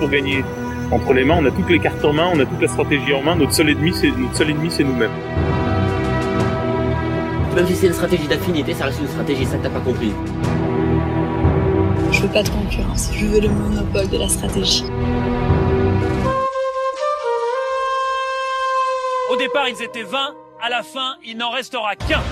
pour gagner entre les mains. On a toutes les cartes en main, on a toute la stratégie en main. Notre seul ennemi, c'est notre seul ennemi, c'est nous-mêmes. Même si c'est une stratégie d'affinité, ça reste une stratégie, ça que t'as pas compris. Je veux pas de concurrence, je veux le monopole de la stratégie. Au départ, ils étaient 20, à la fin, il n'en restera. Qu'un.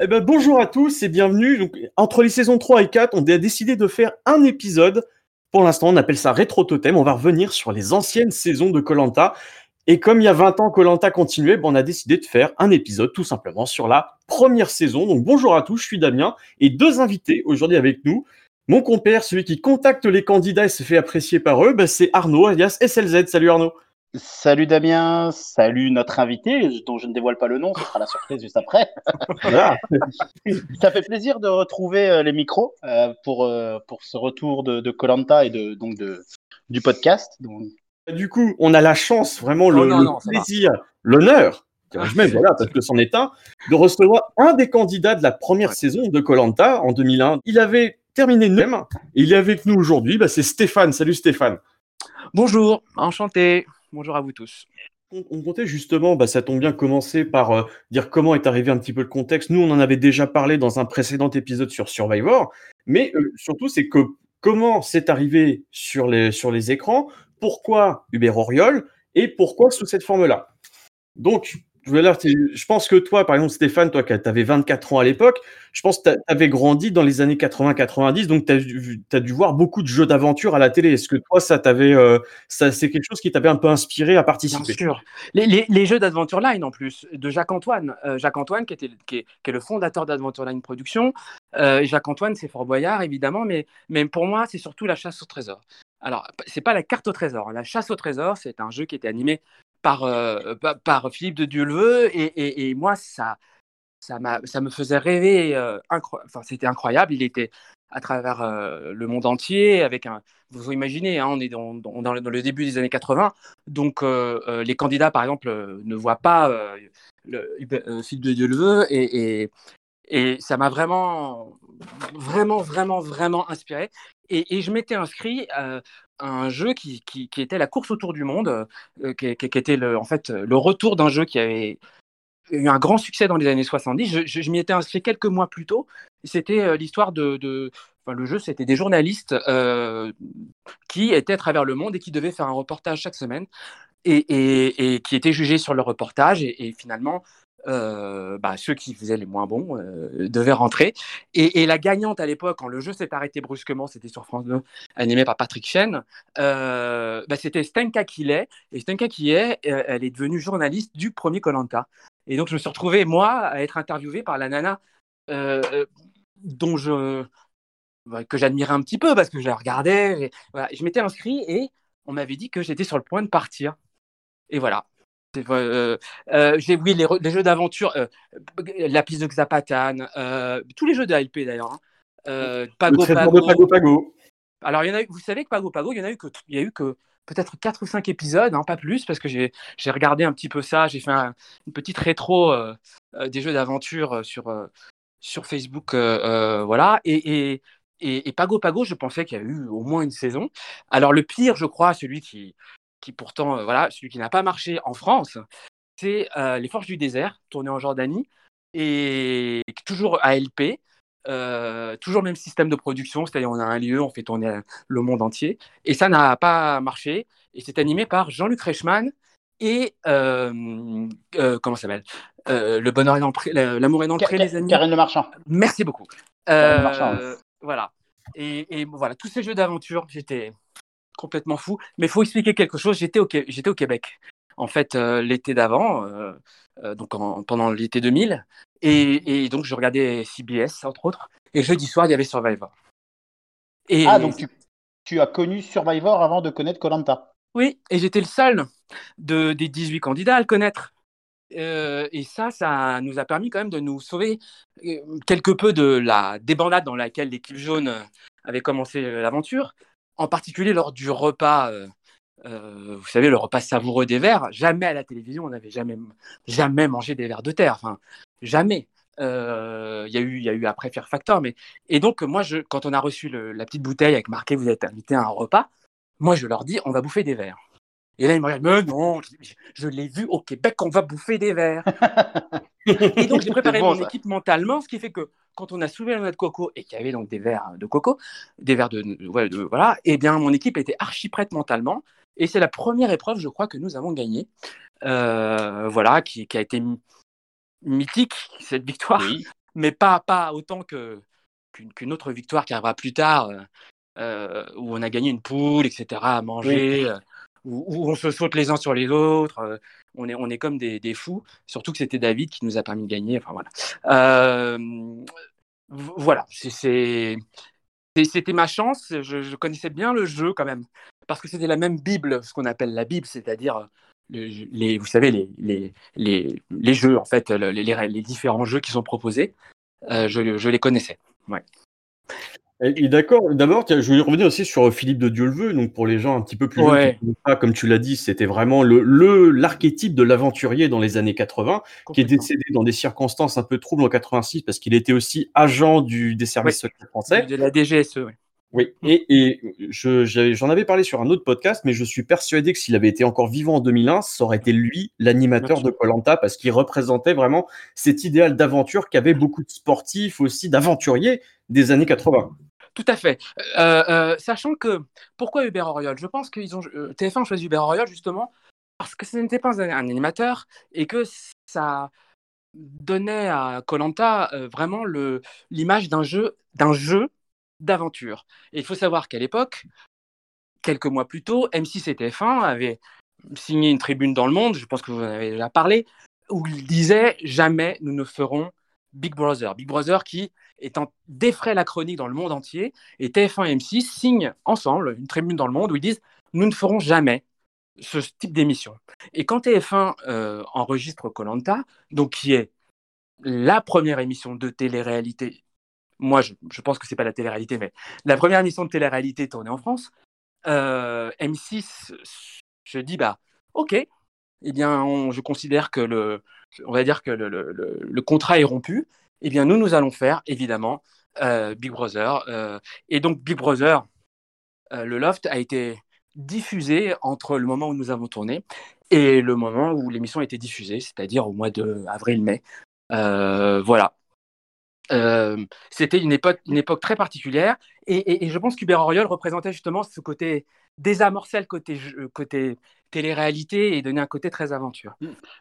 Eh ben, bonjour à tous et bienvenue. Entre les saisons 3 et 4, on a décidé de faire un épisode. Pour l'instant, on appelle ça Rétro Totem. On va revenir sur les anciennes saisons de Colanta. Et comme il y a 20 ans Colanta continuait, ben, on a décidé de faire un épisode tout simplement sur la première saison. Donc bonjour à tous, je suis Damien et deux invités aujourd'hui avec nous. Mon compère, celui qui contacte les candidats et se fait apprécier par eux, ben, c'est Arnaud alias SLZ. Salut Arnaud. Salut Damien, salut notre invité, dont je ne dévoile pas le nom, ce sera la surprise juste après. Ça fait plaisir de retrouver euh, les micros euh, pour, euh, pour ce retour de Colanta et de, donc de, du podcast. Donc... Du coup, on a la chance, vraiment le, oh plaisir, l'honneur, même, voilà, parce que c'en est un, de recevoir un des candidats de la première saison de Colanta en 2001. Il avait terminé même, et il est avec nous aujourd'hui, bah, c'est Stéphane. Salut Stéphane. Bonjour, enchanté. Bonjour à vous tous. On, comptait justement, bah, ça tombe bien commencer par euh, dire comment est arrivé un petit peu le contexte. Nous, on en avait déjà parlé dans un précédent épisode sur Survivor, mais euh, surtout, c'est que comment c'est arrivé sur les, sur les écrans, pourquoi Hubert Auriol et pourquoi sous cette forme-là? Donc, je pense que toi, par exemple, Stéphane, toi qui avais 24 ans à l'époque, je pense que tu avais grandi dans les années 80-90, donc tu as, dû voir beaucoup de jeux d'aventure à la télé. Est-ce que toi, ça t'avait, euh, c'est quelque chose qui t'avait un peu inspiré à participer? Bien sûr. Les, jeux d'Adventure Line, en plus, de Jacques-Antoine. Euh, Jacques-Antoine, qui, était, qui, est, le fondateur d'Adventure Line Productions. Euh, Jacques-Antoine, c'est Fort Boyard, évidemment, mais, mais pour moi, c'est surtout la chasse au trésor. Alors, c'est pas la carte au trésor. La chasse au trésor, c'est un jeu qui était animé par, euh, par Philippe de Dieu-le-Veut. Et, et, moi, ça, ça, ça me faisait rêver. Euh, c'était incroyable. Il était à travers euh, le monde entier. Avec un, vous imaginez, hein, on est dans, dans, le début des années 80. Donc, les candidats, par exemple, ne voient pas le, Philippe de Dieu-le-Veut. Et, et, et ça m'a vraiment, vraiment, vraiment, vraiment inspiré. Et, je m'étais inscrit un jeu qui, était la course autour du monde, euh, qui, était le, en fait le retour d'un jeu qui avait eu un grand succès dans les années 70. Je, m'y étais inscrit quelques mois plus tôt. C'était euh, l'histoire de, enfin, le jeu, c'était des journalistes euh, qui étaient à travers le monde et qui devaient faire un reportage chaque semaine et qui étaient jugés sur le reportage. Et, finalement, euh, bah, ceux qui faisaient les moins bons euh, devaient rentrer. Et, la gagnante à l'époque, quand le jeu s'est arrêté brusquement, c'était sur France 2, animé par Patrick Chen, euh, bah, c'était Stenka Killet. Et Stenka Killet, elle est devenue journaliste du premier Colanta. Et donc, je me suis retrouvé, moi, à être interviewé par la nana dont je que j'admirais un petit peu parce que je la regardais. Je m'étais inscrit et on m'avait dit que j'étais sur le point de partir. Et voilà, euh, euh, j'ai oui les, jeux d'aventure, euh, la piste de Xapatan, tous les jeux de ALP d'ailleurs. Hein. Pago, Pago. Pago, Alors il y en a, vous savez que Pago Pago, il y en a eu que, il y a eu que peut-être 4 ou 5 épisodes, hein, pas plus, parce que j'ai regardé un petit peu ça, j'ai fait une petite rétro des jeux d'aventure sur, sur Facebook, voilà, et, et, et, et, Pago Pago, je pensais qu'il y a eu au moins une saison. Alors le pire, je crois, celui qui, qui pourtant, euh, voilà, celui qui n'a pas marché en France, c'est euh, Les Forges du désert, tourné en Jordanie, et toujours ALP, euh, toujours le même système de production, c'est-à-dire on a un lieu, on fait tourner le monde entier, et ça n'a pas marché, et c'est animé par Jean-Luc Reichmann et comment ça s'appelle Le bonheur est l'amour est dans les amis. Karine Le Marchand. Merci beaucoup. Voilà. Et, et, voilà, tous ces jeux d'aventure, j'étais complètement fou. Mais il faut expliquer quelque chose. J'étais au, j'étais au Québec, en fait, euh, l'été d'avant, euh, euh, donc pendant l'été 2000. Et, donc, je regardais CBS, entre autres. Et jeudi soir, il y avait Survivor. Et, ah, donc tu, as connu Survivor avant de connaître Colanta Oui, et j'étais le seul de, des 18 candidats à le connaître. et ça, ça nous a permis quand même de nous sauver quelque peu de la débandade dans laquelle l'équipe jaune avait commencé l'aventure en particulier lors du repas, euh, euh, vous savez, le repas savoureux des verres. Jamais à la télévision, on n'avait jamais, jamais mangé des verres de terre. Enfin, jamais. Euh, Il y, a eu- y a eu après Fear Factor. Mais... Et donc, moi, je, quand on a reçu la petite bouteille avec marqué Vous êtes invité à un repas, moi, je leur dis On va bouffer des verres. Et là, ils me regardent Mais non, je, je l'ai vu au Québec, on va bouffer des verres. Et donc, j'ai préparé bon, mon ça. équipe mentalement, ce qui fait que quand on a soulevé la noix de coco et qu'il y avait donc des verres de coco, des verres de, voilà, et bien mon équipe était archi prête mentalement. Et c'est la première épreuve, je crois, que nous avons gagnée. Euh, voilà, qui, qui a été my- mythique cette victoire, Oui. mais pas pas autant que qu'une autre victoire qui arrivera plus tard, euh, euh, où on a gagné une poule, etc. à manger. Où, on se saute les uns sur les autres, euh, on est, on est comme des, des fous, surtout que c'était David qui nous a permis de gagner. Enfin voilà. Euh, c'était ma chance. Je, connaissais bien le jeu quand même, parce que c'était la même Bible, ce qu'on appelle la Bible, c'est-à-dire euh, le- les, vous savez, les, les, les, les jeux, en fait, le- les, différents jeux qui sont proposés. Euh, je, je les connaissais. Et, et d'accord, d'abord, je voulais revenir aussi sur Philippe de Dieu le veut. Donc, pour les gens un petit peu plus jeunes Ouais. connaissent pas, comme tu l'as dit, c'était vraiment le l'archétype de l'aventurier dans les années 80, qui est décédé dans des circonstances un peu troubles en 86 parce qu'il était aussi agent du, des services secrets français. De la DGSE, ouais. Oui, et, et je- j'en avais parlé sur un autre podcast, mais je suis persuadé que s'il avait été encore vivant en 2001, ça aurait été lui l'animateur de Colanta parce qu'il représentait vraiment cet idéal d'aventure qu'avaient beaucoup de sportifs aussi, d'aventuriers des années 80. Tout à fait. Euh, euh, sachant que, pourquoi Hubert Auriol? Je pense que euh, TF1 a choisi Hubert Auriol justement parce que ce n'était pas un, animateur et que ça donnait à Colanta vraiment l'image d'un jeu, d'un jeu d'aventure. Et il faut savoir qu'à l'époque, quelques mois plus tôt, M6 et TF1 avaient signé une tribune dans le monde, je pense que vous en avez déjà parlé, où ils disaient jamais nous ne ferons Big Brother. Big Brother qui étant la chronique dans le monde entier, et TF1 et M6 signent ensemble une tribune dans le monde où ils disent nous ne ferons jamais ce type d'émission. Et quand TF1 euh, enregistre Colanta, donc qui est la première émission de télé-réalité, moi je, pense que c'est pas la télé-réalité, mais la première émission de télé-réalité tournée en France, euh, M6 je dis bah ok, eh bien je considère que le, on va dire que le, contrat est rompu. Eh bien nous nous allons faire évidemment euh, Big Brother. euh, et donc Big Brother, euh, le Loft a été diffusé entre le moment où nous avons tourné et le moment où l'émission a été diffusée, c'est-à-dire au mois de avril-mai. Voilà. C'était une époque, une époque très particulière et, je pense qu'Hubert Auriol représentait justement ce côté désamorcer le côté télé-réalité et donner un côté très aventure.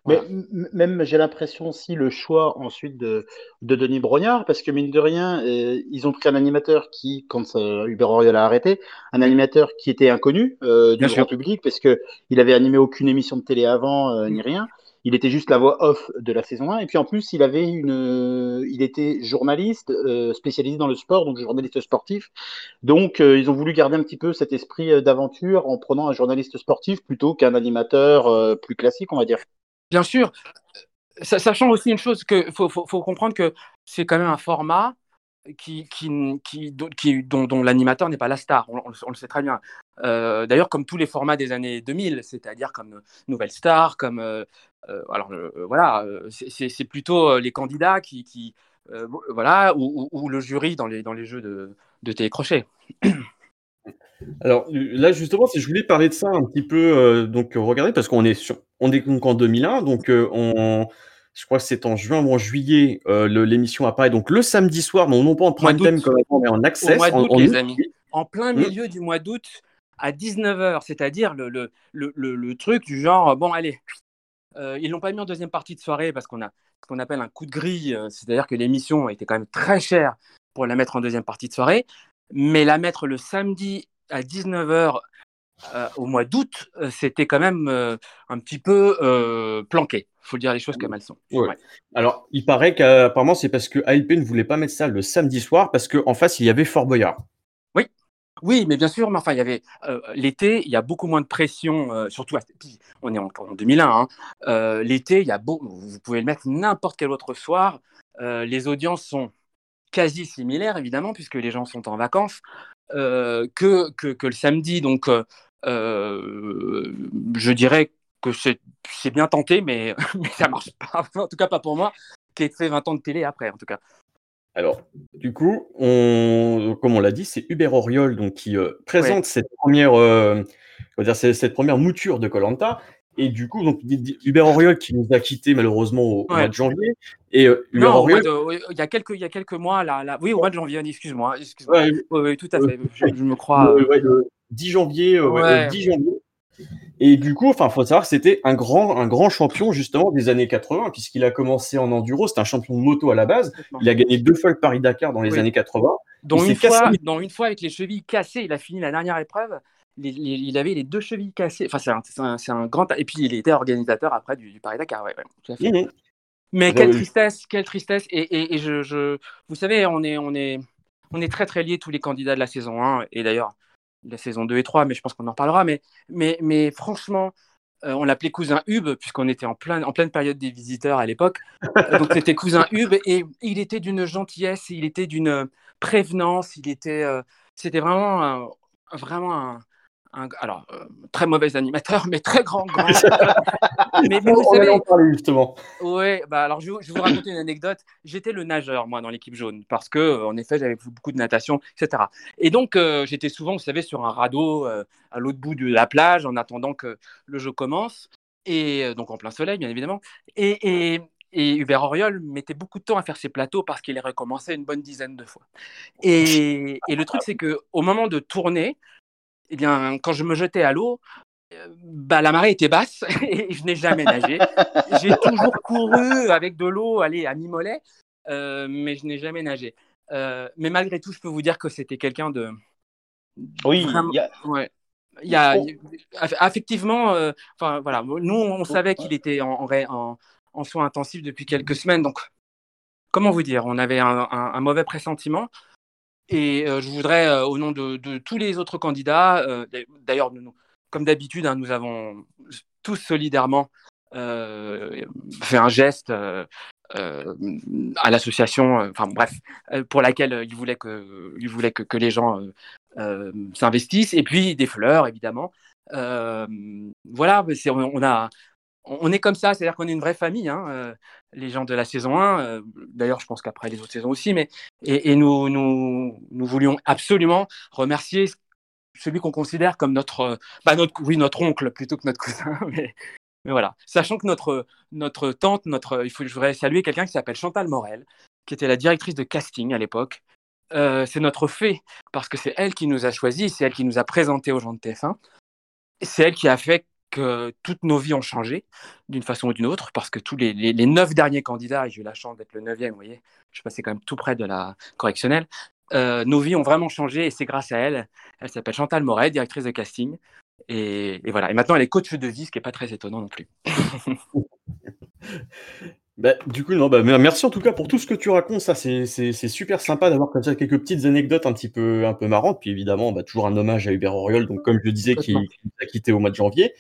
Mais Voilà. m- même, j'ai l'impression aussi le choix ensuite de, de Denis Brognard, parce que mine de rien, euh, ils ont pris un animateur qui, quand euh, Hubert Auriol a arrêté, un animateur qui était inconnu euh, du Bien grand sûr. public, parce que il avait animé aucune émission de télé avant ni rien. Il était juste la voix off de la saison 1, et puis en plus, il avait une, euh, il était journaliste euh, spécialisé dans le sport, donc journaliste sportif. Donc, euh, ils ont voulu garder un petit peu cet esprit d'aventure en prenant un journaliste sportif plutôt qu'un animateur plus classique, on va dire. Bien sûr, Sa- sachant aussi une chose que faut, faut, comprendre que c'est quand même un format qui, qui, qui, dont, dont, l'animateur n'est pas la star. On, le- sait très bien. D'ailleurs, comme tous les formats des années 2000, c'est-à-dire comme Nouvelle Star, comme alors euh, voilà, euh, c'est- c'est plutôt euh, les candidats qui, qui euh, voilà, ou, ou- ou le jury dans les dans les jeux de, de télécrochet. Alors euh, là justement, si je voulais parler de ça un petit peu, euh, donc euh, regardez parce qu'on est sur, on est donc en 2001, donc euh, on, je crois que c'est en juin ou en juillet, euh, le- l'émission apparaît donc le samedi soir, non, non pas en prime time comme avant, mais en access. en- d'août, en les août, amis. oui. En plein Mm. milieu du mois d'août à 19h, c'est-à-dire le, le, le truc du genre, bon, allez, euh, ils l'ont pas mis en deuxième partie de soirée parce qu'on a ce qu'on appelle un coup de grille, euh, c'est-à-dire que l'émission était quand même très chère pour la mettre en deuxième partie de soirée, mais la mettre le samedi à 19h au mois d'août, euh, c'était quand même euh, un petit peu euh, planqué. faut dire les choses comme elles sont. Ouais. Ouais. Alors, il paraît qu'apparemment c'est parce que AIP ne voulait pas mettre ça le samedi soir parce qu'en face il y avait Fort Boyard. Oui, mais bien sûr, mais enfin, il y avait euh, l'été, il y a beaucoup moins de pression, euh, surtout on est en, en 2001. Hein, euh, l'été, il y a vous pouvez le mettre n'importe quel autre soir. les audiences sont quasi similaires, évidemment, puisque les gens sont en vacances, que, le samedi. Donc, je dirais que c'est bien tenté, mais, ça marche pas. En tout cas, pas pour moi. qui ait fait 20 ans de télé après, en tout cas. Alors, du coup, on, comme on l'a dit, c'est Hubert Auriol donc, qui euh, présente cette, première, euh, dire, cette première mouture de Colanta. Et du coup, donc, Hubert Auriol qui nous a quittés malheureusement au, mois de janvier. Et euh, Hubert non, Auriol... il, y a quelques, il y a quelques mois, là, là... oui, au mois de janvier, excuse-moi. Excuse ouais, oui, tout à fait, je, je me crois. Le, 10 janvier, 10 janvier. Et du coup, enfin, faut savoir que c'était un grand, un grand champion justement des années 80, puisqu'il a commencé en enduro. C'est un champion de moto à la base. Il a gagné deux fois le Paris Dakar dans les années 80. Dont une, fois, une fois avec les chevilles cassées, il a fini la dernière épreuve. Il, avait les deux chevilles cassées. Enfin, c'est un, grand. Et puis il était organisateur après du, Paris Dakar. Mhm. Mais quelle tristesse, quelle tristesse. Et, je, vous savez, on est, on est, on est très très liés tous les candidats de la saison 1. Et d'ailleurs, la saison 2 et 3, mais je pense qu'on en parlera. Mais, mais, mais franchement, euh, on l'appelait cousin Hub, puisqu'on était en, plein, en pleine période des visiteurs à l'époque. Euh, donc c'était cousin Hub, et il était d'une gentillesse, il était d'une prévenance, il était, euh, c'était vraiment, vraiment un, alors, euh, très mauvais animateur, mais très grand. grand. mais, vous savez, en parler justement. Oui, bah alors je, vais vous raconter une anecdote. J'étais le nageur, moi, dans l'équipe jaune, parce que, euh, en effet, j'avais beaucoup de natation, etc. Et donc, euh, j'étais souvent, vous savez, sur un radeau à l'autre bout de la plage, en attendant que le jeu commence, et donc en plein soleil, bien évidemment. Et, et, et Hubert Auriol mettait beaucoup de temps à faire ses plateaux parce qu'il les recommençait une bonne dizaine de fois. Et, et le truc, c'est qu'au moment de tourner, eh bien, quand je me jetais à l'eau, euh, bah, la marée était basse et je n'ai jamais nagé. J'ai toujours couru avec de l'eau, allez, à mi-mollet, euh, mais je n'ai jamais nagé. Euh, mais malgré tout, je peux vous dire que c'était quelqu'un de. Oui, ouais. Il y a, effectivement, enfin voilà, nous on savait qu'il était en, en, en, soins intensifs depuis quelques semaines, donc comment vous dire, on avait un mauvais pressentiment. Et euh, je voudrais, euh, au nom de, tous les autres candidats, euh, d'ailleurs, comme d'habitude, hein, nous avons tous solidairement fait un geste à l'association, enfin bref, pour laquelle il voulait que, les gens s'investissent, et puis des fleurs, évidemment. voilà, on est comme ça, c'est-à-dire qu'on est une vraie famille, hein, les gens de la saison 1, euh, d'ailleurs je pense qu'après les autres saisons aussi, mais et, nous, nous, nous, voulions absolument remercier celui qu'on considère comme notre, bah notre, oui, notre oncle plutôt que notre cousin, mais, mais, voilà. Sachant que notre, notre tante, notre, il faut, je voudrais saluer quelqu'un qui s'appelle Chantal Morel, qui était la directrice de casting à l'époque. Euh, c'est notre fée, parce que c'est elle qui nous a choisis, c'est elle qui nous a présentés aux gens de TF1. C'est elle qui a fait que toutes nos vies ont changé d'une façon ou d'une autre, parce que tous les, neuf derniers candidats, et j'ai eu la chance d'être le neuvième, vous voyez, je passais quand même tout près de la correctionnelle, euh, nos vies ont vraiment changé et c'est grâce à elle. Elle s'appelle Chantal Moret, directrice de casting. Et, voilà. Et maintenant, elle est coach de vie, ce qui n'est pas très étonnant non plus. Bah, du coup, non, bah, merci en tout cas pour tout ce que tu racontes. Ça, c'est super sympa d'avoir comme ça quelques petites anecdotes un petit peu, un peu marrantes. Puis évidemment, bah, toujours un hommage à Hubert Auriol, donc comme je disais, qui, a quitté au mois de janvier.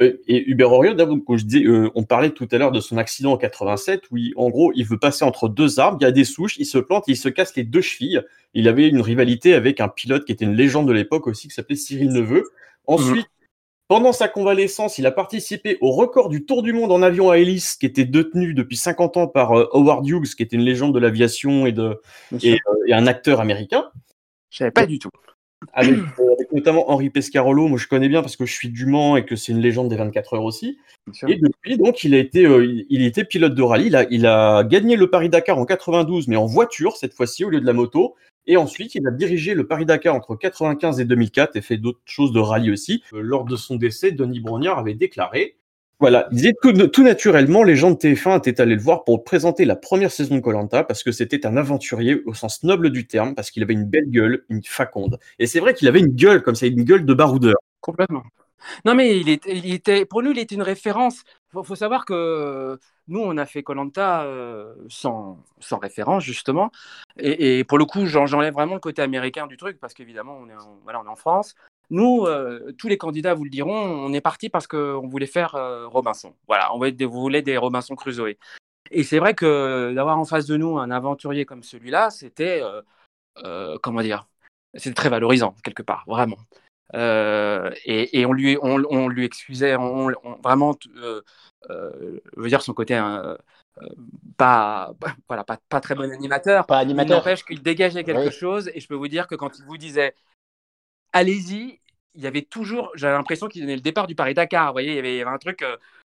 Euh, et Hubert Auriol, comme je disais, euh, on parlait tout à l'heure de son accident en 87, où en gros, il veut passer entre deux arbres, il y a des souches, il se plante, il se casse les deux chevilles. Il avait une rivalité avec un pilote qui était une légende de l'époque aussi, qui s'appelait Cyril Neveu. Ensuite, pendant sa convalescence, il a participé au record du Tour du monde en avion à hélice qui était détenu depuis 50 ans par euh, Howard Hughes, qui était une légende de l'aviation et, de, euh, et, un acteur américain. Je savais pas du tout. Avec, euh, notamment Henri Pescarolo, moi je connais bien parce que je suis du Mans et que c'est une légende des 24 heures aussi. Et depuis, donc, il a été, il, était pilote de rallye. Il a, il a gagné le Paris-Dakar en 92, mais en voiture cette fois-ci au lieu de la moto. Et ensuite, il a dirigé le Paris-Dakar entre 95 et 2004 et fait d'autres choses de rallye aussi. Euh, lors de son décès, Denis Brognard avait déclaré voilà, il disait que tout naturellement, les gens de TF1 étaient allés le voir pour présenter la première saison de Colanta parce que c'était un aventurier au sens noble du terme, parce qu'il avait une belle gueule, une faconde. Et c'est vrai qu'il avait une gueule comme ça, une gueule de baroudeur. Complètement. Non, mais il était, pour nous, il était une référence. Il faut, savoir que nous, on a fait Colanta euh, sans, sans référence, justement. Et, pour le coup, j'enlève vraiment le côté américain du truc, parce qu'évidemment, on, est en, voilà, on est en France. Nous, euh, tous les candidats vous le diront, on est parti parce qu'on voulait faire euh, Robinson. Voilà, on voulait des, des Robinson Crusoe. Et c'est vrai que d'avoir en face de nous un aventurier comme celui-là, c'était, comment dire, c'était très valorisant, quelque part, vraiment. Et, on, lui, on, lui excusait on, vraiment, euh, veut dire son côté pas, voilà, pas, pas, très bon animateur. Pas animateur. N'empêche qu'il dégageait quelque chose. Et je peux vous dire que quand il vous disait allez-y, il y avait toujours, j'avais l'impression qu'il donnait le départ du Paris-Dakar. Vous voyez, il y, avait, il y avait un truc.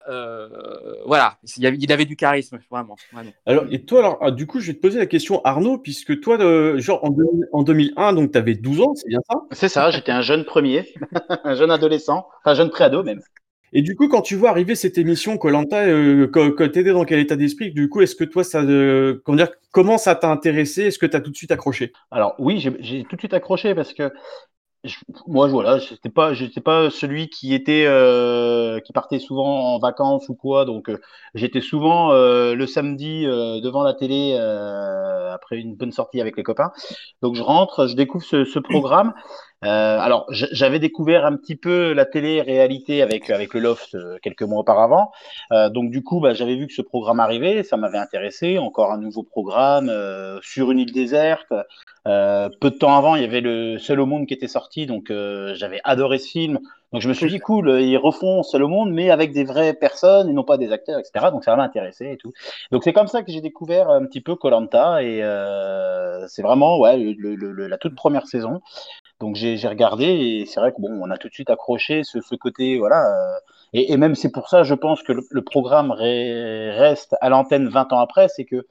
Euh, euh, voilà, il avait, il avait, du charisme, vraiment, vraiment, Alors, et toi, alors, ah, du coup, je vais te poser la question, Arnaud, puisque toi, de, genre en, en 2001, donc tu avais 12 ans, c'est bien ça? C'est ça, j'étais un jeune premier, un jeune adolescent, enfin, jeune préado même. Et du coup, quand tu vois arriver cette émission Colanta, euh, quand, quand tu étais dans quel état d'esprit Du coup, est-ce que toi, ça, euh, comment, dire, comment ça t'a intéressé? Est-ce que tu as tout de suite accroché? Alors oui, j'ai tout de suite accroché parce que moi, voilà, j'étais pas, j'étais pas celui qui était, euh, qui partait souvent en vacances ou quoi. Donc, euh, j'étais souvent euh, le samedi euh, devant la télé euh, après une bonne sortie avec les copains. Donc, je rentre, je découvre ce, ce programme. Alors, j'avais découvert un petit peu la télé-réalité avec avec le Loft quelques mois auparavant. donc, du coup, bah, j'avais vu que ce programme arrivait, ça m'avait intéressé. Encore un nouveau programme sur une île déserte. peu de temps avant, il y avait le Seul au monde qui était sorti donc euh, j'avais adoré ce film. Donc je me suis dit cool, ils refont Seul au monde, mais avec des vraies personnes et non pas des acteurs, etc. Donc ça m'a intéressé et tout. Donc c'est comme ça que j'ai découvert un petit peu Colanta et euh, c'est vraiment ouais le, la toute première saison. Donc j'ai regardé et c'est vrai que bon, on a tout de suite accroché ce, ce côté voilà. Euh, et, et, même c'est pour ça, je pense que le, programme reste à l'antenne 20 ans après, c'est que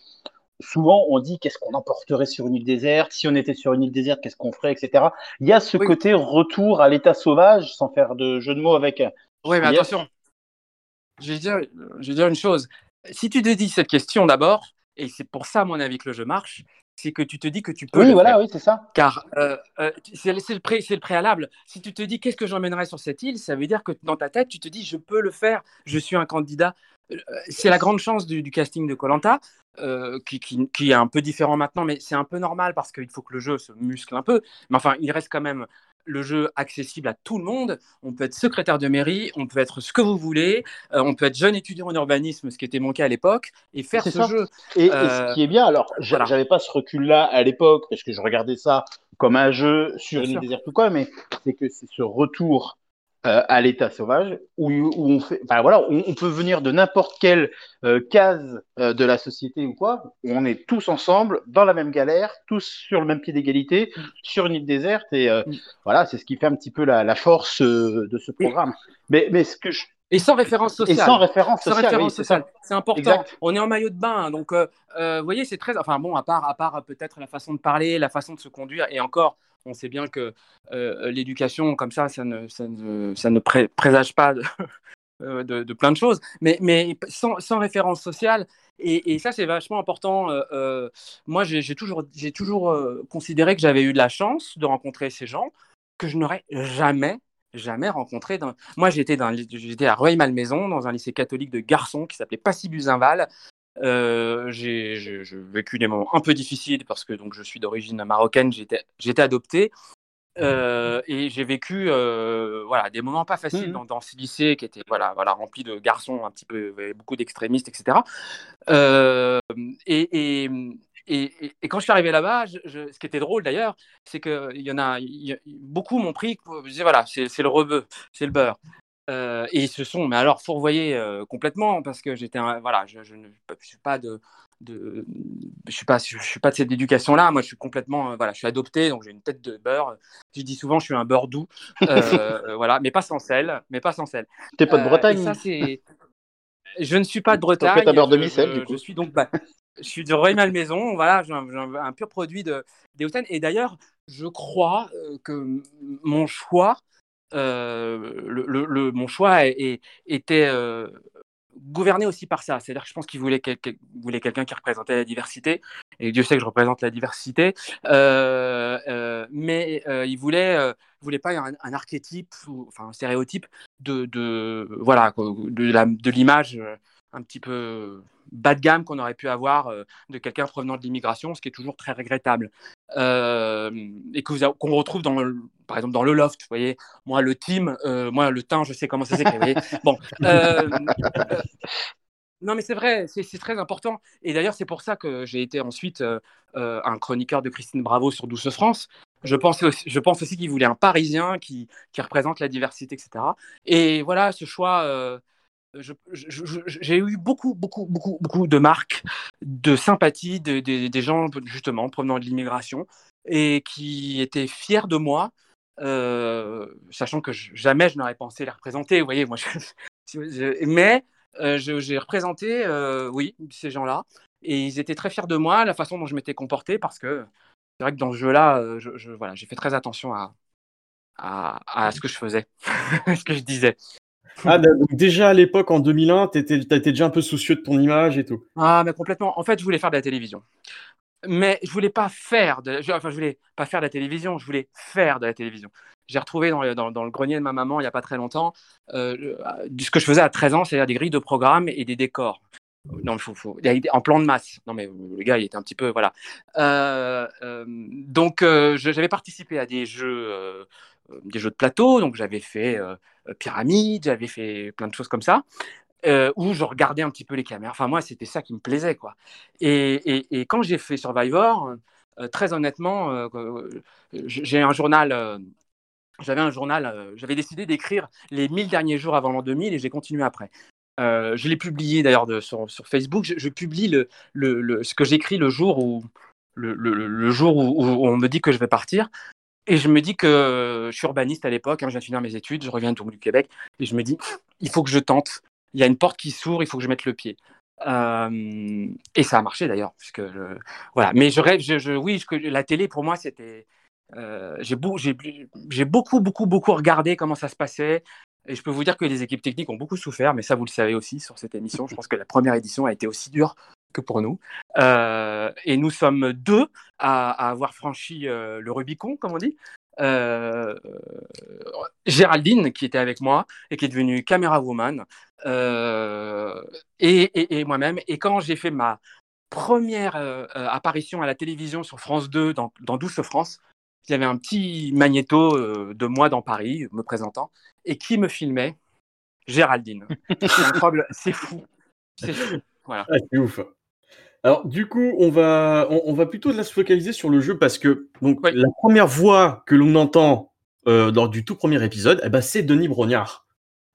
souvent on dit qu'est-ce qu'on emporterait sur une île déserte, si on était sur une île déserte, qu'est-ce qu'on ferait, etc. Il y a ce côté retour à l'état sauvage, sans faire de jeu de mots avec. Oui, mais attention. Je vais, dire, je vais dire une chose. Si tu te dis cette question d'abord, et c'est pour ça, à mon avis, que le jeu marche, c'est que tu te dis que tu peux. Oui, voilà, oui, c'est ça. Car euh, euh, c'est le, pré, le, préalable. Si tu te dis qu'est-ce que j'emmènerai sur cette île, ça veut dire que dans ta tête, tu te dis je peux le faire, je suis un candidat. Euh, c'est la grande chance du, du casting de Colanta. Euh, qui, qui, qui, est un peu différent maintenant, mais c'est un peu normal parce qu'il faut que le jeu se muscle un peu. Mais enfin, il reste quand même le jeu accessible à tout le monde. On peut être secrétaire de mairie, on peut être ce que vous voulez, euh, on peut être jeune étudiant en urbanisme, ce qui était mon cas à l'époque, et faire ce jeu. Et, euh, et, ce qui est bien, alors, voilà. j'avais pas ce recul-là à l'époque, parce que je regardais ça comme un jeu sur une déserte ou quoi, mais c'est que c'est ce retour euh, à l'état sauvage, où, où, on fait, enfin voilà, on, on peut venir de n'importe quelle euh, case euh, de la société ou quoi, on est tous ensemble dans la même galère, tous sur le même pied d'égalité, sur une île déserte, et voilà, c'est ce qui fait un petit peu la, la force de ce programme. Mais, mais ce que je et sans référence sociale. Et sans référence sociale. Oui. C'est important. Exact. On est en maillot de bain. Donc, euh, vous voyez, c'est très. Enfin, bon, à part, à part peut-être la façon de parler, la façon de se conduire, et encore, on sait bien que euh, l'éducation, comme ça, ça ne, ça ne, ça ne pré présage pas de, euh, de, plein de choses, mais, mais sans, référence sociale. Et, et ça, c'est vachement important. Euh, moi, j'ai toujours, toujours considéré que j'avais eu de la chance de rencontrer ces gens que je n'aurais jamais jamais rencontré. Dans... Moi, j'étais à Rueil-Malmaison, dans un lycée catholique de garçons qui s'appelait Passy-Buzinval. Euh, j'ai vécu des moments un peu difficiles parce que donc je suis d'origine marocaine, j'étais adopté euh, et j'ai vécu euh, voilà des moments pas faciles mmh. dans, dans, ce lycée qui était voilà voilà rempli de garçons un petit peu beaucoup d'extrémistes etc. Et, et, et, et, quand je suis arrivé là-bas, ce qui était drôle d'ailleurs, c'est qu'il y en a, y, beaucoup m'ont pris, je disais voilà, c'est le rebeu, c'est le beurre. Euh, et ils se sont, mais alors fourvoyés euh, complètement parce que j'étais, voilà, je, je, ne je suis pas de, de, je suis pas, je, suis pas de cette éducation-là. Moi, je suis complètement, euh, voilà, je suis adopté, donc j'ai une tête de beurre. Je dis souvent, je suis un beurre doux, voilà, mais pas sans sel, mais pas sans sel. T'es pas de Bretagne? ça je ne suis pas de Bretagne. Fait, un beurre demi-sel, du coup. Je suis donc, bah, je suis de Rueil-Malmaison, voilà, j'ai un, un, un, pur produit de, des Hauts-de-Seine. Et d'ailleurs, je crois que mon choix le, mon choix était euh, gouverné aussi par ça. C'est-à-dire que je pense qu'il voulait, quel, voulait quelqu'un qui représentait la diversité, et Dieu sait que je représente la diversité, euh, euh, mais il voulait, voulait pas un, archétype, ou, enfin un stéréotype de voilà, de l'image un petit peu bas de gamme qu'on aurait pu avoir euh, de quelqu'un provenant de l'immigration, ce qui est toujours très regrettable. Euh, et qu'on qu retrouve dans le, par exemple dans le loft, vous voyez, moi le team, euh, moi le teint, je sais comment ça s'écrit. bon, euh, euh, non mais c'est vrai, c'est très important. Et d'ailleurs c'est pour ça que j'ai été ensuite un chroniqueur de Christine Bravo sur Douce France. Je pense aussi, je pense aussi qu'il voulait un Parisien qui, qui représente la diversité, etc. Et voilà, ce choix j'ai eu beaucoup, beaucoup, beaucoup, beaucoup de marques de sympathie de, des gens, justement, provenant de l'immigration et qui étaient fiers de moi, euh, sachant que jamais je n'aurais pensé les représenter. Vous voyez, moi, mais euh, j'ai représenté, euh, oui, ces gens-là, et ils étaient très fiers de moi, la façon dont je m'étais comporté, parce que c'est vrai que dans ce jeu-là, je, voilà, j'ai fait très attention à, à, à, ce que je faisais, ce que je disais. Ah, donc déjà à l'époque, en 2001, tu étais, étais, déjà un peu soucieux de ton image et tout. Ah, mais complètement. En fait, je voulais faire de la télévision. Mais je voulais pas faire de, enfin, je voulais pas faire de la télévision, je voulais faire de la télévision. J'ai retrouvé dans le, grenier de ma maman il n'y a pas très longtemps euh, ce que je faisais à 13 ans, c'est-à-dire des grilles de programmes et des décors. Non, faut, faut, en plan de masse. Non, mais le gars, il était un petit peu. Voilà. Euh, euh, donc, j'avais participé à des jeux euh, des jeux de plateau, donc j'avais fait euh, euh, Pyramide, j'avais fait plein de choses comme ça. où je regardais un petit peu les caméras. Enfin, moi, c'était ça qui me plaisait, quoi. Et, quand j'ai fait Survivor, très honnêtement, j'ai un journal. j'avais un journal. j'avais décidé d'écrire les 1000 derniers jours avant l'an 2000 et j'ai continué après. je l'ai publié d'ailleurs sur, Facebook. Je, publie ce que j'écris le jour le jour où, on me dit que je vais partir. Et je me dis que je suis urbaniste à l'époque, hein, je viens de finir mes études, je reviens du Québec, et je me dis, il faut que je tente. Il y a une porte qui s'ouvre, il faut que je mette le pied. Euh, et ça a marché d'ailleurs, puisque voilà. Mais je rêve, je, oui, la télé pour moi c'était, euh, j'ai beaucoup, beaucoup, beaucoup regardé comment ça se passait. Et je peux vous dire que les équipes techniques ont beaucoup souffert, mais ça vous le savez aussi sur cette émission. Je pense que la première édition a été aussi dure que pour nous. Euh, et nous sommes deux à, avoir franchi euh, le Rubicon, comme on dit. Euh, Géraldine, qui était avec moi et qui est devenue caméra woman, et, moi-même. Et quand j'ai fait ma première apparition à la télévision sur France 2 dans, dans Douce France, il y avait un petit magnéto de moi dans Paris, me présentant, et qui me filmait Géraldine. c'est fou. C'est fou. Voilà. Ah, c'est ouf. Alors, du coup, on va, on, va plutôt là, se focaliser sur le jeu parce que donc, la première voix que l'on entend euh, lors du tout premier épisode, eh ben, c'est Denis Brognard.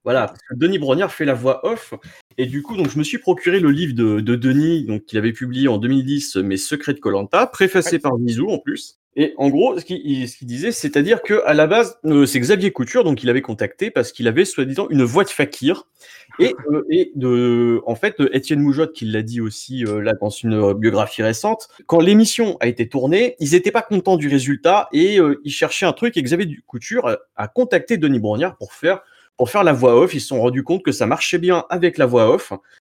Voilà, parce que Denis Brognard fait la voix off. Et du coup, donc, je me suis procuré le livre de, de Denis, donc, qu'il avait publié en 2010, Mes secrets de Colanta, préfacé par Nizou en plus. Et en gros, ce qu'il disait, c'est-à-dire que à la base, euh, c'est Xavier Couture, donc il avait contacté parce qu'il avait soi-disant une voix de fakir. Et, euh, et de, en fait, Étienne Moujotte, qui l'a dit aussi euh, là dans une biographie récente, quand l'émission a été tournée, ils n'étaient pas contents du résultat et ils cherchaient un truc. Et Xavier Couture a, contacté Denis Brognard pour faire pour faire la voix off. Ils se sont rendus compte que ça marchait bien avec la voix off.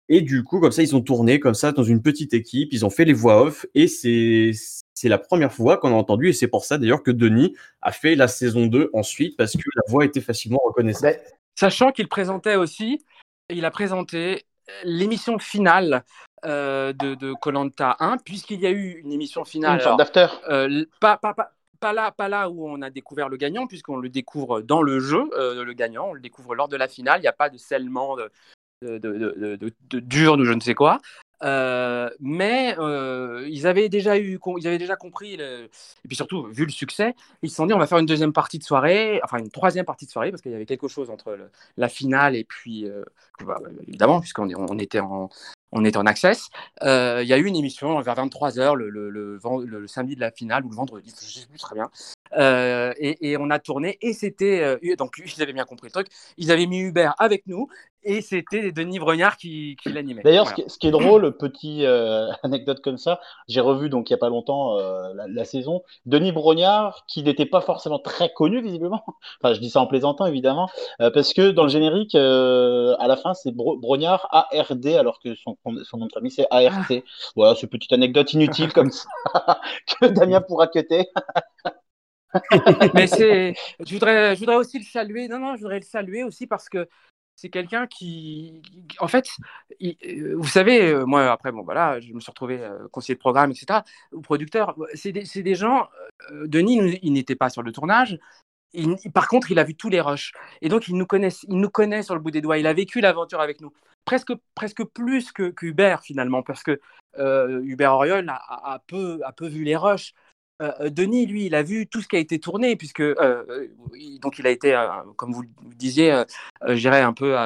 Et du coup, comme ça, ils ont tourné comme ça dans une petite équipe. Ils ont fait les voix off et c'est c'est la première fois qu'on a entendu, et c'est pour ça d'ailleurs que Denis a fait la saison 2 ensuite, parce que la voix était facilement reconnaissable. Ben, sachant qu'il présentait aussi, il a présenté l'émission finale euh, de Colanta 1, puisqu'il y a eu une émission finale. Une d'after. Euh, pas, pas, pas, là, pas là où on a découvert le gagnant, puisqu'on le découvre dans le jeu, euh, le gagnant, on le découvre lors de la finale. Il n'y a pas de scellement de, de, de, de, de, dur ou je ne sais quoi. Euh, mais euh, ils avaient déjà eu, ils avaient déjà compris, et puis surtout vu le succès, ils se sont dit on va faire une deuxième partie de soirée, enfin une troisième partie de soirée parce qu'il y avait quelque chose entre la finale et puis euh, bah, évidemment puisqu'on on était en on était en access. il y a eu une émission vers 23h le, le, samedi de la finale ou le vendredi, je sais plus très bien. Et, et, on a tourné et c'était donc ils avaient bien compris le truc. Ils avaient mis Hubert avec nous et c'était Denis Brognard qui, qui l'animait. D'ailleurs, ce, qui est drôle, petit euh, anecdote comme ça, j'ai revu donc il y a pas longtemps euh, la, saison. Denis Brognard, qui n'était pas forcément très connu visiblement. Enfin, je dis ça en plaisantant évidemment, euh, parce que dans le générique, à la fin, c'est Brognard ARD, alors que son, son nom de famille c'est ART. Ah. Voilà, c'est petite anecdote inutile comme ça que Damien pourra cuter. Mais c'est, je voudrais, je voudrais aussi le saluer. Non, non, je voudrais le saluer aussi parce que c'est quelqu'un qui, en fait, euh, vous savez, euh, moi après, bon voilà, je me suis retrouvé euh, conseiller de programme, etc. ou producteur. C'est des, gens. Denis, il n'était pas sur le tournage. par contre, il a vu tous les rushs et donc il nous connaît, il nous connaît sur le bout des doigts. Il a vécu l'aventure avec nous, presque, presque plus que Hubert finalement, parce que Hubert Oriol a, peu, a peu vu les rushs. Denis, lui, il a vu tout ce qui a été tourné, puisque donc il a été, comme vous le disiez, je dirais un peu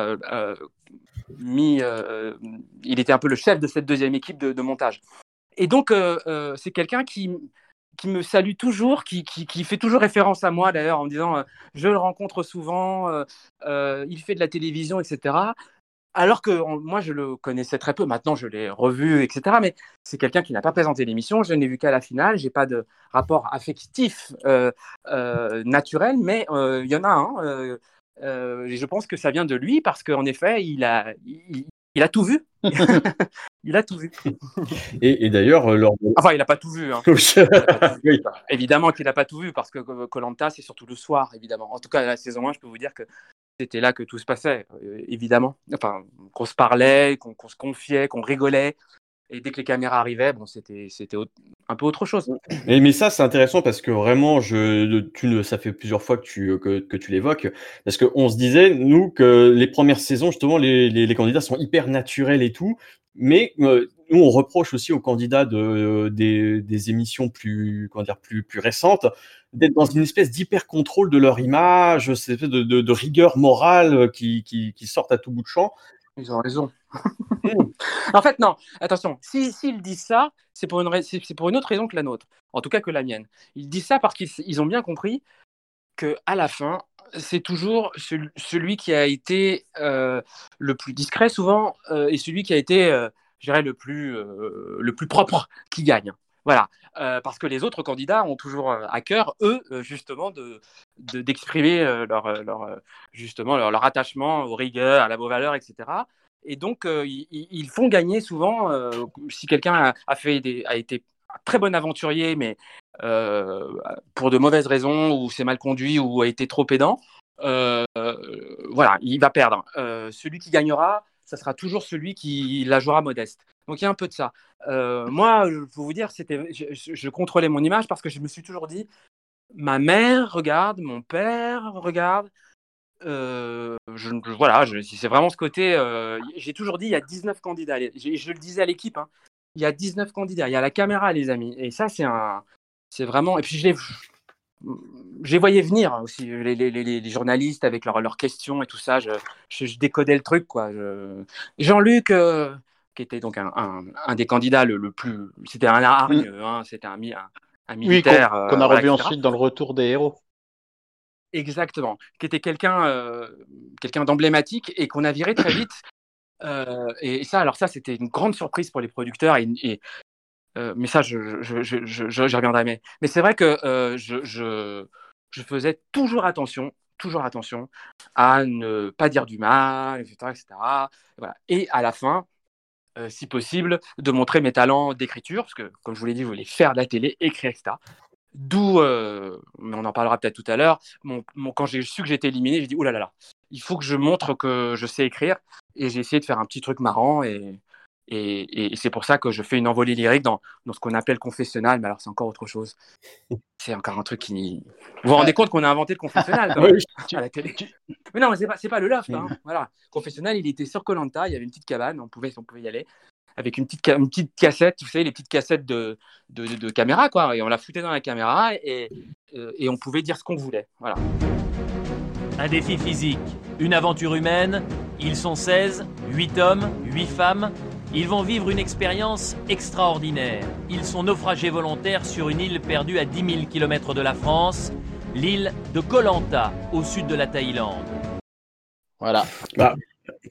mis, il était un peu le chef de cette deuxième équipe de, montage. Et donc, c'est quelqu'un qui, qui me salue toujours, qui, qui, fait toujours référence à moi d'ailleurs en me disant je le rencontre souvent, il fait de la télévision, etc alors que moi, je le connaissais très peu. Maintenant, je l'ai revu, etc. Mais c'est quelqu'un qui n'a pas présenté l'émission. Je n'ai vu qu'à la finale. J'ai pas de rapport affectif euh, euh, naturel, mais euh, il y en a un. et je pense que ça vient de lui parce qu'en effet, il a, il, a tout vu. il a tout vu. Et, d'ailleurs, lors Enfin, il n'a pas tout vu. Hein. Évidemment qu'il n'a pas tout vu parce que Colanta, c'est surtout le soir, évidemment. En tout cas, la saison 1, je peux vous dire que c'était là que tout se passait, euh, évidemment. Enfin, qu'on se parlait, qu'on se confiait, qu'on rigolait. Et dès que les caméras arrivaient, bon, c'était un peu autre chose. Mais, ça, c'est intéressant parce que vraiment, je, tu, ça fait plusieurs fois que tu, que, que tu l'évoques. Parce qu'on se disait, nous, que les premières saisons, justement, les, les, les, candidats sont hyper naturels et tout. Mais euh, nous, on reproche aussi aux candidats de, des, des, émissions plus, comment dire, plus, plus récentes d'être dans une espèce d'hyper contrôle de leur image, cette espèce de, de, rigueur morale qui, qui, qui, sortent à tout bout de champ. Ils ont raison. en fait, non, attention, s'ils si, disent ça, c'est pour, une, c'est pour une autre raison que la nôtre, en tout cas que la mienne. Ils disent ça parce qu'ils ont bien compris que à la fin, c'est toujours celui qui a été euh, le plus discret souvent euh, et celui qui a été, euh, je dirais, le plus, le plus propre qui gagne. Voilà, parce que les autres candidats ont toujours à cœur, eux, justement, de, d'exprimer leur, leur, justement leur, attachement aux rigueurs, à la beau valeur, etc. Et donc, ils, font gagner souvent, si quelqu'un a, fait des, a été très bon aventurier, mais pour de mauvaises raisons, ou c'est mal conduit, ou a été trop pédant, voilà, il va perdre. celui qui gagnera, ça sera toujours celui qui la jouera modeste. Donc il y a un peu de ça. Euh, moi, je peux vous dire, c'était, je, contrôlais mon image parce que je me suis toujours dit, ma mère regarde, mon père regarde. Euh, je, voilà, c'est vraiment ce côté. Euh, j'ai toujours dit, il y a 19 candidats. Je, le disais à l'équipe, hein, il y a 19 candidats. Il y a la caméra, les amis. Et ça, c'est un, c'est vraiment. Et puis je les voyais venir aussi, les, les, les journalistes avec leurs questions et tout ça. Je, je, décodais le truc, quoi. Jean-Luc qui était donc un, un, des candidats le, plus. C'était un hargne, mm. hein, c'était un, un, militaire. Oui, qu'on a revu ensuite dans le retour des héros. Exactement, qui était quelqu'un euh, quelqu'un d'emblématique et qu'on a viré très vite. Euh, et, ça, alors ça, c'était une grande surprise pour les producteurs. Et, euh, mais ça, je, je, je, reviendrai. Mais, mais c'est vrai que je, je, faisais toujours attention toujours attention à ne pas dire du mal, etc. etc. Et à la fin, euh, si possible, de montrer mes talents d'écriture, parce que, comme je vous l'ai dit, je voulais faire de la télé, écrire, etc. D'où, euh, mais on en parlera peut-être tout à l'heure, quand j'ai su que j'étais éliminé, j'ai dit, oulala, là là il faut que je montre que je sais écrire, et j'ai essayé de faire un petit truc marrant, et, et, c'est pour ça que je fais une envolée lyrique dans, dans ce qu'on appelle confessionnal, mais alors c'est encore autre chose. C'est encore un truc qui. Vous vous rendez compte qu'on a inventé le confessionnal quand même, à la télé Mais non, c'est pas, pas le loft. Hein. Voilà. Confessionnal, il était sur Colanta, il y avait une petite cabane, on pouvait, on pouvait y aller, avec une petite, une petite cassette, vous savez, les petites cassettes de, de, de, caméra, quoi. Et on la foutait dans la caméra et, euh, et on pouvait dire ce qu'on voulait. Voilà. Un défi physique, une aventure humaine. Ils sont 16, 8 hommes, 8 femmes ils vont vivre une expérience extraordinaire. Ils sont naufragés volontaires sur une île perdue à 10 000 km de la France, l'île de Koh Lanta, au sud de la Thaïlande. Voilà. Bah,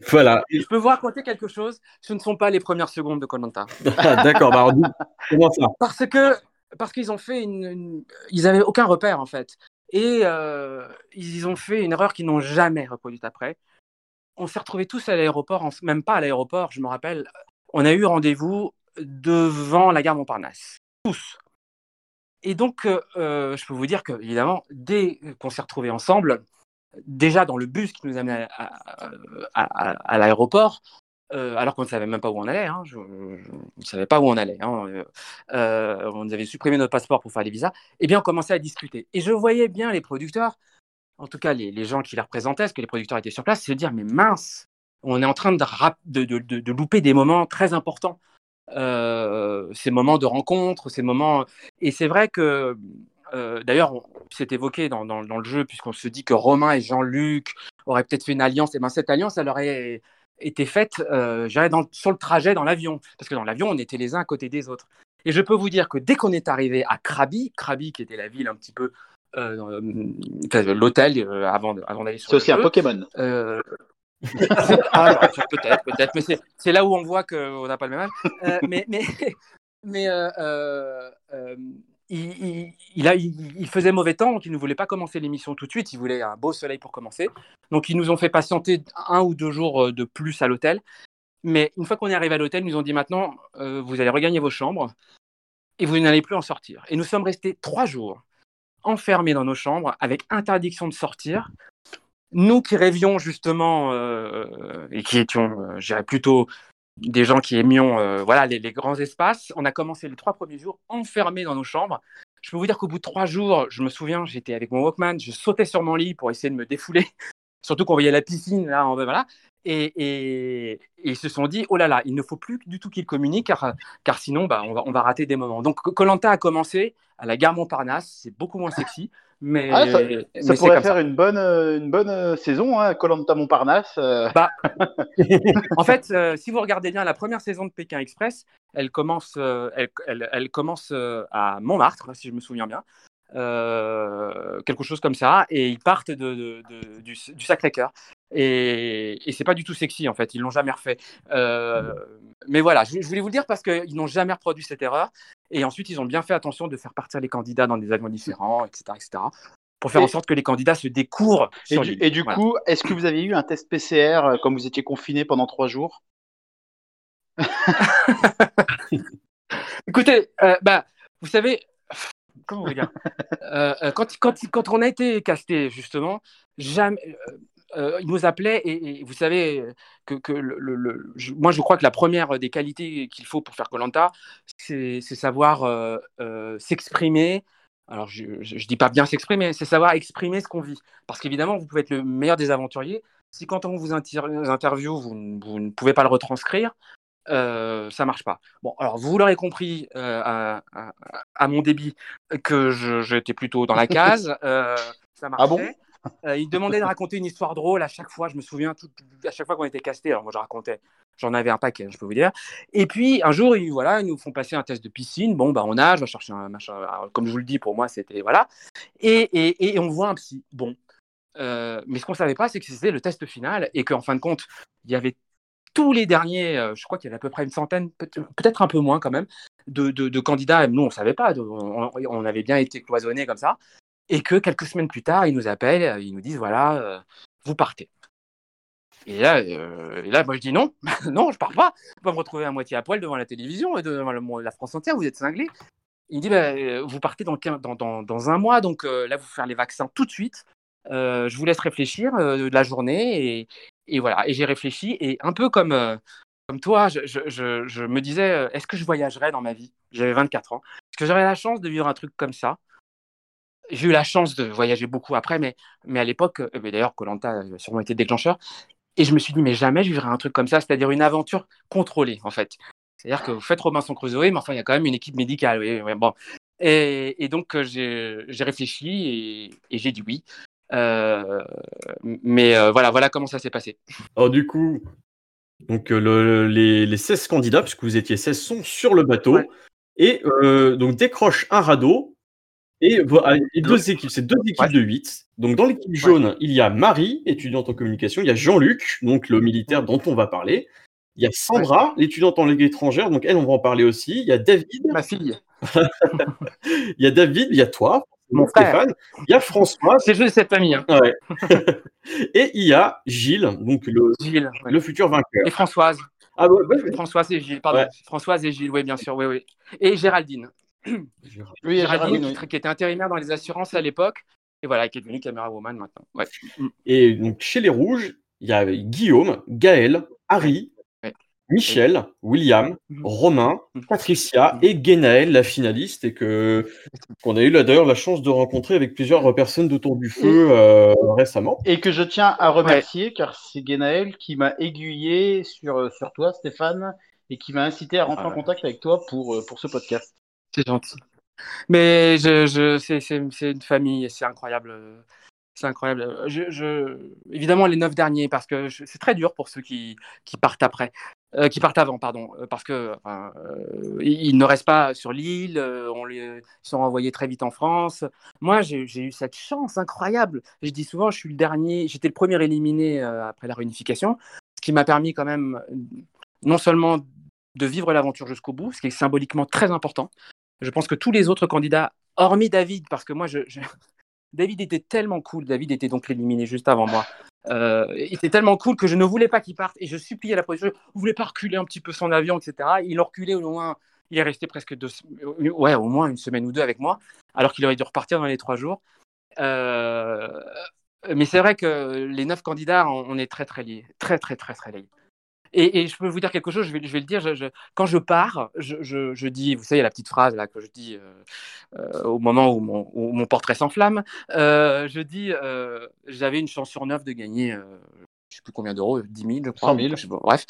voilà. Je peux vous raconter quelque chose? Ce ne sont pas les premières secondes de Koh Lanta. Ah, d'accord. Bah, comment ça? Parce que parce qu'ils ont fait une, ils n'avaient aucun repère en fait, et euh, ils ont fait une erreur qu'ils n'ont jamais reproduite après on s'est retrouvés tous à l'aéroport, même pas à l'aéroport, je me rappelle, on a eu rendez-vous devant la gare Montparnasse. Tous. Et donc, euh, euh, je peux vous dire que, évidemment, dès qu'on s'est retrouvés ensemble, déjà dans le bus qui nous amenait à, l'aéroport, euh, alors qu'on ne savait même pas où on allait, hein, je, ne savais pas où on allait, hein, on avait supprimé notre passeport pour faire les visas, eh bien on commençait à discuter. Et je voyais bien les producteurs en tout cas les, gens qui les représentaient, parce que les producteurs étaient sur place, se dire mais mince, on est en train de, louper des moments très importants. Euh, ces moments de rencontre, ces moments. Et c'est vrai que, euh, d'ailleurs, c'est évoqué dans, le jeu, puisqu'on se dit que Romain et Jean-Luc auraient peut-être fait une alliance. Et bien cette alliance, elle aurait, était faite euh, dans, sur le trajet dans l'avion. Parce que dans l'avion, on était les uns à côté des autres. Et je peux vous dire que dès qu'on est arrivé à Krabi, Krabi qui était la ville un petit peu. Euh, l'hôtel euh, avant, avant d'aller sur C'est aussi un Pokémon. Euh, ah, peut-être, peut-être, mais c'est là où on voit qu'on n'a pas le même âge. mais mais, mais il, il, faisait mauvais temps, donc il ne voulait pas commencer l'émission tout de suite. Il voulait un beau soleil pour commencer. Donc ils nous ont fait patienter un ou deux jours euh, de plus à l'hôtel. Mais une fois qu'on est arrivé à l'hôtel, ils nous ont dit maintenant, euh, vous allez regagner vos chambres et vous n'allez plus en sortir. Et nous sommes restés trois jours enfermés dans nos chambres avec interdiction de sortir. Nous qui rêvions justement euh, et qui étions, dirais plutôt des gens qui aimions euh, voilà, les, grands espaces. On a commencé les trois premiers jours enfermés dans nos chambres. Je peux vous dire qu'au bout de trois jours, je me souviens, j'étais avec mon Walkman, je sautais sur mon lit pour essayer de me défouler, surtout qu'on voyait la piscine là, voilà. Et, ils se sont dit, oh là là, il ne faut plus du tout qu'ils communiquent, car, car sinon, bah, on, va, on va rater des moments. Donc, Colanta a commencé à la gare Montparnasse, c'est beaucoup moins sexy. Mais, ah, ça, pourrait faire une bonne, euh, une bonne euh, saison, hein, Colanta Montparnasse. Euh. Bah, en fait, si vous regardez bien la première saison de Pékin Express, elle commence, elle, elle, commence à Montmartre, si je me souviens bien. Quelque chose comme ça, et ils partent de, du, Sacré-Cœur. Et, et c'est pas du tout sexy en fait, ils l'ont jamais refait. mais voilà, je, je, voulais vous le dire parce qu'ils n'ont jamais reproduit cette erreur. Et ensuite, ils ont bien fait attention de faire partir les candidats dans des avions différents, etc., etc., pour faire en sorte que les candidats se découvrent. Et du, et du coup, est-ce que vous avez eu un test PCR euh, comme vous étiez confiné pendant trois jours? Écoutez, euh, bah, vous savez, comment vous dire? Euh, quand, quand, on a été casté, justement, euh, il nous appelait et, vous savez que, moi je crois que la première des qualités qu'il faut pour faire Colanta, c'est savoir euh, euh, s'exprimer. Alors je ne dis pas bien s'exprimer, c'est savoir exprimer ce qu'on vit. Parce qu'évidemment, vous pouvez être le meilleur des aventuriers. Si quand on vous interview, vous, ne pouvez pas le retranscrire, euh, ça marche pas. Bon, alors vous l'aurez compris à, mon débit que j'étais plutôt dans la case. ça marchait. Ah bon? euh, il demandait de raconter une histoire drôle à chaque fois. Je me souviens, à chaque fois qu'on était casté, alors moi je racontais, j'en avais un paquet, je peux vous dire. Et puis un jour, ils, voilà, ils nous font passer un test de piscine. Bon, bah on nage, on va chercher un machin. comme je vous le dis, pour moi, c'était voilà. Et, et, on voit un psy. Bon. Euh, mais ce qu'on savait pas, c'est que c'était le test final et qu'en fin de compte, il y avait tous les derniers, euh, je crois qu'il y avait à peu près une centaine, peut-être un peu moins quand même, de, candidats. Nous, on ne savait pas, on, avait bien été cloisonnés comme ça et que quelques semaines plus tard, ils nous appellent, euh, ils nous disent voilà, euh, vous partez. Et là, moi je dis non, non, je pars pas. Je vais me retrouver à moitié à poil devant la télévision devant la France entière, vous êtes cinglés. Il me dit bah, vous partez dans, un mois, donc là, vous faire les vaccins tout de suite. Je vous laisse réfléchir de la journée et, voilà. Et j'ai réfléchi et un peu comme, comme toi, je, me disais est-ce que je voyagerais dans ma vie? J'avais 24 ans. Est-ce que j'aurais la chance de vivre un truc comme ça? J'ai eu la chance de voyager beaucoup après, mais, à l'époque, euh, d'ailleurs, Colanta a sûrement été déclencheur. Et je me suis dit, mais jamais je vivrai un truc comme ça, c'est-à-dire une aventure contrôlée, en fait. C'est-à-dire que vous faites Robinson Crusoe, mais enfin, il y a quand même une équipe médicale. Et, donc, euh, j'ai réfléchi et, j'ai dit oui. Euh, mais voilà, voilà comment ça s'est passé. Alors, du coup, donc, le, les, les, 16 candidats, puisque vous étiez 16, sont sur le bateau. Et donc, décrochent un radeau et, deux équipes, c'est deux équipes de 8. Donc dans l'équipe jaune, il y a Marie, étudiante en communication, il y a Jean-Luc, donc le militaire dont on va parler. Il y a Sandra, l'étudiante en langue étrangère, donc elle, on va en parler aussi. Il y a David. Ma fille. il y a David, il y a toi, mon Stéphane. Il y a François. C'est juste cette famille. Hein. et il y a Gilles, donc le, le futur vainqueur. Et Françoise. Ah, Françoise et Gilles, pardon. Françoise et Gilles, oui, bien sûr, oui, oui. Et Géraldine. Oui, Géraldine, qui, était intérimaire dans les assurances à l'époque, et voilà, qui est devenue caméra woman maintenant. Et donc chez les Rouges, il y a Guillaume, Gaël, Harry, Michel, William, mhm. Romain, mhm. Patricia mhm. et Guénaël, la finaliste, et que qu'on a eu d'ailleurs la chance de rencontrer avec plusieurs personnes d'autour du feu euh, récemment. Et que je tiens à remercier, car c'est Guénaël qui m'a aiguillé sur, sur toi, Stéphane, et qui m'a incité à rentrer en contact avec toi pour, euh, pour ce podcast. C'est gentil. Mais je, je, c'est une famille, c'est incroyable. C'est incroyable. Je, je- Évidemment, les neuf derniers, parce que je- c'est très dur pour ceux qui, qui partent après, Euh, qui partent avant, pardon, euh, parce que euh, ne restent pas sur l'île, ils sont renvoyés très vite en France. Moi, j'ai eu cette chance incroyable. Je dis souvent, je suis le dernier, j'étais le premier éliminé après la réunification, ce qui m'a permis quand même non seulement de vivre l'aventure jusqu'au bout, ce qui est symboliquement très important. Je pense que tous les autres candidats, hormis David, parce que moi, David était tellement cool. David était donc éliminé juste avant moi. Euh, il était tellement cool que je ne voulais pas qu'il parte et je suppliais la production. Vous voulez pas reculer un petit peu son avion, etc. Il a reculé au moins. Il est resté presque deux, ouais, au moins une semaine ou deux avec moi, alors qu'il aurait dû repartir dans les trois jours. Euh, mais c'est vrai que les neuf candidats, on, on est très très liés, très très très très liés. Et, et je peux vous dire quelque chose, je vais, je vais le dire, je- je- quand je pars, je, dis, vous savez, la petite phrase là que je dis euh, euh, au moment où mon, où mon portrait s'enflamme, euh, je dis, euh, j'avais une chance sur neuf de gagner, euh, je sais plus combien d'euros, 10 000, je crois. 100 000. je sais pas, bref,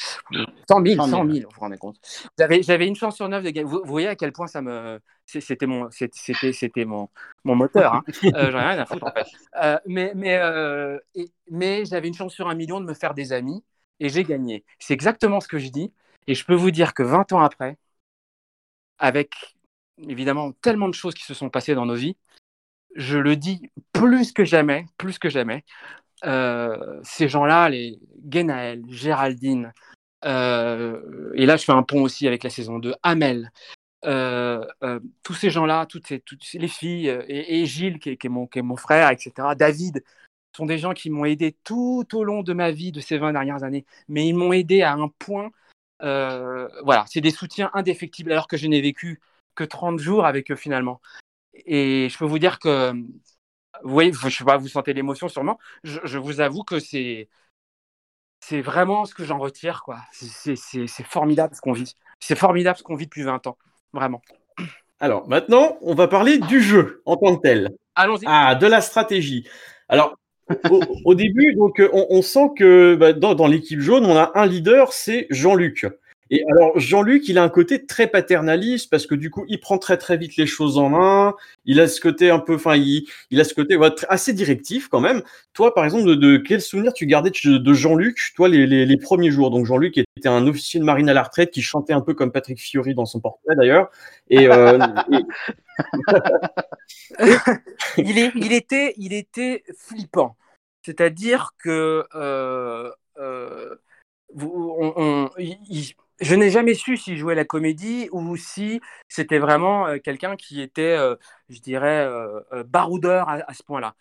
100 000, 100 100 000. 000, vous vous rendez compte. J'avais, une chance sur neuf de gagner. Vous, vous voyez à quel point ça me, c'était mon, c'est- c'était, c'était mon, mon moteur. Hein. Euh, j'en ai rien à foutre en fait. Euh, mais, mais, euh, et- mais j'avais une chance sur un million de me faire des amis et j'ai gagné. C'est exactement ce que je dis. Et je peux vous dire que 20 ans après, avec évidemment tellement de choses qui se sont passées dans nos vies, je le dis plus que jamais, plus que jamais, euh, ces gens-là, les Genaël, Géraldine, euh, et là je fais un pont aussi avec la saison 2, Amel, euh, tous ces gens-là, toutes, les filles, et, Gilles qui est mon frère, etc., David, sont des gens qui m'ont aidé tout au long de ma vie de ces 20 dernières années, mais ils m'ont aidé à un point, euh, voilà, c'est des soutiens indéfectibles alors que je n'ai vécu que 30 jours avec eux finalement. Et je peux vous dire que, vous voyez, je sais pas, vous sentez l'émotion sûrement, je, je vous avoue que c'est c'est vraiment ce que j'en retire, quoi. C'est- formidable ce qu'on vit. C'est formidable ce qu'on vit depuis 20 ans, vraiment. Alors maintenant, on va parler du jeu en tant que tel. Allons-y. Ah, de la stratégie. Alors, au, début, donc, euh, on, sent que bah, dans l'équipe jaune, on a un leader, c'est Jean-Luc. Et alors, Jean-Luc, il a un côté très paternaliste parce que du coup, il prend très très vite les choses en main. Il a ce côté un peu, enfin, il, a ce côté ouais, assez directif quand même. Toi, par exemple, de, de quel souvenir tu gardais de, Jean-Luc, toi, les, premiers jours? Donc, Jean-Luc était un officier de marine à la retraite qui chantait un peu comme Patrick Fiori dans son portrait d'ailleurs. Et, euh, il, est, il, était, il était flippant. C'est-à-dire que euh, euh, on- on- il- je n'ai jamais su s'il jouait la comédie ou si c'était vraiment euh, quelqu'un qui était, euh, je dirais, euh, baroudeur à, à ce point-là.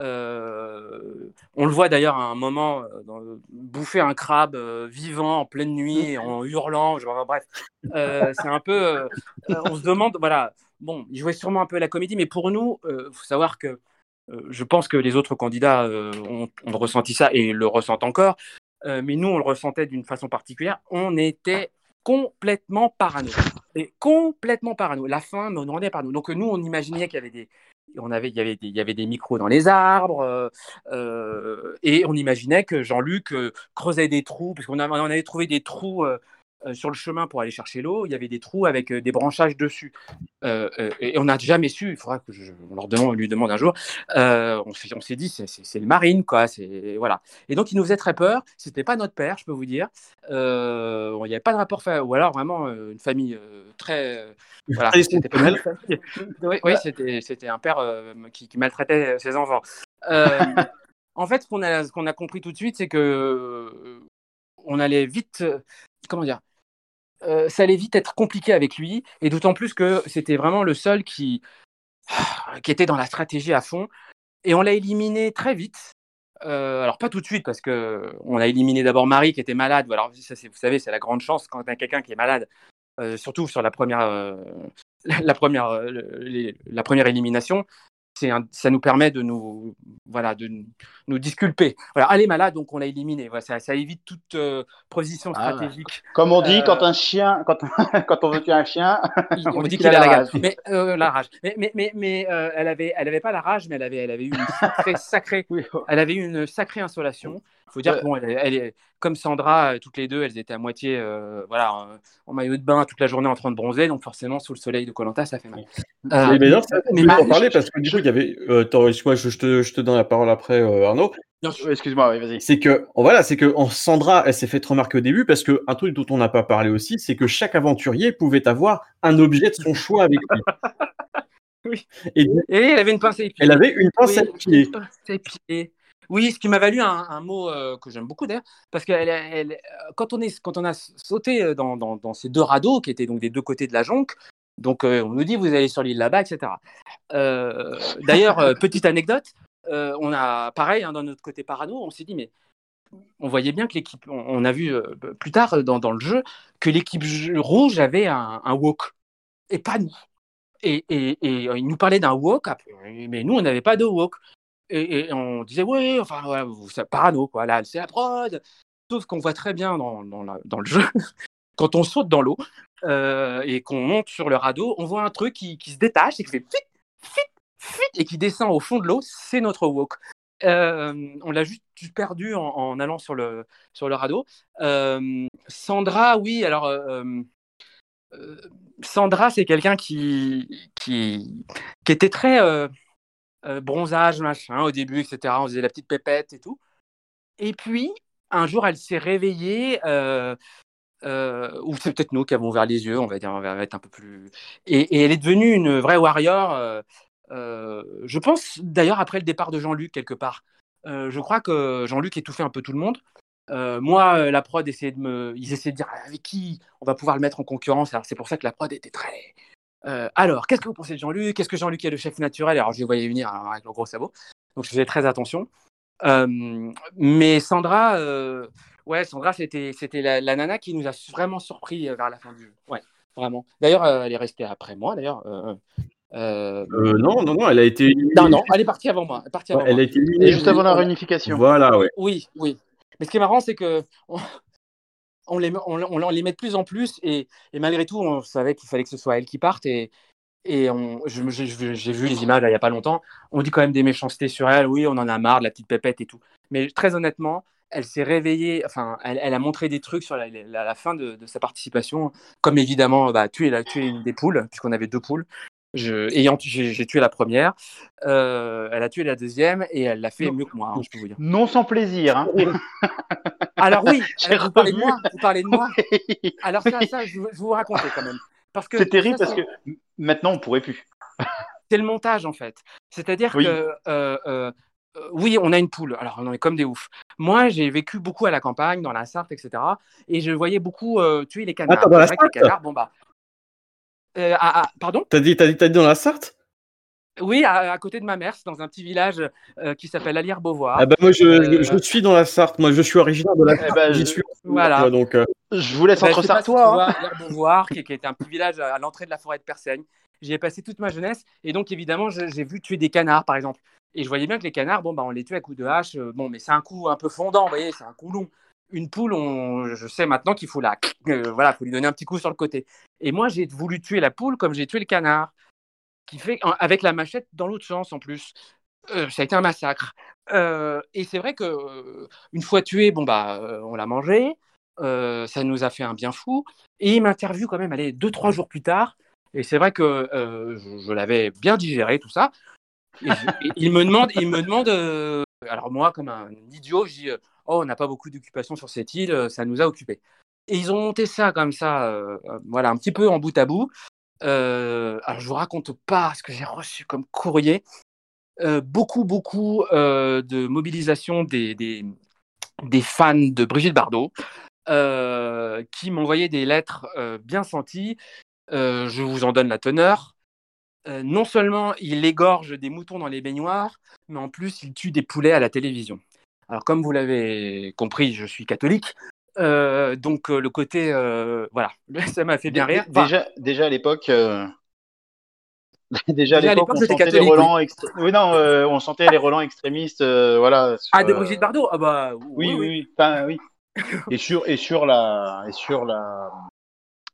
On le voit d'ailleurs à un moment dans- bouffer un crabe vivant en pleine nuit en hurlant. bref, c'est un peu. on se demande, voilà. Bon, il jouait sûrement un peu la comédie, mais pour nous, il faut savoir que je pense que les autres candidats ont, ont ressenti ça et le ressentent encore. Euh, mais nous, on le ressentait d'une façon particulière. On était complètement parano. Et complètement parano. La fin me rendait parano. Donc nous, on imaginait qu'il y avait des, on avait, il y avait des, il y avait des micros dans les arbres, euh, euh, et on imaginait que Jean-Luc euh, creusait des trous, parce qu'on avait, on avait trouvé des trous euh, sur le chemin pour aller chercher l'eau. Il y avait des trous avec euh, des branchages dessus. Euh, et on n'a jamais su. Il faudra que je, on leur demande, on lui demande un jour. On s'est dit, c'est- c'est c'est le marine, quoi. Voilà. Et donc, il nous faisait très peur. C'était pas notre père, je peux vous dire. Il n'y avait pas de rapport, ou alors vraiment une famille très. voilà, c'était. Oui, oui, c'était un père qui, qui maltraitait ses enfants. En fait, ce qu'on a, a compris tout de suite, c'est que on allait vite. comment dire euh, ça allait vite être compliqué avec lui, et d'autant plus que c'était vraiment le seul qui, était dans la stratégie à fond. Et on l'a éliminé très vite. Euh, alors pas tout de suite parce que on a éliminé d'abord Marie qui était malade. Alors ça, vous savez, c'est la grande chance quand on a quelqu'un qui est malade, euh, surtout sur la première, la première, la première élimination. Un- ça nous permet de nous, voilà, de nous- disculper. Voilà, elle est malade, donc on l'a éliminée. Voilà, ça, ça évite toute euh, position Ah, stratégique. Comme on dit, Euh, quand un chien, quand, quand on veut tuer un chien, on on dit dit qu'il qu'il a la rage. Mais euh, la rage. Mais, mais, mais, mais, euh, elle avait, elle avait pas la rage, mais elle avait, elle avait eu une sacrée, sacrée, oui, elle avait eu une sacrée insolation. Faut dire que bon, elle, elle est comme Sandra, euh, toutes les deux, elles étaient à moitié euh, voilà, en, en maillot de bain toute la journée en train de bronzer, donc forcément sous le soleil de Colanta, ça fait mal. Euh, Mais, non, mais en parler parce que du coup, il y avait. Euh, excuse-moi, je, je te, je te donne la parole après, euh, Arnaud. Excuse-moi, oui, vas-y. C'est que, voilà, c'est que en Sandra, elle s'est fait remarquer au début parce que un truc dont on n'a pas parlé aussi, c'est que chaque aventurier pouvait avoir un objet de son choix avec lui. Oui. Et elle avait une pince à épiler. elle avait une pince à Oui, épiler. une pince à épiler. Oui, ce qui m'a valu un, mot euh, que j'aime beaucoup d'ailleurs, parce que euh, quand, on a sauté euh, dans, ces deux radeaux, qui étaient donc des deux côtés de la jonque, donc on nous dit vous allez sur l'île là-bas, etc. D'ailleurs, petite anecdote, on a pareil hein, dans notre côté parano, on s'est dit mais on voyait bien que l'équipe, on, a vu plus tard dans, le jeu que l'équipe rouge avait un, un walk et pas nous. Et, et, il nous parlait d'un walk, mais nous on n'avait pas de walk. Et, on disait ouais, enfin vous- c'est parano quoi, là c'est la prod. Sauf qu'on voit très bien dans, dans, le jeu, quand on saute dans l'eau euh, et qu'on monte sur le radeau, on voit un truc qui, qui se détache et qui fait fit, fit, fit et qui descend au fond de l'eau, c'est notre walk. Euh, on l'a juste perdu en, allant sur le, sur le radeau. Euh, Sandra, oui, alors Sandra, c'est quelqu'un qui, qui était très euh, bronzage, machin, au début, etc. On faisait la petite pépette et tout. Et puis, un jour, elle s'est réveillée, euh, euh, ou c'est peut-être nous qui avons ouvert les yeux, on va dire, on va être un peu plus. Et, elle est devenue une vraie warrior. je pense d'ailleurs après le départ de Jean-Luc quelque part. Je crois que Jean-Luc étouffait un peu tout le monde. Moi, la prod essayait de me, ils essayaient de dire avec qui on va pouvoir le mettre en concurrence. C'est pour ça que la prod était très. Euh, alors, qu'est-ce que vous pensez de Jean-Luc? Qu'est-ce que Jean-Luc est le chef naturel? Alors je les voyais venir hein, avec le gros sabot, donc je faisais très attention. Euh, mais Sandra, euh, ouais, Sandra, c'était c'était la, la nana qui nous a vraiment surpris euh, vers la fin du jeu. Ouais, vraiment. D'ailleurs, euh, elle est restée après moi. D'ailleurs. Euh, euh, Euh, non, non, non, elle a été. non, non, elle est partie avant moi. Elle est partie avant Ouais, elle moi. a été juste avant la réunification. Voilà, ouais. Oui, oui. Mais ce qui est marrant, c'est que on, on les, on, on les met de plus en plus et, et malgré tout, on savait qu'il fallait que ce soit elle qui parte et, et j'ai vu les images là, il n'y a pas longtemps. On dit quand même des méchancetés sur elle. Oui, on en a marre de la petite pépette et tout. Mais très honnêtement, elle s'est réveillée, enfin, elle, elle a montré des trucs sur la, la- la fin de, de sa participation, comme évidemment bah, tuer, la, tuer une des poules, puisqu'on avait deux poules. Je, ayant, j'ai, j'ai tué la première, euh, elle a tué la deuxième et elle l'a fait Non. mieux que moi, hein, je peux vous dire. Non sans plaisir. Hein. Alors oui, alors, vous parlez de moi, vous parlez de moi. Alors ça, ça, je, vous raconter quand même. Parce que C'est terrible ça, parce que maintenant on pourrait plus. c'est le montage en fait. C'est-à-dire Oui. que euh, euh, euh, oui, on a une poule. Alors on est comme des oufs. Moi, j'ai vécu beaucoup à la campagne, dans la Sarthe, etc. Et je voyais beaucoup euh, tuer les canards. Attends, dans la Sarthe canards, bon bah. Euh, ah, ah, pardon? T'as dit, t'as dit, t'as dit dans la Sarthe? Oui, à, à côté de ma mère, c'est dans un petit village euh, qui s'appelle Allière-Beauvoir. Ah bah moi je, Euh, je, je suis dans la Sarthe, moi je suis originaire de la Eh Sarthe, ben, j'y je- suis. Voilà. donc euh, Je vous laisse Ben, entre toi. vois, hein. Herbe-Beauvoir, qui, qui était un petit village à, à l'entrée de la forêt de Persaigne. J'y ai passé toute ma jeunesse. Et donc, évidemment, j'ai vu tuer des canards, par exemple. Et je voyais bien que les canards, bon, bah, on les tuait à coups de hache. euh, bon, mais c'est un coup un peu fondant, vous voyez, c'est un coup long. Une poule, on, je sais maintenant qu'il faut la, euh, voilà, faut lui donner un petit coup sur le côté. Et moi, j'ai voulu tuer la poule comme j'ai tué le canard, qui fait avec la machette dans l'autre sens en plus. Euh, ça a été un massacre. Euh, et c'est vrai que euh, une fois tué, bon bah, on l'a mangé. Ça nous a fait un bien fou. Et il m'interviewe quand même, allez, deux trois jours plus tard. Et c'est vrai que je, l'avais bien digéré tout ça. Il me demande, il me demande. alors moi, comme un idiot, je dis, oh, on n'a pas beaucoup d'occupation sur cette île, ça nous a occupés. Et ils ont monté ça comme ça, voilà, un petit peu en bout à bout. Euh, alors je vous raconte pas ce que j'ai reçu comme courrier. Euh, beaucoup, beaucoup euh, de mobilisation des, des, des fans de Brigitte Bardot qui m'envoyaient des lettres bien senties. Je vous en donne la teneur. Non seulement il égorge des moutons dans les baignoires, mais en plus il tue des poulets à la télévision. Alors comme vous l'avez compris, je suis catholique. Euh, donc euh, le côté, euh, voilà, ça m'a fait bien rire. Enfin, Déjà, déjà à l'époque. euh, Déjà à l'époque, on sentait les catholique, relents extré- Oui, non, euh, on sentait les relents extrémistes, euh, voilà. sur, ah, de Brigitte Bardot? Ah bah Oui, oui, oui. Enfin, oui. Et sur et sur la et sur la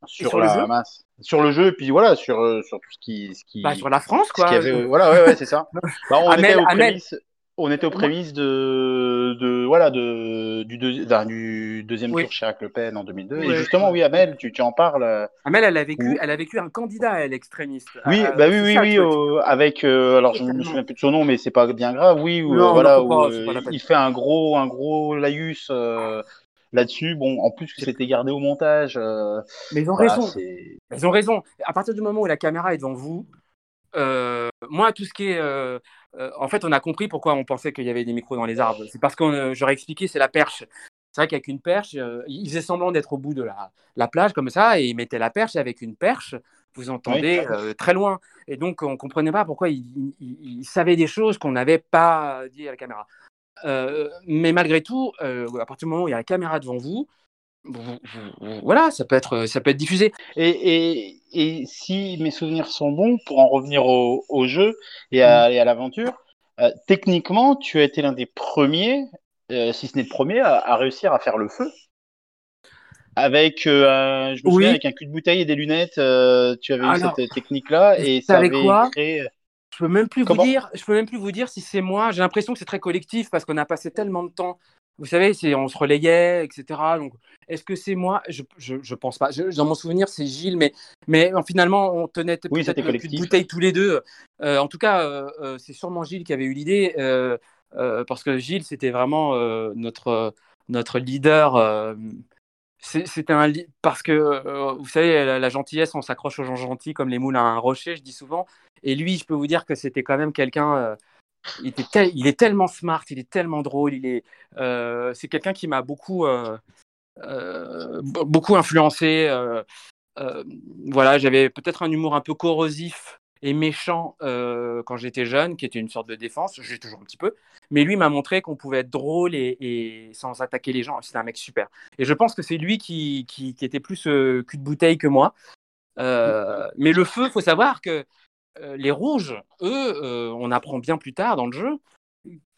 sur, sur la masse, sur le jeu, et puis voilà, sur sur tout ce qui ce qui Bah, sur la France, ce quoi. avait- voilà, ouais, ouais, c'est ça. Bah, on Amel- était aux Amel- prémices. On était aux prémices de, de voilà de du, deux- d'un- du deuxième Oui. tour Chirac Le Pen en 2002. Ouais. Et justement, oui, Amel, tu, tu en parles. euh, Amel, elle a vécu, elle a vécu un candidat, elle extrémiste. Oui, Ah, bah oui, oui, oui, euh, avec euh, alors je me Totalement. souviens plus de son nom, mais c'est pas bien grave. Oui, où, Non, voilà, où, pas euh, il fait un gros, un gros laïus euh, là-dessus. Bon, en plus que c'était gardé au montage. Mais ils ont voilà, raison. Ils ont raison. À partir du moment où la caméra est devant vous, euh, moi, tout ce qui est. euh, euh, en fait, on a compris pourquoi on pensait qu'il y avait des micros dans les arbres. C'est parce que euh, j'aurais expliqué, c'est la perche. C'est vrai qu'avec une perche, euh, il faisait semblant d'être au bout de la, la plage comme ça, et il mettait la perche, et avec une perche, vous entendez euh, très loin. Et donc, on ne comprenait pas pourquoi il, il- il savait des choses qu'on n'avait pas dit à la caméra. Mais malgré tout, à partir du moment où il y a la caméra devant vous- voilà, ça peut être, ça peut être diffusé. Et, et, et si mes souvenirs sont bons, pour en revenir au, au jeu et à, à l'aventure, euh, techniquement, tu as été l'un des premiers, euh, si ce n'est le premier, à, à réussir à faire le feu. Avec, euh, un- je me Oui. souviens, avec un cul de bouteille et des lunettes, tu avais Alors, eu cette technique-là et ça avait quoi? créé. Je peux même plus Comment? vous dire. Je peux même plus vous dire si c'est moi. J'ai l'impression que c'est très collectif parce qu'on a passé tellement de temps. Vous savez, on se relayait, etc. Donc, est-ce que c'est moi? Je, je, je pense pas. Je- dans mon souvenir, c'est Gilles, mais mais euh, finalement, on tenait Oui, peut-être c'était le cul de collectif. bouteille tous les deux. Euh, en tout cas, euh, c'est sûrement Gilles qui avait eu l'idée euh, parce que Gilles, c'était vraiment notre notre leader. c'était un parce que vous savez la, la gentillesse on s'accroche aux gens gentils comme les moules à un rocher je dis souvent et lui je peux vous dire que c'était quand même quelqu'un il, était tel- il est tellement smart il est tellement drôle il est euh, c'est quelqu'un qui m'a beaucoup euh, euh, be- beaucoup influencé voilà j'avais peut-être un humour un peu corrosif et méchant quand j'étais jeune qui était une sorte de défense j'ai toujours un petit peu mais lui m'a montré qu'on pouvait être drôle et, et sans attaquer les gens c'était un mec super et je pense que c'est lui qui, qui, qui était plus cul de bouteille que moi. Euh, mais le feu, faut savoir que les rouges, eux, euh, on apprend bien plus tard dans le jeu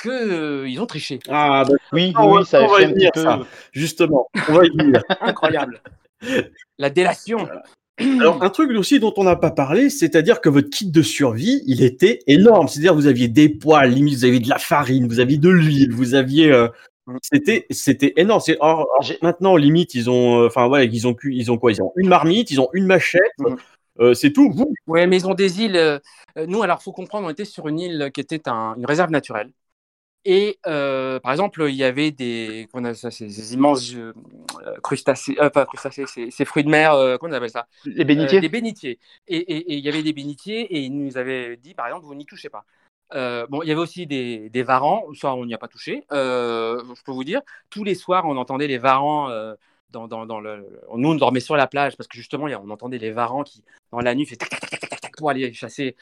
qu'ils ont triché. Ah, bah, Oui, on oui, ça on va y fait un petit venir, peu. ça. justement, on va y venir. Incroyable. La délation. Alors, un truc aussi dont on n'a pas parlé, c'est-à-dire que votre kit de survie, il était énorme. C'est-à-dire, vous aviez des poils, limite, vous aviez de la farine, vous aviez de l'huile, vous aviez. euh, Mm. C'était, c'était énorme. C'est, or, or, J'ai- maintenant, limite, ils ont, euh, enfin, voilà, ils ont, ils quoi? Ils ont une marmite, ils ont une machette, Mhm. Euh, c'est tout. Vous, Ouais, mais ils ont des îles. euh, euh, nous, alors, faut comprendre, on était sur une île qui était un- une réserve naturelle. Et euh, par exemple, il y avait des, comment on appelle ça, ces, ces immenses euh, crustacés, euh, pas crustacés, ces, ces fruits de mer, euh, comment on appelle ça Les Euh, bénitiers des bénitiers. Et, et- et il y avait des bénitiers et ils nous avaient dit, par exemple, vous n'y touchez pas. Euh, bon, il y avait aussi des, des varans, ça on n'y a pas touché. Euh, je peux vous dire, tous les soirs on entendait les varans. euh, dans, dans, dans le... Nous on dormait sur la plage parce que justement on entendait les varans qui dans la nuit fait tac, pour aller chasser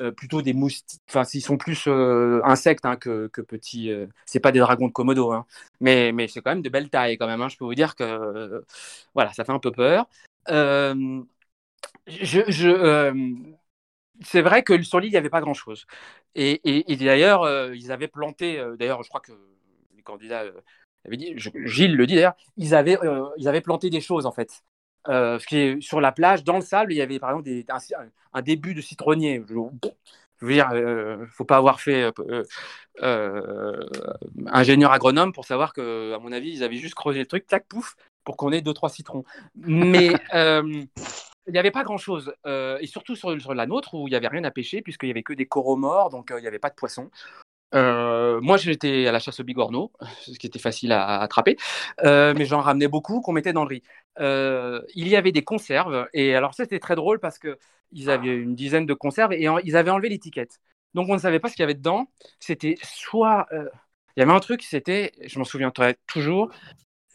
euh, plutôt des moustiques. Enfin, s'ils sont plus euh, insectes hein, que, que petits. euh, C'est pas des dragons de Komodo, hein. mais, mais c'est quand même de belle taille quand même. hein. Je peux vous dire que euh, voilà, ça fait un peu peur. Euh, je, je, euh, c'est vrai que sur l'île, il n'y avait pas grand-chose. Et, et- et d'ailleurs, ils avaient planté, d'ailleurs, je crois que les candidats avaient dit, je- Gilles le dit d'ailleurs, ils avaient, euh, ils avaient planté des choses en fait. Euh, ce qui est sur la plage, dans le sable, il y avait par exemple des- un, un début de citronnier. Je, je veux dire, euh, faut pas avoir fait ingénieur agronome pour savoir que, à mon avis, ils avaient juste creusé le truc, tac, pouf, pour qu'on ait deux trois citrons. Mais il n'y avait pas grand-chose. Euh, et surtout sur, sur la nôtre, où il n'y avait rien à pêcher, puisqu'il n'y avait que des coraux morts, donc euh, il n'y avait pas de poissons. Euh, moi, j'étais à la chasse au bigorneau, ce qui était facile à, attraper, euh, mais j'en ramenais beaucoup qu'on mettait dans le riz. Euh, il y avait des conserves, et alors ça, c'était très drôle parce que ils avaient une dizaine de conserves et en- ils avaient enlevé l'étiquette. Donc on ne savait pas ce qu'il y avait dedans. C'était soit. il y avait un truc, c'était, je m'en souviendrai toujours,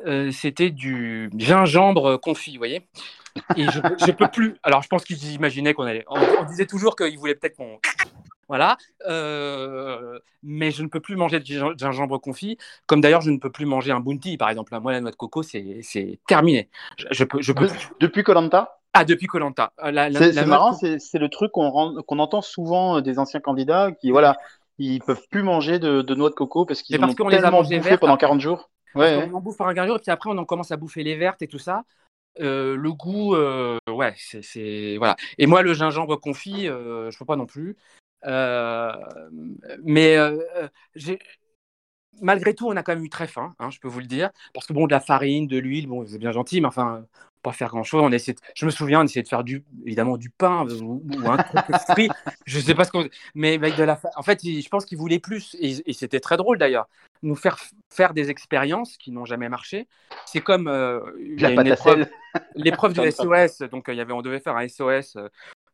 euh, c'était du gingembre confit, vous voyez et je, je peux plus. Alors, je pense qu'ils imaginaient qu'on allait. On, on disait toujours qu'ils voulaient peut-être qu'on. Voilà. Euh, mais je ne peux plus manger de gin- gingembre confit. Comme d'ailleurs, je ne peux plus manger un bounty, par exemple. Moi, la noix de coco, c'est terminé. Je, je peux, je peux De-. Depuis Colanta, Ah, depuis Colanta. La, la- c'est de marrant, coco- c'est le truc qu'on qu'on entend souvent euh, des anciens candidats qui, voilà, ils peuvent plus manger de, de noix de coco parce qu'ils Mais en parce ont qu'on les a tellement bouffé pendant après. 40 jours. Parce Ouais, ouais. qu'on en bouffe par un jour et puis après on en commence à bouffer les vertes et tout ça. Euh, le goût, euh, ouais, c'est- voilà. Et moi, le gingembre confit, euh, je peux pas non plus. mais malgré tout, on a quand même eu très faim, hein, je peux vous le dire. Parce que bon, de la farine, de l'huile, bon, c'est bien gentil, mais enfin, pas faire grand chose. On essaie Je me souviens, on essayait de faire du, évidemment du pain ou, un truc frit. Je sais pas ce qu'on. Mais avec de la. En fait, je pense qu'ils voulaient plus. Et, c'était très drôle d'ailleurs. Nous faire faire des expériences qui n'ont jamais marché. C'est comme euh, l'épreuve du SOS. Donc, il y avait, on devait faire un SOS.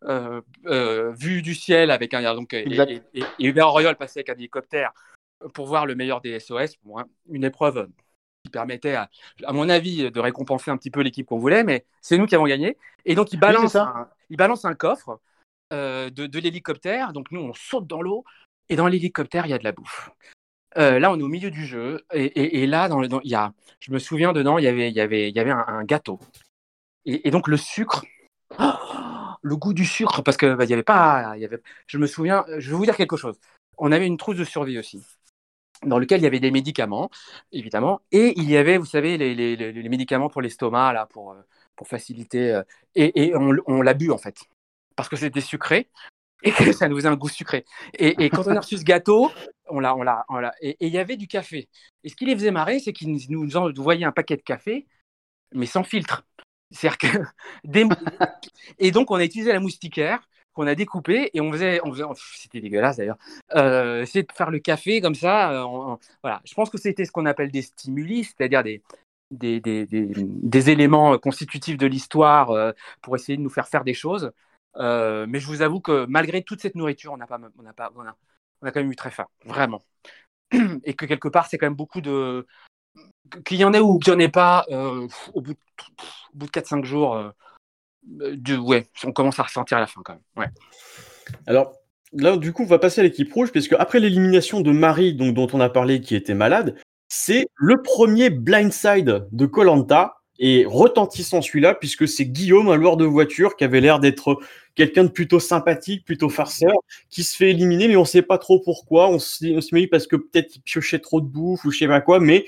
Euh, euh, vue du ciel avec un donc et, et, et, Hubert Royol passait avec un hélicoptère pour voir le meilleur des SOS. une épreuve qui permettait, à, mon avis, de récompenser un petit peu l'équipe qu'on voulait, mais c'est nous qui avons gagné. Et donc, il balance, un, il balance un coffre euh, de, l'hélicoptère. Donc, nous, on saute dans l'eau. Et dans l'hélicoptère, il y a de la bouffe. Euh, là, on est au milieu du jeu. Et, là, dans, il y a, je me souviens, dedans, il y avait, il y avait, y avait un, gâteau. Et, donc, le sucre. le goût du sucre, parce que bah, y avait pas, y avait, je me souviens, je vais vous dire quelque chose. On avait une trousse de survie aussi dans lequel il y avait des médicaments, évidemment, et il y avait, vous savez, les, médicaments pour l'estomac, là, pour, euh, pour faciliter, euh, et, et, on, on l'a bu, en fait, parce que c'était sucré, et que ça nous faisait un goût sucré. Et, quand on a reçu ce gâteau, on l'a, on l'a, et il y avait du café. Et ce qui les faisait marrer, c'est qu'ils nous envoyaient un paquet de café, mais sans filtre. C'est-à-dire que des... et donc on a utilisé la moustiquaire qu'on a découpé et on faisait, on faisait c'était dégueulasse d'ailleurs, euh, c'est de faire le café comme ça. Euh, voilà, je pense que c'était ce qu'on appelle des stimuli, c'est-à-dire des, des, des, des, éléments constitutifs de l'histoire euh, pour essayer de nous faire faire des choses. Mais je vous avoue que malgré toute cette nourriture, on n'a pas, on a pas, on a, a quand même eu très faim, vraiment. Et que quelque part, c'est quand même beaucoup de qu'il y en ait ou qu'il n'y en ait pas, au bout de, de 4-5 jours, de, ouais, on commence à ressentir la fin quand même. Ouais. Alors, là, du coup, on va passer à l'équipe rouge, puisque après l'élimination de Marie, donc, dont on a parlé, qui était malade, c'est le premier blindside de Colanta, et retentissant celui-là, puisque c'est Guillaume, un loueur de voiture, qui avait l'air d'être quelqu'un de plutôt sympathique, plutôt farceur, qui se fait éliminer, mais on sait pas trop pourquoi. On se, on se dit parce que peut-être il piochait trop de bouffe ou je sais pas quoi, mais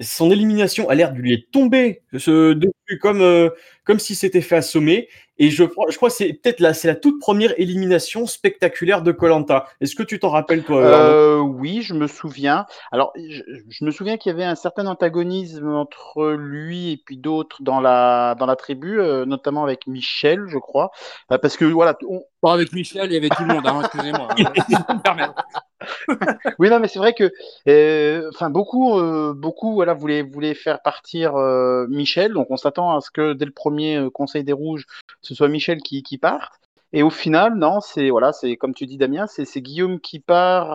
son élimination a l'air de lui être tombée depuis comme, euh, comme si c'était fait assommer. Et je, je crois que c'est peut-être là, c'est la toute première élimination spectaculaire de Colanta. Est-ce que tu t'en rappelles toi euh, Oui, je me souviens. Alors, je, me souviens qu'il y avait un certain antagonisme entre lui et puis d'autres dans la dans la tribu, euh, notamment avec Michel, je crois, parce que voilà. Bon, avec Michel, il y avait tout le monde. Hein, excusez-moi. Hein. oui, non, mais c'est vrai que, euh, enfin, beaucoup, euh, beaucoup, voilà, voulaient, voulaient faire partir euh, Michel. Donc, on s'attend à ce que dès le premier Conseil des Rouges, ce soit Michel qui, parte. Et au final, non, c'est voilà, c'est comme tu dis, Damien, c'est Guillaume qui part.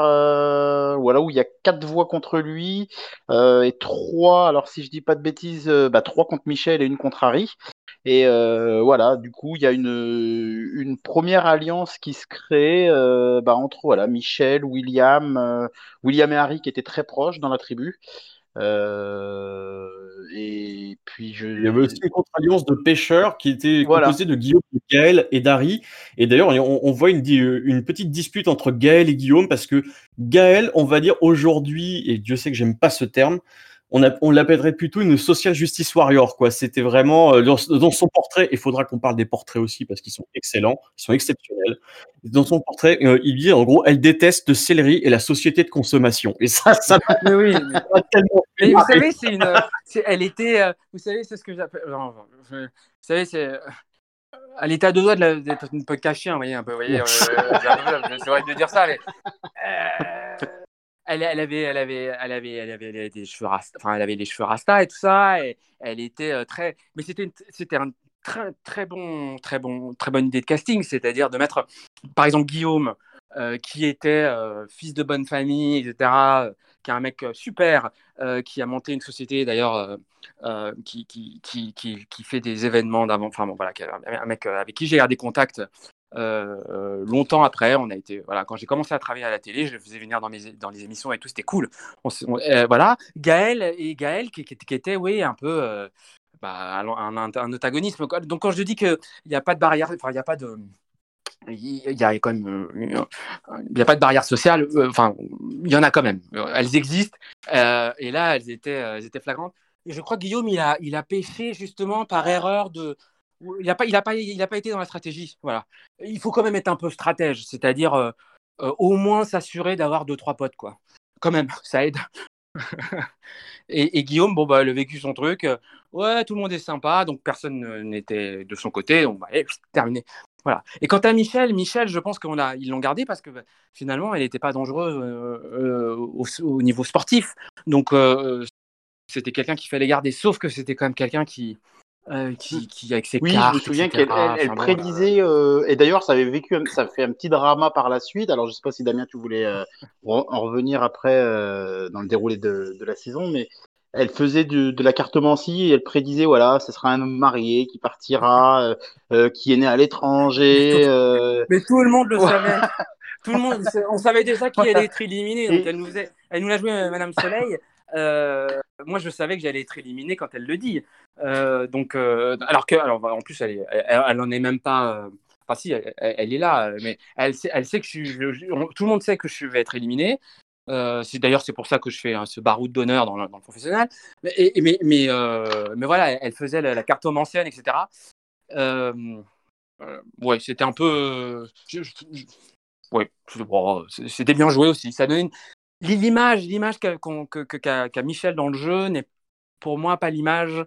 voilà, où il y a quatre voix contre lui et trois. Alors, si je dis pas de bêtises, bah, trois contre Michel et une contre Harry. Et euh, voilà, du coup, il y a une, première alliance qui se crée euh, bah, entre voilà, Michel, William, euh, William et Harry qui étaient très proches dans la tribu. Et puis je... Il y avait aussi une contre-alliance de pêcheurs qui était composée de Guillaume, de Gaël et d'Harry. Et d'ailleurs, on, on, voit une, une, petite dispute entre Gaël et Guillaume parce que Gaël, on va dire aujourd'hui, et Dieu sait que j'aime pas ce terme, on, l'appellerait plutôt une social justice warrior. quoi. C'était vraiment euh, dans, son portrait. Il faudra qu'on parle des portraits aussi parce qu'ils sont excellents, ils sont exceptionnels. Dans son portrait, euh, il dit en gros, elle déteste le céleri et la société de consommation. Et ça, ça mais oui. Mais, vous savez, c'est une. elle était. Euh, vous savez, c'est ce que j'appelle. Vous savez, c'est à l'état de doigt d'être une peu caché, vous voyez, un peu, vous voyez, c'est vrai de dire ça, mais elle, avait, elle, avait, elle, avait, elle avait des cheveux rasta, enfin, elle avait les cheveux rasta et tout ça, et elle était euh, très. Mais c'était, c'était un très, très bon, très bon, très bonne idée de casting, c'est-à-dire de mettre, par exemple, Guillaume, euh, qui était euh, fils de bonne famille, etc., qui est un mec super, qui a monté une société d'ailleurs qui, qui, qui, qui, fait des événements d'avant, enfin bon, voilà, un mec avec qui j'ai gardé contact longtemps après, on a été voilà quand j'ai commencé à travailler à la télé, je faisais venir dans mes dans les émissions et tout, c'était cool. Euh, voilà, Gaël et Gaël qui, qui, était oui un peu euh, bah, un, un, antagonisme. Donc quand je dis qu'il n'y a pas de barrière, enfin il n'y a pas de il y a quand même il y a pas de barrière sociale enfin il y en a quand même elles existent et là elles étaient elles étaient flagrantes je crois que Guillaume il a il a pêché justement par erreur de il n'a pas, il a pas, il a pas été dans la stratégie. Voilà. Il faut quand même être un peu stratège, c'est-à-dire, euh, au moins s'assurer d'avoir deux trois potes quoi. Quand même, ça aide. et, Guillaume, bon bah, il a vécu son truc. ouais, tout le monde est sympa, donc personne n'était de son côté, bah, terminé. Voilà. Et quant à Michel, Michel, je pense qu'ils l'ont gardé parce que bah, finalement, elle n'était pas dangereuse au, niveau sportif. Donc, c'était quelqu'un qu'il fallait garder. Sauf que c'était quand même quelqu'un qui, euh, qui, qui, avec ses oui, cartes, je me souviens qu'elle elle, prédisait, euh, et d'ailleurs, ça avait vécu, ça fait un petit drama par la suite. Alors, je sais pas si Damien, tu voulais euh, en revenir après dans le déroulé de, de, la saison, mais elle faisait de, de la cartomancie et elle prédisait, voilà, ce sera un homme marié qui partira, qui est né à l'étranger. Mais tout le monde le savait. Tout le monde, on savait déjà qui allait être éliminé. Donc elle nous, elle nous l'a joué, Madame Soleil. Euh, moi, je savais que j'allais être éliminé quand elle le dit. Euh, donc, euh, alors que, alors, en plus, elle, elle, en est même pas. Enfin, si, elle, est là, mais elle sait, elle sait que je, tout le monde sait que je vais être éliminé. c'est d'ailleurs c'est pour ça que je fais ce baroud d'honneur dans, dans, le professionnel. Mais, mais, mais, voilà, elle faisait la, la cartomancienne, etc. ouais, c'était un peu. ouais, c'était bien joué aussi. Ça donnait une, l'image, l'image qu'a Michel dans le jeu n'est pour moi pas l'image.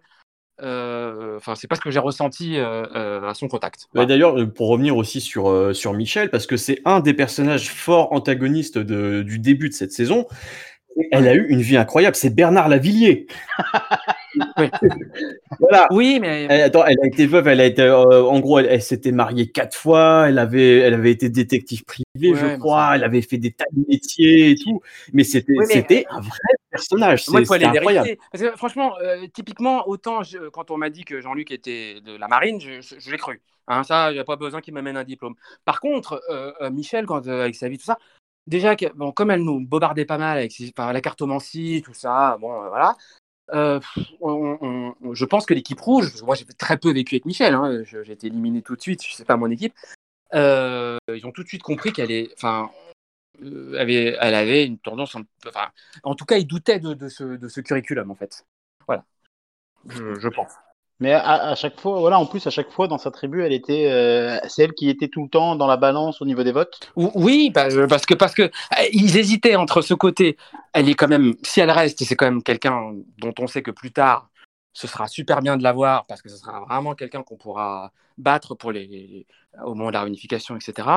Euh, enfin, c'est pas ce que j'ai ressenti euh, euh, à son contact. D'ailleurs, pour revenir aussi sur, sur Michel, parce que c'est un des personnages forts antagonistes du début de cette saison, elle a eu une vie incroyable. C'est Bernard Lavillier. oui. voilà. Oui, mais elle, attends, elle a été veuve. Elle a été, en gros, elle, s'était mariée quatre fois. Elle avait, elle avait été détective privée, je crois. Elle avait fait des tas de métiers et tout. Mais c'était, c'était un vrai personnage. C'est incroyable. Parce que franchement, typiquement, autant quand on m'a dit que Jean-Luc était de la marine, je, je, l'ai cru. Hein, ça, il n'y a pas besoin qu'il m'amène un diplôme. Par contre, Michel, quand, avec sa vie, tout ça, déjà, bon, comme elle nous bobardait pas mal avec la cartomancie, tout ça, bon, euh, voilà. Euh, je pense que l'équipe rouge, moi j'ai très peu vécu avec Michel, hein, j'ai été éliminé tout de suite, je sais pas mon équipe. Euh, ils ont tout de suite compris qu'elle est, enfin, avait, elle avait une tendance, enfin, en tout cas, ils doutaient de, ce, de ce curriculum en fait. Voilà, je pense. Mais à, chaque fois, voilà, en plus, à chaque fois dans sa tribu, elle était, euh, c'est elle qui était tout le temps dans la balance au niveau des votes. Oui, parce que parce que eh, ils hésitaient entre ce côté. Elle est quand même, si elle reste, c'est quand même quelqu'un dont on sait que plus tard, ce sera super bien de l'avoir parce que ce sera vraiment quelqu'un qu'on pourra battre pour les, au moment de la réunification, etc.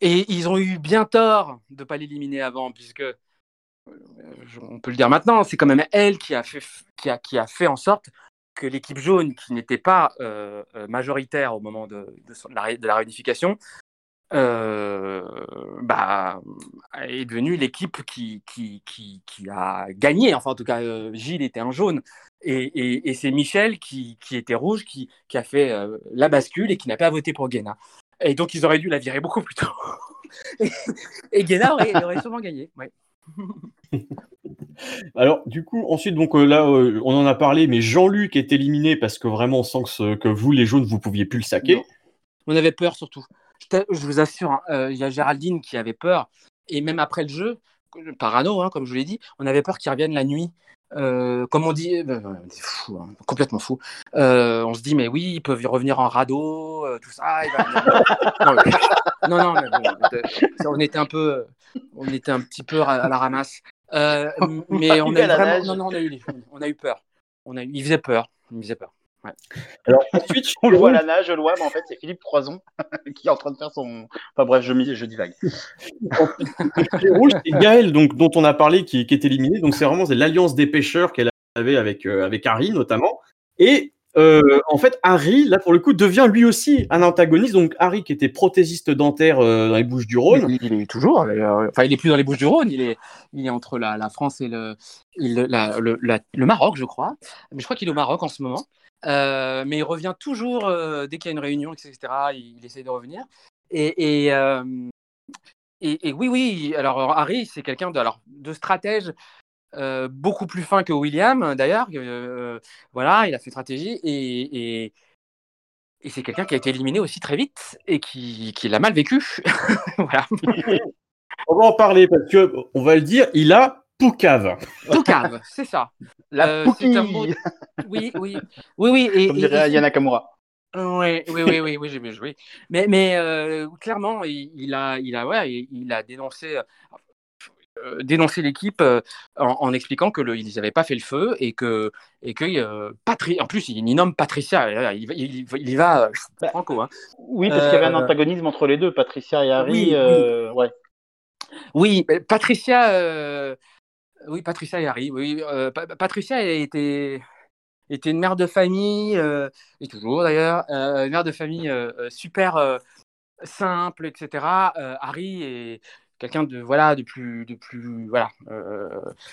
Et ils ont eu bien tort de pas l'éliminer avant, puisque euh, on peut le dire maintenant, c'est quand même elle qui a fait, qui a, qui a fait en sorte que l'équipe jaune, qui n'était pas euh, euh, majoritaire au moment de, la, réunification, euh, bah, est devenue l'équipe qui, a gagné. Enfin, en tout cas, Gilles était un jaune. Et, c'est Michel qui, était rouge qui, a fait la bascule et qui n'a pas voté pour Guéna. Et donc, ils auraient dû la virer beaucoup plus tôt. et, Guéna aurait, aurait sûrement gagné. Ouais. Alors, du coup, ensuite, donc euh, là, euh, on en a parlé, mais Jean-Luc est éliminé parce que vraiment, on sent que, vous, les jaunes, vous pouviez plus le saquer. On avait peur surtout. Je, vous assure, hein, euh, il y a Géraldine qui avait peur. Et même après le jeu, parano, hein, comme je vous l'ai dit, on avait peur qu'il revienne la nuit. comme on dit, fou, hein, complètement fou. on se dit, mais oui, ils peuvent y revenir en radeau, tout ça. non, non, mais on était un peu, on était un petit peu à la ramasse. Euh, mais on a, eu vraiment... non, non, on a eu, on a eu peur. On a eu... Il faisait peur. Il faisait peur. Ouais. Alors ensuite, on le voit à la nage, je le vois, mais en fait, c'est Philippe Croison qui est en train de faire son. Enfin bref, je, je divague. le rouge, c'est Gaël, donc, dont on a parlé, qui, qui est éliminé. Donc c'est vraiment l'alliance des pêcheurs qu'elle avait avec, euh, avec Harry, notamment. Et euh, en fait, Harry, là pour le coup, devient lui aussi un antagoniste. Donc Harry, qui était prothésiste dentaire euh, dans les Bouches du Rhône, il, est toujours. Euh, enfin, il est plus dans les Bouches du Rhône. Il est, il est entre la, France et le, le, Maroc, je crois. Mais je crois qu'il est au Maroc en ce moment. mais il revient toujours dès qu'il y a une réunion, etc. Il, il essaie de revenir. Et, et, et, oui, oui. Alors Harry, c'est quelqu'un de, alors, de stratège euh, beaucoup plus fin que William, d'ailleurs. Euh, voilà, il a fait stratégie et, et, c'est quelqu'un qui a été éliminé aussi très vite et qui, qui l'a mal vécu. voilà. On va en parler parce que, on va le dire, il a Poucave. Poucave, c'est ça. La euh, Oui, oui, oui, oui. Et, Comme dirait Yana Kamura. Oui, oui, oui, oui, oui j'ai bien joué. Mais, mais euh, clairement, il, il, a, il, a, ouais, il, a dénoncé, euh, dénoncé l'équipe euh, en, en, expliquant que ils n'avaient pas fait le feu et que, et que euh, Patri... en plus, il, il nomme Patricia. Il, il, il y va bah, franco. Hein. Oui, parce qu'il y avait un antagonisme entre les deux, Patricia et Harry. Oui, oui. ouais. oui Patricia. Oui, Patricia et Harry. Oui, Patricia était était une mère de famille, euh, et toujours d'ailleurs, euh, une mère de famille super simple, etc. Harry est quelqu'un de voilà de plus de plus voilà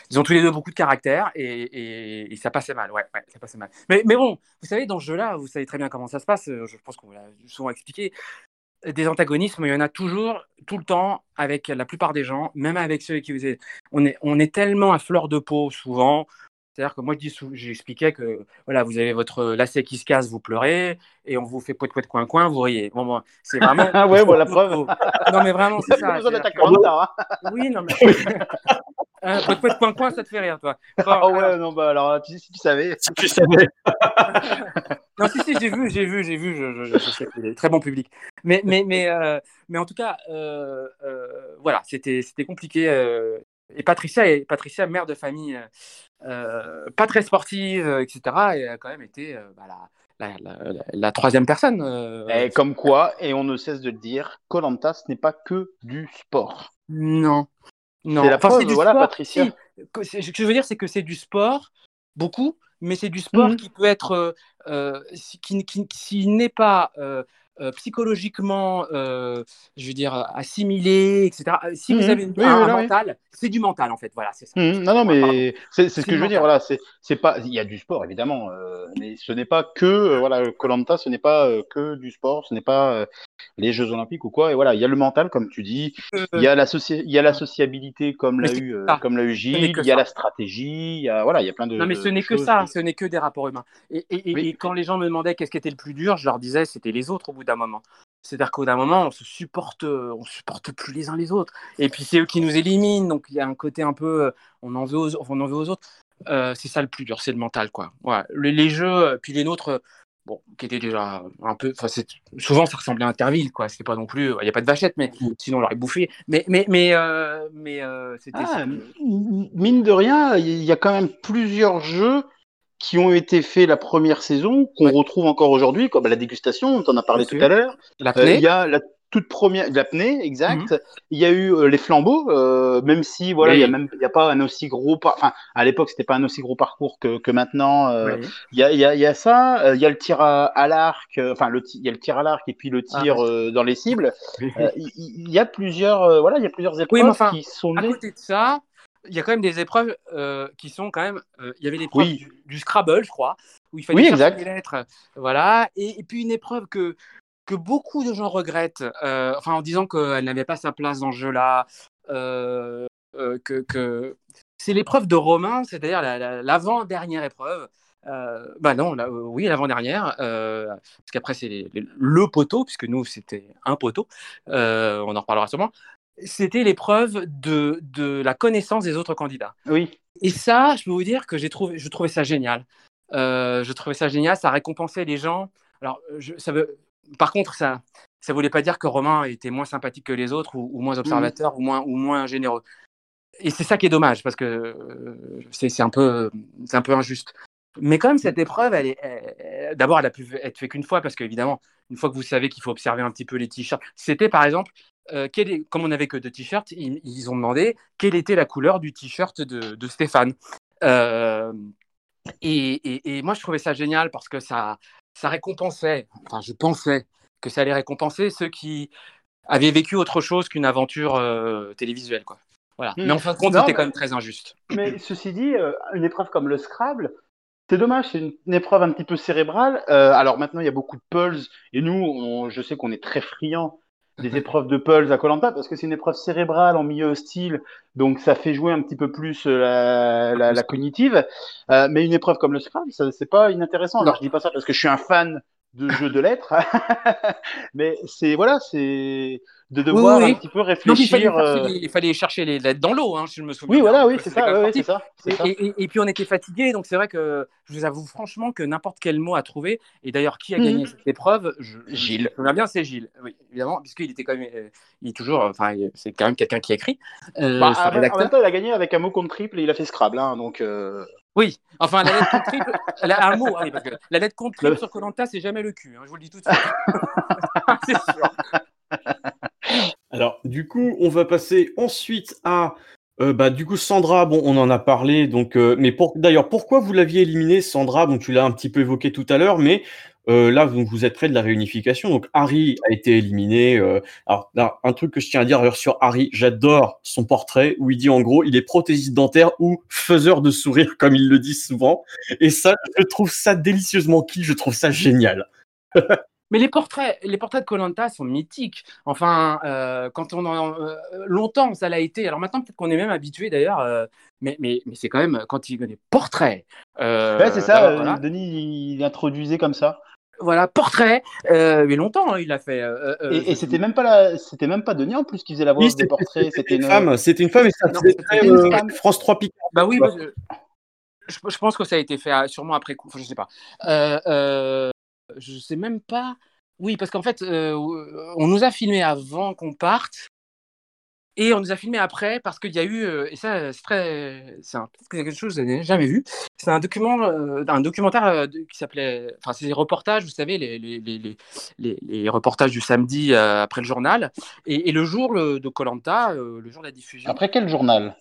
ils ont tous les deux beaucoup de caractère et, et, ça passait mal ouais, ça passait mal. Mais, mais bon vous savez dans ce jeu là vous savez très bien comment ça se passe je pense qu'on l'a souvent expliqué des antagonismes il y en a toujours tout le temps avec la plupart des gens même avec ceux qui vous on est tellement à fleur de peau souvent c'est-à-dire que moi, j'expliquais que voilà, vous avez votre lacet qui se casse, vous pleurez, et on vous fait poète poète coin coin, vous riez. Bon, bon c'est vraiment. ah ouais, voilà la preuve. Non, mais vraiment, c'est ça. Besoin hein. Oui, non, mais. Euh, poète poète coin coin, ça te fait rire, toi. ah ouais, alors... non, bah alors, tu, si tu savais. Si tu savais. non, si, si, j'ai vu, j'ai vu, j'ai vu, je, je, je, sais, très bon public. Mais, mais, mais, euh, mais en tout cas, euh, euh voilà, c'était compliqué. Euh, et Patricia, et Patricia, mère de famille, euh, pas très sportive, euh, etc., et a quand même été euh, bah, la, la, la, la, troisième personne. Et comme quoi, et on ne cesse de le dire, Colanta, ce n'est pas que du sport. Non. Non. C'est la enfin, preuve, voilà, sport, Patricia. Si. Ce que je veux dire, c'est que c'est du sport, beaucoup, mais c'est du sport mmh. qui peut être, euh, qui, qui, qui n'est pas euh, psychologiquement, euh, je veux dire, assimilé, etc. Euh, si mmh, vous avez une, oui, un, un mental, oui. c'est du mental en fait. Voilà, c'est ça. Mmh, non, non, mais c'est ce que je veux dire. Voilà, c'est pas. Il y a du sport évidemment, euh, mais ce n'est pas que voilà, Colanta, ce n'est pas que du sport, ce n'est pas les Jeux Olympiques ou quoi. Et voilà, il y a le mental comme tu dis, il y a la il y a la sociabilité comme l'a eu comme l'a eu Gilles, il y a la stratégie, il y a voilà, il y a plein de. Non, mais ce n'est que ça, ce n'est que des rapports humains. Et, et, et, et quand les gens me demandaient qu'est-ce qui était le plus dur, je leur disais c'était les autres au bout d'un moment. C'est-à-dire qu'au d'un moment, on se supporte, on supporte plus les uns les autres. Et puis c'est eux qui nous éliminent, donc il y a un côté un peu, on en veut aux, on en veut aux autres. Euh, c'est ça le plus dur, c'est le mental, quoi. Ouais. Les, les, jeux, puis les nôtres, bon, qui étaient déjà un peu, enfin, souvent ça ressemblait à Interville, quoi. C'était pas non plus, il n'y a pas de vachette, mais sinon on l'aurait bouffé. Mais, mais, mais, euh, mais euh, c'était. Ah, mine de rien, il y a quand même plusieurs jeux qui ont été faits la première saison, qu'on ouais. retrouve encore aujourd'hui, comme la dégustation, on en a parlé tout à l'heure. Euh, il y a la toute première, l'apnée, exact. Mm -hmm. Il y a eu euh, les flambeaux, euh, même si voilà, il oui. y a même, il y a pas un aussi gros, par... enfin, à l'époque c'était pas un aussi gros parcours que, que maintenant. Euh, oui. Il y a, il y a, il y a ça. Euh, il y a le tir à, à l'arc, euh, enfin le, il y a le tir à l'arc et puis le tir ah, ouais. dans les cibles. il, il, y a plusieurs, voilà, il y a plusieurs épreuves oui, enfin, qui sont. À côté de ça, il y a quand même des épreuves euh, qui sont quand même. Euh, il y avait l'épreuve oui. du, du, Scrabble, je crois, où il fallait oui, chercher des lettres. Voilà. Et, et, puis une épreuve que, que beaucoup de gens regrettent, euh, enfin en disant qu'elle n'avait pas sa place dans ce jeu-là, que, que... c'est l'épreuve de Romain, c'est-à-dire l'avant-dernière épreuve. Euh, bah non, là, oui, l'avant-dernière, euh, parce qu'après c'est le poteau, puisque nous c'était un poteau, on en reparlera sûrement c'était l'épreuve de, de la connaissance des autres candidats. Oui. Et ça, je peux vous dire que j'ai trouvé, je trouvais ça génial. Euh, je trouvais ça génial, ça récompensait les gens. Alors, je, ça veut, par contre, ça, ça voulait pas dire que Romain était moins sympathique que les autres ou, ou moins observateur mmh. ou moins ou moins généreux. Et c'est ça qui est dommage parce que euh, c'est un peu c'est un peu injuste. Mais quand même, cette épreuve, elle est, d'abord, elle a pu être faite qu'une fois parce qu'évidemment, une fois que vous savez qu'il faut observer un petit peu les t-shirts, c'était par exemple euh, quel comme on n'avait que deux t-shirts, ils, ils, ont demandé quelle était la couleur du t-shirt de, de, Stéphane. Euh, et, et, et, moi, je trouvais ça génial parce que ça, ça récompensait, enfin, je pensais que ça allait récompenser ceux qui avaient vécu autre chose qu'une aventure euh, télévisuelle. Quoi. Voilà. Mmh. Mais en fin de compte, c'était quand même très injuste. Mais ceci dit, une épreuve comme le Scrabble, c'est dommage, c'est une, une, épreuve un petit peu cérébrale. Alors maintenant, il y a beaucoup de pulse, et nous, on, je sais qu'on est très friands des épreuves de pulse à Colanta parce que c'est une épreuve cérébrale en milieu hostile, donc ça fait jouer un petit peu plus euh, la, la, la cognitive. Euh, mais une épreuve comme le Scrabble, c'est pas inintéressant. Alors je dis pas ça parce que je suis un fan de jeu de lettres, mais c'est voilà, c'est de devoir un petit peu réfléchir. il, fallait chercher, les lettres dans l'eau, hein, je me souviens. Oui, voilà, oui, c'est ça, ça, Et, puis on était fatigué, donc c'est vrai que je vous avoue franchement que n'importe quel mot à trouver. Et d'ailleurs, qui a gagné mhm. cette épreuve Gilles. Je me bien, c'est Gilles, oui, évidemment, puisqu'il était quand même, euh, il est toujours, enfin, c'est quand même quelqu'un qui écrit. Euh, bah, en même temps, il a gagné avec un mot contre triple et il a fait Scrabble, hein, donc. Euh, oui, enfin la lettre contre triple, un mot, hein, parce que la lettre sur Colanta, c'est jamais le cul, hein, je vous le dis tout de suite. c'est sûr. Alors, du coup, on va passer ensuite à. Euh, bah, du coup, Sandra, bon, on en a parlé, donc, euh, mais pour, d'ailleurs, pourquoi vous l'aviez éliminé, Sandra? Bon, tu l'as un petit peu évoqué tout à l'heure, mais euh, là, vous, vous êtes près de la réunification. Donc, Harry a été éliminé. alors, un truc que je tiens à dire sur Harry, j'adore son portrait où il dit en gros, il est prothésiste dentaire ou faiseur de sourire, comme ils le disent souvent. Et ça, je trouve ça délicieusement qui, je trouve ça génial. Mais les portraits, les portraits de Colanta sont mythiques. Enfin, euh, quand on en, euh, longtemps ça l'a été. Alors maintenant peut-être qu'on est même habitué d'ailleurs, euh, mais, mais, mais c'est quand même quand il y a des portraits. ouais, c'est ça. Denis il introduisait comme ça. Voilà, portrait. mais longtemps hein, il a fait. et, c'était même pas la... c'était même pas Denis en plus qui faisait la voix des portraits. C'était une femme. C'était une femme et ça une France 3 Picard. Bah oui. je, je, pense que ça a été fait sûrement après coup. Enfin, je sais pas. Euh, je sais même pas. Oui, parce qu'en fait, euh, on nous a filmé avant qu'on parte. Et on nous a filmé après parce qu'il y a eu, euh, et ça c'est très, c'est quelque chose que je n'ai jamais vu, c'est un, document, euh, un documentaire qui s'appelait, enfin c'est des reportages, vous savez, les, les, les, les reportages du samedi après le journal, et, le jour de Colanta, le jour de la diffusion. Après quel journal?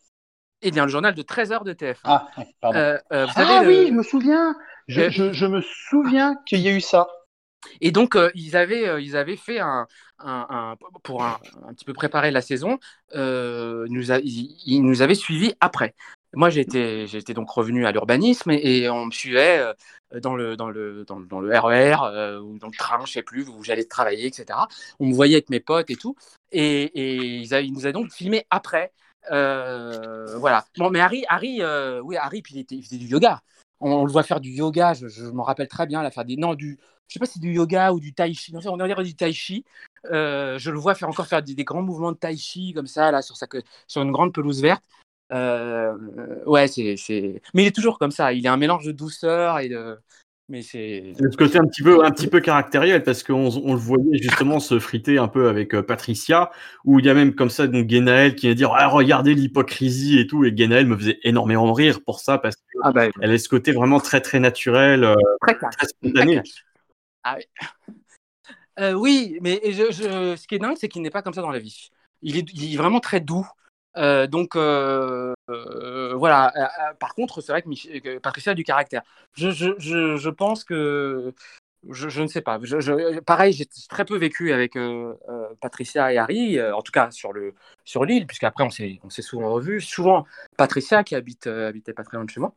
Eh bien le journal de 13h de TF. Ah, pardon. ah oui, je me souviens, je, je, me souviens qu'il y a eu ça. Et donc, euh, ils, avaient, euh, ils avaient fait un, pour un, un, petit peu préparer la saison, euh, nous ils, nous avaient suivis après. Moi, j'étais, donc revenu à l'urbanisme et, on me suivait dans le, dans le, dans, RER e ou dans le train, je sais plus, où j'allais travailler, etc. On me voyait avec mes potes et tout. Et, et ils, ils, nous avaient donc filmé après. voilà. Bon, mais Harry, Harry, oui, Harry, puis il, était, il faisait du yoga on, le voit faire du yoga, je, je m'en rappelle très bien, là, faire des, non, du, je sais pas si du yoga ou du tai chi, non, on va dire du tai chi. Euh, je le vois faire encore faire des, grands mouvements de tai chi comme ça, là, sur, sa, sur une grande pelouse verte. Euh, ouais, c'est, mais il est toujours comme ça. Il a un mélange de douceur et de, mais c'est ce côté un petit peu un petit peu caractériel parce qu'on on le voyait justement se friter un peu avec euh, Patricia où il y a même comme ça donc Genaël qui vient dire ah, regardez l'hypocrisie et tout et Genaël me faisait énormément rire pour ça parce qu'elle ah bah, est ce côté vraiment très très naturel euh, très, spontané ah, oui. Euh, oui mais ce qui est dingue c'est qu'il n'est pas comme ça dans la vie il est, vraiment très doux euh, donc euh, voilà. par contre, c'est vrai que, Patricia a du caractère. Je, pense que je, ne sais pas. pareil, j'ai très peu vécu avec Patricia et Harry, en tout cas sur l'île, puisqu'après on s'est on s'est souvent revus. Souvent Patricia qui habite habitait pas très loin de chez moi.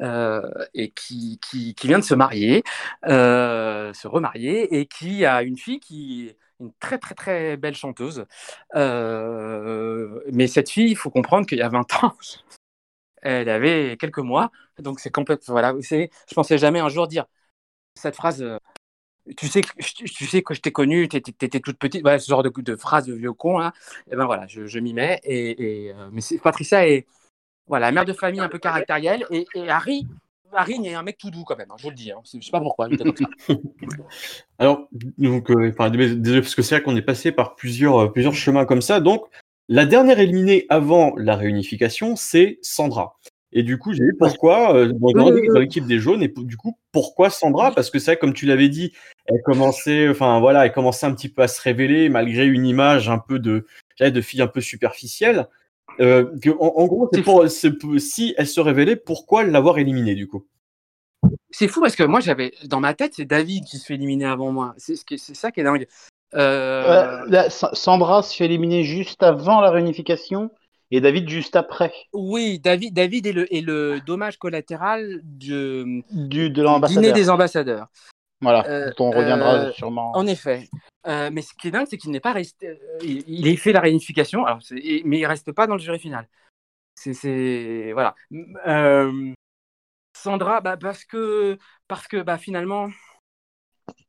Et qui, qui, vient de se marier, se remarier, et qui a une fille qui une très très très belle chanteuse. Euh, mais cette fille, il faut comprendre qu'il y a 20 ans, elle avait quelques mois, donc c'est complètement voilà. Je pensais jamais un jour dire cette phrase. Euh, tu sais, tu sais que je t'ai connue, tu étais, toute petite, ce genre de, de phrase de vieux con, et ben voilà, je, m'y mets. Et, euh, mais Patricia est voilà, mère de famille un peu caractérielle, et, et Harry, Marine est un mec tout doux quand même, hein, je vous le dis. Hein. Je sais pas pourquoi. Alors, donc, euh, désolé parce que c'est vrai qu'on est passé par plusieurs, euh, plusieurs chemins comme ça. Donc, la dernière éliminée avant la réunification, c'est Sandra. Et du coup, j'ai vu pourquoi euh, dans, l'équipe des jaunes. Et du coup, pourquoi Sandra? Parce que c'est vrai, comme tu l'avais dit, elle commençait, enfin voilà, elle commençait un petit peu à se révéler malgré une image un peu de, de fille un peu superficielle. Euh, en, gros, c'est pour, si elle se révélait, pourquoi l'avoir éliminée du coup? C'est fou parce que moi, j'avais dans ma tête, c'est David qui se fait éliminer avant moi. C'est ça qui est dingue. Euh... Sandra se fait éliminer juste avant la réunification et David juste après. Oui, David, David est, le, est le dommage collatéral du, du de dîner des ambassadeurs. Voilà, euh, on reviendra euh, sûrement. En effet. Euh, mais ce qui est dingue, c'est qu'il n'est pas resté. Il, il, a fait la réunification, alors mais il reste pas dans le jury final. C'est voilà. Sandra, bah, parce que parce que bah, finalement,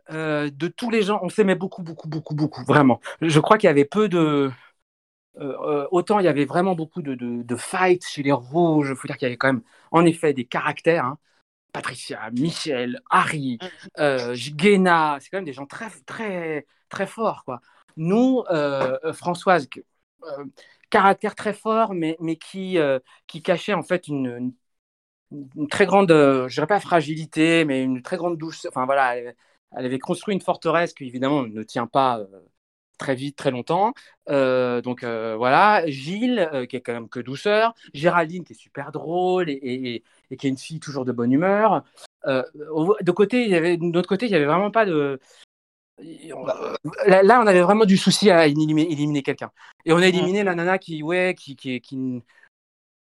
de tous les gens, on s'aimait beaucoup, beaucoup, beaucoup, beaucoup, vraiment. Je crois qu'il y avait peu de. autant il y avait vraiment beaucoup de, de, de fights chez les rouges, il faut dire qu'il y avait quand même, en effet, des caractères. hein. Patricia, Michel, Harry, euh, Guéna, c'est quand même des gens très, très, très forts, quoi. Nous, euh, euh, Françoise, euh, caractère très fort, mais, mais qui, euh, qui cachait en fait une, une, une très grande, euh, je dirais pas fragilité, mais une très grande douceur. Enfin voilà, elle, elle avait construit une forteresse qui évidemment ne tient pas euh, très vite, très longtemps. Euh, donc euh, voilà, Gilles, euh, qui est quand même que douceur, Géraldine, qui est super drôle et, et- et- et qui est une fille toujours de bonne humeur. De côté, il y avait, de notre côté, il n'y avait vraiment pas de. Là, là, on avait vraiment du souci à éliminer, éliminer quelqu'un. Et on a éliminé la nana qui, ouais, qui, qui, qui,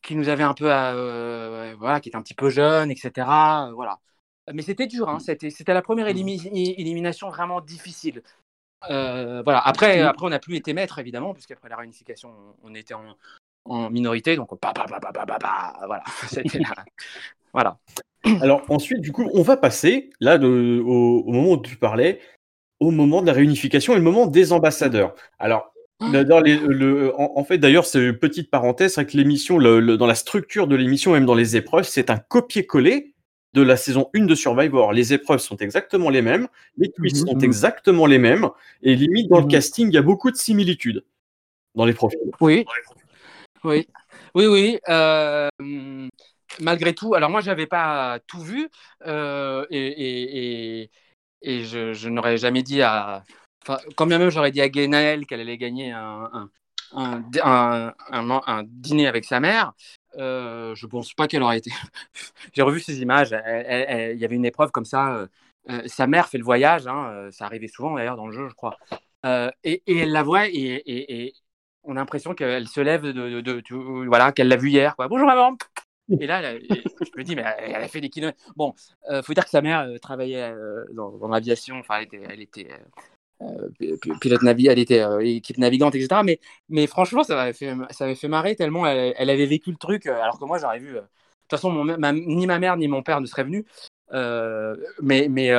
qui nous avait un peu, à, voilà, qui était un petit peu jeune, etc. voilà. Mais c'était dur, hein, c'était, c'était la première é- élimination vraiment difficile. Euh, voilà. Après, après, on n'a plus été maître, évidemment, puisqu'après la réunification, on, était en, en minorité, donc bah, bah, bah, bah, bah, bah, bah, voilà. La- voilà. Alors ensuite, du coup, on va passer, là, de- au, au moment où tu parlais, au moment de la réunification et le moment des ambassadeurs. Alors, les- le- en, en fait, d'ailleurs, c'est une petite parenthèse, c'est que l'émission, le- le- dans la structure de l'émission, même dans les épreuves, c'est un copier-coller de la saison 1 de Survivor. Les épreuves sont exactement les mêmes, les quiz Mhm. sont exactement les mêmes, et limite, dans le Mhm. casting, il y a beaucoup de similitudes dans les profils. Oui, oui, oui, oui. euh, malgré tout, alors moi, j'avais pas tout vu euh, et, et, et, et je, je n'aurais jamais dit à. Enfin, quand bien même j'aurais dit à Guénaël qu'elle allait gagner un, un, un, un, un- un dîner avec sa mère, euh, je pense pas qu'elle aurait été. J'ai revu ces images. Il y avait une épreuve comme ça. euh, euh, sa mère fait le voyage. hein, euh, ça arrivait souvent d'ailleurs dans le jeu, je crois. Et, elle la voit et, on a l'impression qu'elle se lève de, voilà qu'elle l'a vue hier bonjour maman et là je me dis mais elle a fait des kilomètres bon euh, faut dire que sa mère travaillait dans, l'aviation enfin elle était euh, pi- pi- pilote navi elle était euh, équipe navigante etc mais mais franchement ça m'avait fait ça m'avait fait marrer tellement elle, avait vécu le truc euh, alors que moi j'aurais vu de toute façon ni ma mère ni mon père ne seraient venus mais mais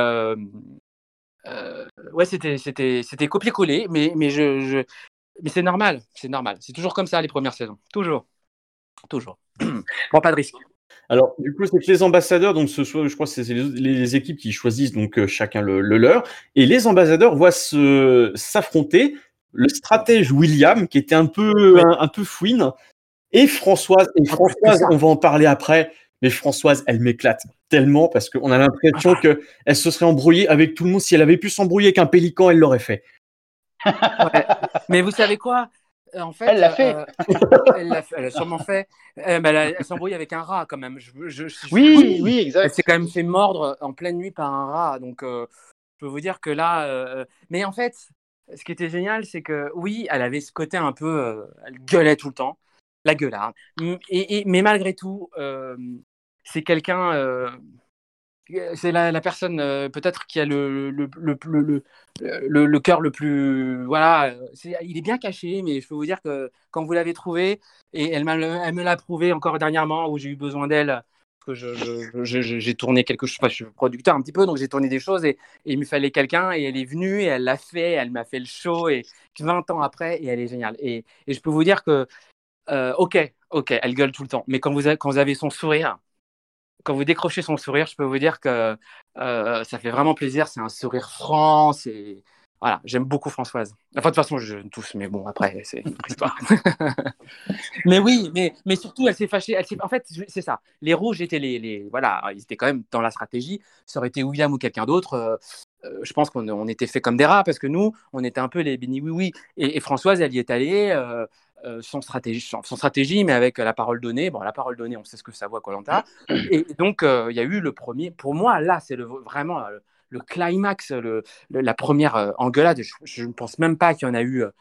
ouais c'était c'était c'était copier-coller mais mais je mais c'est normal, c'est normal. C'est toujours comme ça les premières saisons. Toujours. Toujours. Prends pas de risque. Alors, du coup, c'est que les ambassadeurs, donc ce soit, je crois que c'est les, les équipes qui choisissent donc euh, chacun le, le leur, et les ambassadeurs voient se s'affronter le stratège William, qui était un peu un, un peu fouine, et Françoise. Et Françoise, on va en parler après, mais Françoise, elle m'éclate tellement parce qu'on a l'impression que elle se serait embrouillée avec tout le monde. Si elle avait pu s'embrouiller avec un pélican, elle l'aurait fait. Ouais. Mais vous savez quoi? En fait, Elle l'a fait. euh, elle l'a fait. Elle a sûrement fait. Euh, elle, a- elle s'embrouille avec un rat quand même. Je, je- je- Oui, oui, Elle exact. s'est quand même fait mordre en pleine nuit par un rat. Donc, euh, je peux vous dire que là. euh, Mais en fait, ce qui était génial, c'est que oui, elle avait ce côté un peu. euh, Elle gueulait tout le temps. La gueularde. M- Et, et- mais malgré tout, euh, c'est quelqu'un. Euh, c'est la, la personne euh, peut-être qui a le, le, le, le, le, cœur le plus. Voilà, euh, il est bien caché, mais je peux vous dire que quand vous l'avez trouvé, et elle, elle me l'a prouvé encore dernièrement où j'ai eu besoin d'elle, que j'ai tourné quelque chose, enfin, je suis producteur un petit peu, donc j'ai tourné des choses et, il me fallait quelqu'un, et elle est venue, et elle l'a fait, elle m'a fait le show, et 20 ans après, et elle est géniale. Et, et je peux vous dire que, ok, ok, elle gueule tout le temps, mais quand vous, quand vous avez son sourire, quand vous décrochez son sourire, je peux vous dire que euh, ça fait vraiment plaisir. C'est un sourire franc. C'est voilà, j'aime beaucoup Françoise. Enfin, de toute façon, je tous, mais bon, après, c'est une histoire. mais oui, mais, mais surtout, elle s'est fâchée. Elle. En fait, c'est ça. Les rouges étaient les, les, voilà, ils étaient quand même dans la stratégie. Ça aurait été William ou quelqu'un d'autre. euh, euh, je pense qu'on on était fait comme des rats parce que nous, on était un peu les bénis oui oui. Et, Françoise, elle y est allée. Euh, sans stratégie, sans, stratégie, mais avec la parole donnée. Bon, la parole donnée, on sait ce que ça vaut, Colanta. Et donc, euh, il y a eu le premier. Pour moi, là, c'est le, vraiment euh, le, le climax, le, le- la première euh, engueulade. Je, ne pense même pas qu'il y en a eu. euh,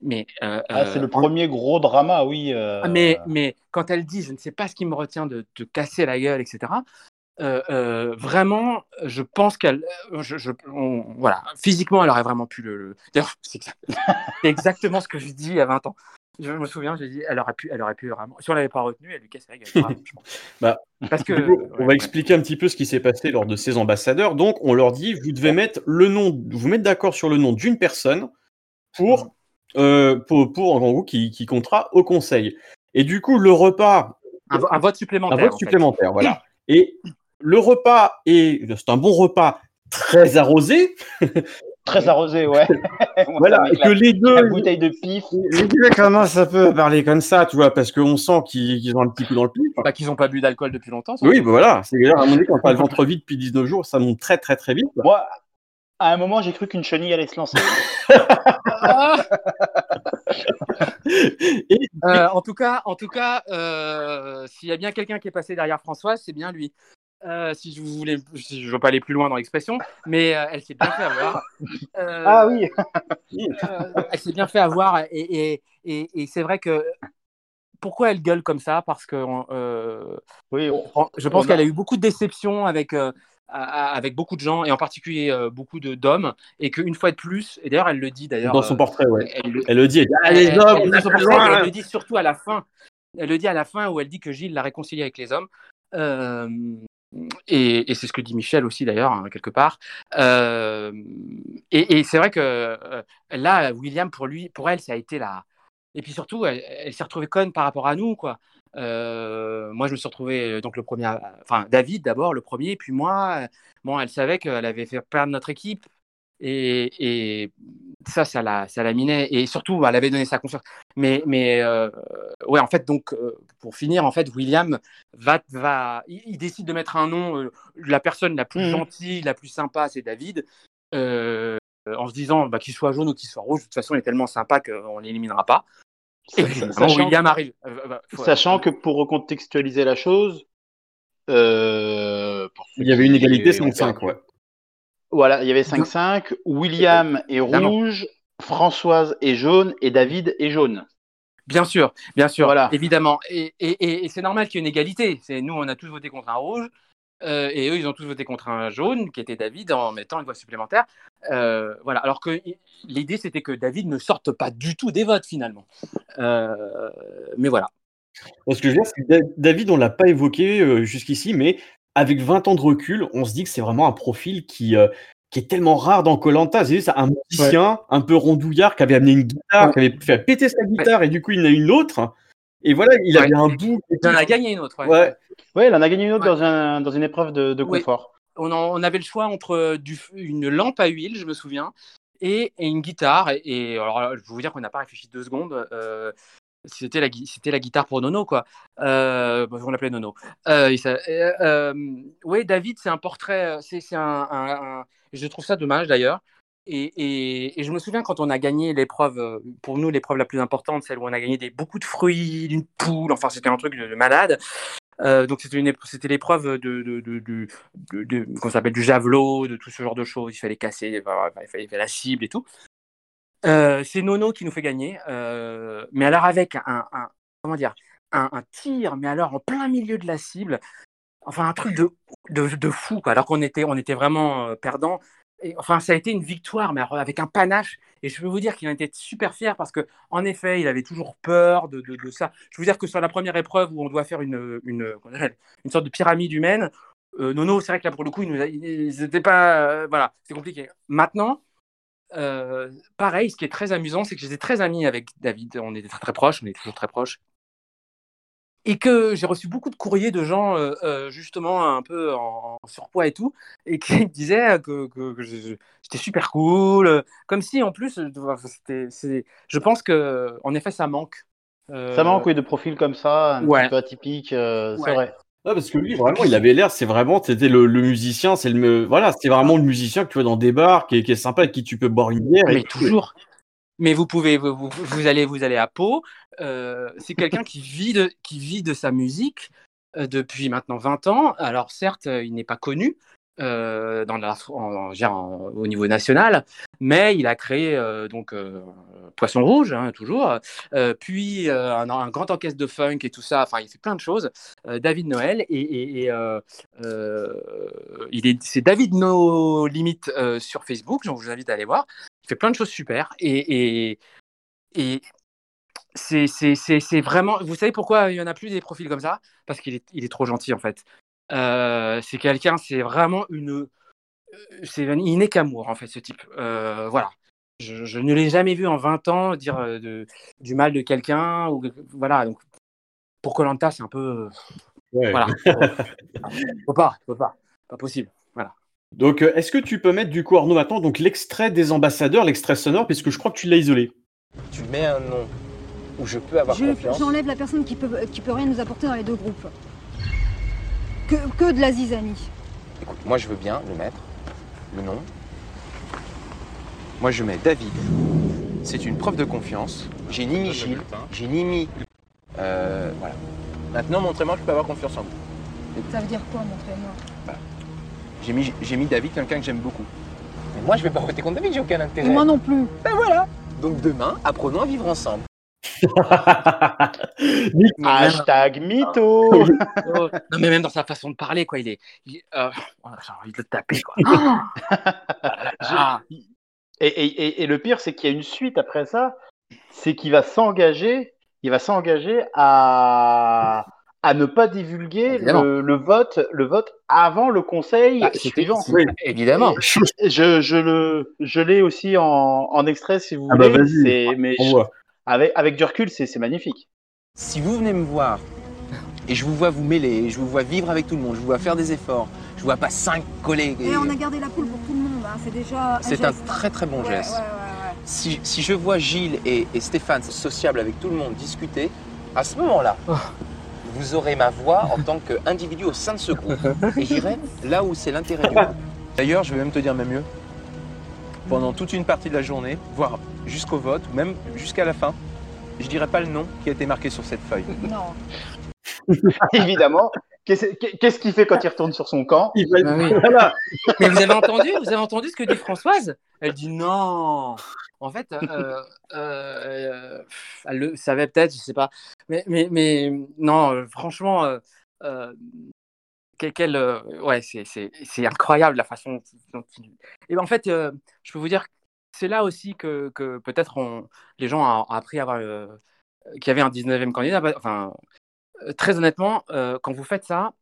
mais euh, Ah, c'est euh, le premier gros drama, oui. euh, ah, mais, mais quand elle dit, je ne sais pas ce qui me retient de te casser la gueule, etc. euh, euh, vraiment, je pense qu'elle, euh, je, je- on- voilà, physiquement, elle aurait vraiment pu le. le- D'ailleurs, c'est exactement ce que je dis il y a 20 ans. Je me souviens, j'ai dit, elle aurait pu, elle aurait pu vraiment. Si on l'avait pas retenue, elle lui casse la gueule. Bah, Parce que. Coup, on va ouais. expliquer un petit peu ce qui s'est passé lors de ces ambassadeurs. Donc, on leur dit, vous devez mettre le nom, vous mettre d'accord sur le nom d'une personne pour, euh, pour, pour, en gros, qui, qui comptera au conseil. Et du coup, le repas, Un, vo- un vote un supplémentaire. vote en fait. supplémentaire, voilà. Et le repas est, c'est un bon repas très arrosé, Très arrosé, ouais. Voilà, et que les deux, La bouteille de pif. les deux commencent un peu à parler comme ça, tu vois, parce qu'on sent qu'ils ont un petit coup dans le pif. Bah, qu'ils n'ont pas bu d'alcool depuis longtemps. Oui, bah voilà, c'est d'ailleurs, à un moment donné, quand on a le ventre vide depuis 19 jours, ça monte très très très vite. quoi. Moi, à un moment, j'ai cru qu'une chenille allait se lancer. Et Euh, en tout cas, en tout cas, euh, s'il y a bien quelqu'un qui est passé derrière Françoise, c'est bien lui. Euh, si je voulais, si je veux pas aller plus loin dans l'expression, mais euh, elle s'est bien fait avoir. Euh, Ah oui. elle s'est bien fait avoir et, et, et, et c'est vrai que pourquoi elle gueule comme ça? Parce que Oui, on- je pense a- qu'elle a eu beaucoup de déceptions avec avec beaucoup de gens et en particulier beaucoup d'hommes et qu'une fois de plus et d'ailleurs elle le dit d'ailleurs dans son portrait, ouais. elle, le- Elle le dit, elle ah, les hommes, portrait, elle le dit surtout à la fin. Elle le dit à la fin où elle dit que Gilles l'a réconcilié avec les hommes. Euh, et, c'est ce que dit Michel aussi d'ailleurs, hein, quelque part. Euh, et c'est vrai que euh, là, William, pour lui, pour elle, ça a été la. Et puis surtout, elle, s'est retrouvée conne par rapport à nous, quoi. Euh, moi, je me suis retrouvé donc le premier, enfin David d'abord, le premier, puis moi. Bon, elle savait qu'elle avait fait perdre notre équipe, et, et ça, ça la, ça la minait. Et surtout, elle avait donné sa confiance. Mais, mais euh, ouais, en fait, donc, euh, pour finir, en fait, William va, va, il, il décide de mettre un nom. euh, la personne la plus Mhm. gentille, la plus sympa, c'est David. euh, en se disant bah, qu'il soit jaune ou qu'il soit rouge, de toute façon, il est tellement sympa qu'on l'éliminera pas. Et sachant, William arrive. Euh, bah, faut- sachant que pour recontextualiser la chose, euh, Il y avait une égalité ont 5-5, perdu- ouais. Voilà, il y avait 5-5. William est Évidemment. rouge, Françoise est jaune et David est jaune. Bien sûr, bien sûr, Voilà. évidemment. Et, et, et- et c'est normal qu'il y ait une égalité. Nous, on a tous voté contre un rouge, euh, et eux, ils ont tous voté contre un jaune, qui était David, en mettant une voix supplémentaire. Euh, voilà. Alors que l'idée, c'était que David ne sorte pas du tout des votes finalement. Euh, mais voilà. Ce que je veux dire, c'est que Da- David, on l'a pas évoqué euh, jusqu'ici, mais avec 20 ans de recul, on se dit que c'est vraiment un profil qui, euh, qui est tellement rare dans Colanta. C'est un musicien un peu rondouillard qui avait amené une guitare, Ouais. qui avait fait péter sa guitare et du coup il en a une autre. Et voilà, il avait un bout. Il en a gagné une autre. ouais. Ouais. Ouais, il en a gagné une autre Ouais. dans, un, dans une épreuve de, confort. on, en- on avait le choix entre du, une lampe à huile, je me souviens, et, et une guitare. Et, et alors, je vais vous dire qu'on n'a pas réfléchi deux secondes. euh, c'était la, c'était la guitare pour Nono, quoi. Euh, bon, on l'appelait Nono. Euh, il euh, euh, oui, David, c'est un portrait. euh, C'est, c'est un, Je trouve ça dommage d'ailleurs. Et, et- je me souviens quand on a gagné l'épreuve, pour nous l'épreuve la plus importante, celle où on a gagné des, beaucoup de fruits, d'une poule, enfin c'était un truc de, de malade. Donc c'était, une, c'était l'épreuve de, de, de, de, qu'on s'appelle du javelot, de tout ce genre de choses. Il fallait casser, il fallait faire la cible et tout. Euh, c'est Nono qui nous fait gagner, euh, mais alors avec un, comment dire, un, tir, mais alors en plein milieu de la cible, enfin un truc de, de, de fou, alors qu'on était, on était vraiment euh, perdants. Et, enfin, ça a été une victoire, mais avec un panache. Et je peux vous dire qu'il en était super fier parce que, en effet, il avait toujours peur de, ça. Je veux dire que sur la première épreuve où on doit faire une, une, une sorte de pyramide humaine, Nono, c'est vrai que là, pour le coup, il c'était pas. voilà, c'est compliqué. Maintenant, euh, pareil, ce qui est très amusant, c'est que j'étais très ami avec David. On était très, très proches, on est toujours très proches. Et que j'ai reçu beaucoup de courriers de gens, euh, euh, justement, un peu en, en surpoids et tout, et qui me disaient que, j'étais super cool. Comme si, en plus, c'était, c'est- je pense que, en effet, ça manque. Euh, Ça manque, oui, de profils comme ça, un ouais. petit peu atypiques, c'est vrai. Ouais, parce que lui, vraiment, il avait l'air, c'est vraiment, c'était le, le musicien, c'est le, voilà, c'est vraiment le musicien que tu vois dans des bars, qui est, qui est sympa, avec qui tu peux boire une bière. Mais et toujours. Mais vous pouvez, vous, vous- vous allez, vous allez à Pau. euh, c'est quelqu'un qui vit de, qui vit de sa musique euh, depuis maintenant 20 ans. Alors certes, euh, il n'est pas connu euh, au niveau national, mais il a créé euh, donc euh, Poisson Rouge, hein, toujours. puis un, grand orchestre de funk et tout ça. Enfin, il fait plein de choses. David Noël et, il est, c'est David No Limite sur Facebook. Je vous invite à aller voir. Il fait plein de choses super. Et, et, et c'est c'est vraiment. Vous savez pourquoi il y en a plus des profils comme ça? Parce qu'il est, il est trop gentil en fait. Euh, c'est quelqu'un, c'est vraiment une. euh, C'est il n'est qu'amour en fait ce type. Euh, voilà. Je, je ne l'ai jamais vu en 20 ans dire de, du mal de quelqu'un ou voilà. Donc pour Colanta, c'est un peu. Ouais. Voilà. faut pas, faut pas, pas possible. Voilà. Donc, est-ce que tu peux mettre du coup, Arnaud, maintenant, donc l'extrait des ambassadeurs, l'extrait sonore, puisque je crois que tu l'as isolé. Tu mets un nom où je peux avoir Je- confiance. J'enlève la personne qui peut, qui peut rien nous apporter dans les deux groupes. Que, que de la zizanie. Écoute, moi je veux bien le mettre, le nom. Moi je mets David. C'est une preuve de confiance. J'ai ni mis Gilles, j'ai ni mis. Euh, voilà. Maintenant, montrez-moi que je peux avoir confiance en vous. Ça veut dire quoi, montrez-moi? J'ai mis, j'ai mis David, quelqu'un que j'aime beaucoup. Mais moi je vais pas voter contre David, j'ai aucun intérêt. Moi non plus. Ben voilà. Donc demain, apprenons à vivre ensemble. Hashtag mytho. Non mais même dans sa façon de parler quoi, il est. il- euh, J'ai envie de le taper quoi. Ah. Et, et- et- le pire, c'est qu'il y a une suite après ça, c'est qu'il va s'engager, il va s'engager à, à ne pas divulguer le, le vote, le vote avant le conseil Bah, suivant. c'est- Évidemment. Je, je le, je l'ai aussi en, en extrait si vous Ah bah voulez. vas-y, C'est- mais On je- voit. Avec, avec du recul, c'est magnifique. Si vous venez me voir et je vous vois vous mêler, je vous vois vivre avec tout le monde, je vous vois faire des efforts, je vous vois pas cinq collègues. Et on a gardé la poule pour tout le monde, hein. c'est déjà. C'est un très très bon Ouais, geste. ouais, ouais, ouais. Si, si je vois Gilles et, et Stéphane sociables avec tout le monde discuter, à ce moment-là, vous aurez ma voix en tant qu'individu au sein de ce groupe. Et j'irai là où c'est l'intérêt du groupe. D'ailleurs, je vais même te dire même mieux. Pendant toute une partie de la journée, voire jusqu'au vote, ou même jusqu'à la fin, je dirai pas le nom qui a été marqué sur cette feuille. Non. Évidemment. Qu'est-ce qu'il fait quand il retourne sur son camp? Il va- Bah oui. Voilà. Mais vous avez entendu, vous avez entendu ce que dit Françoise? Elle dit non. En fait, euh, euh, euh, elle le savait peut-être, je sais pas. Mais, mais, mais non, franchement, euh, euh, quel, quel, euh, ouais, c'est, incroyable la façon dont il. Et en fait, euh, je peux vous dire, c'est là aussi que, que peut-être les gens ont appris à avoir, euh, qu'il y avait un 19e candidat. Bah, Enfin, euh, très honnêtement, euh, quand vous faites ça,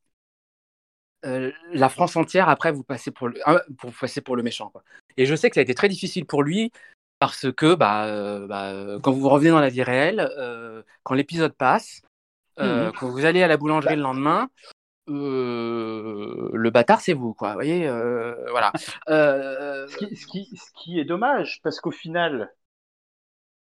euh, la France entière, après, vous passez pour le, pour méchant. Quoi. Et je sais que ça a été très difficile pour lui parce que bah, bah, quand vous revenez dans la vie réelle, quand l'épisode passe, Mhm. quand vous allez à la boulangerie le lendemain, euh, le bâtard, c'est vous. Quoi. Vous voyez, euh, voilà. Euh, ce qui, ce qui- ce qui est dommage, parce qu'au final,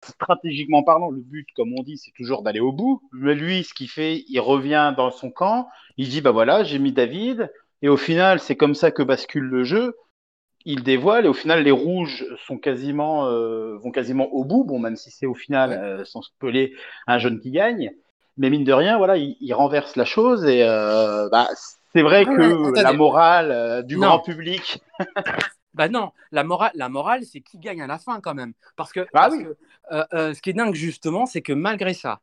stratégiquement parlant, le but, comme on dit, c'est toujours d'aller au bout. Mais lui, ce qu'il fait, il revient dans son camp, il dit, bah voilà, j'ai mis David, et au final, c'est comme ça que bascule le jeu. Il dévoile, et au final, les rouges sont quasiment, vont quasiment au bout, bon, même si c'est au final, sans spoiler, un jeune qui gagne. Mais mine de rien, voilà, il, il renverse la chose, et euh, bah, c'est vrai Ouais, que la morale euh, du Non. grand public Bah non, la morale, la morale, c'est qui gagne à la fin quand même. Parce que, Bah parce oui. que, euh, ce qui est dingue justement, c'est que malgré ça,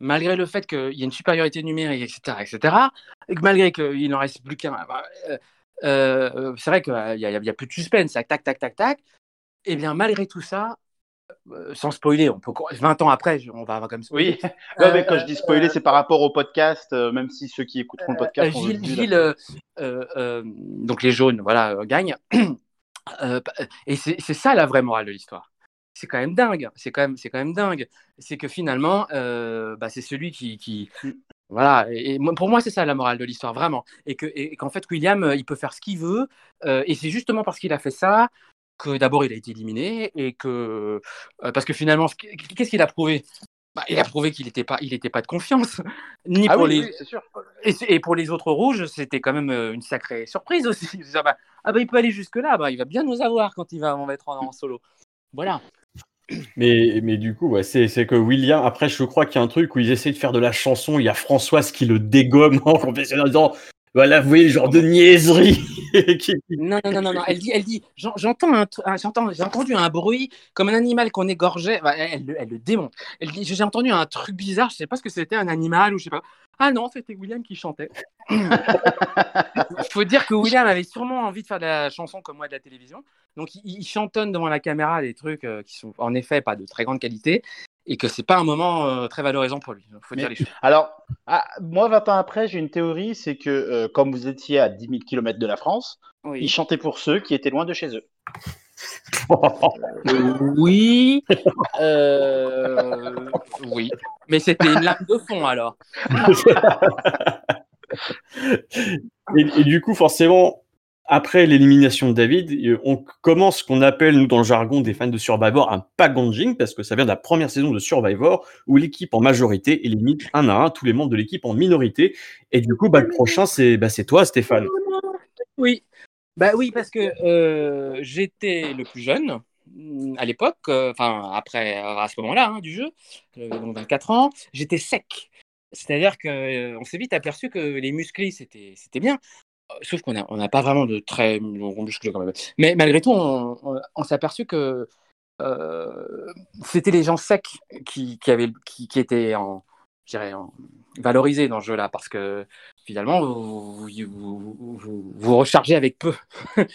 malgré le fait qu'il y a une supériorité numérique, etc., etc., et que malgré qu'il n'en reste plus qu'un, bah, c'est vrai qu'il y, a- plus de suspense, tac, tac, tac, tac, tac. Et bien malgré tout ça, sans spoiler, on peut 20 ans après, on va avoir comme ça. Oui, non, mais quand je dis spoiler, c'est par rapport au podcast, euh, même si ceux qui écouteront le podcast Gilles, euh, euh, euh, donc les jaunes, voilà, euh, gagnent. Euh, et c'est ça la vraie morale de l'histoire. C'est quand même dingue. C'est quand même, c'est quand même dingue. C'est que finalement, euh, bah, c'est celui qui, qui voilà. Et, pour moi, c'est ça la morale de l'histoire, vraiment. Et que, et qu'en fait, William, euh, il peut faire ce qu'il veut. euh, et c'est justement parce qu'il a fait ça que d'abord il a été éliminé et que euh, parce que finalement, qu'est-ce qu'il a prouvé? Bah, Il a prouvé qu'il n'était pas, il était pas de confiance, ni Ah pour oui, les oui, c'est sûr. et, pour les autres rouges, c'était quand même euh, une sacrée surprise aussi. Ah, bah, ah bah, il peut aller jusque-là, bah, il va bien nous avoir quand il va en mettre en, en solo. Voilà. Mais, mais du coup, ouais, c'est c'est que William, après, je crois qu'il y a un truc où ils essayent de faire de la chanson. Il y a Françoise qui le dégomme en confessionnal en disant Voilà, vous voyez le genre de niaiserie. qui- Non, non, non, non, non. Elle dit, elle dit, j'en- j'entends un, j'entends, j'ai entendu un bruit comme un animal qu'on égorgeait. Elle, elle le- elle le démonte. Elle dit, j'ai entendu un truc bizarre. Je sais pas ce que c'était, un animal ou je sais pas. Ah non, c'était William qui chantait. Il faut dire que William avait sûrement envie de faire de la chanson comme moi de la télévision. Donc il, il chantonne devant la caméra des trucs euh, qui sont en effet pas de très grande qualité. Et que c'est pas un moment euh, très valorisant pour lui. Faut Mais- dire les choses. Alors, ah, moi, 20 ans après, j'ai une théorie, c'est que euh, comme vous étiez à 10 000 km de la France, Oui. ils chantaient pour ceux qui étaient loin de chez eux. Oui. euh, oui. Mais c'était une lame de fond alors. Et, et du coup, forcément, après l'élimination de David, euh, on commence ce qu'on appelle, nous, dans le jargon des fans de Survivor, un packaging, parce que ça vient de la première saison de Survivor, où l'équipe en majorité élimine un à un tous les membres de l'équipe en minorité. Et du coup, bah, le prochain, c'est bah, toi, Stéphane. Oui. Bah oui, parce que euh, j'étais le plus jeune mm, à l'époque, euh, enfin après, à ce moment-là hein, du jeu, euh, donc 24 ans, j'étais sec. C'est-à-dire qu'on s'est vite aperçu que les musclés, c'était bien. Sauf qu'on n'a n'a pas vraiment de très longs muscles. Mais malgré tout, on, s'est aperçu que euh, c'était les gens secs qui, étaient valorisés dans ce jeu-là, parce que finalement, vous, vous, rechargez avec peu.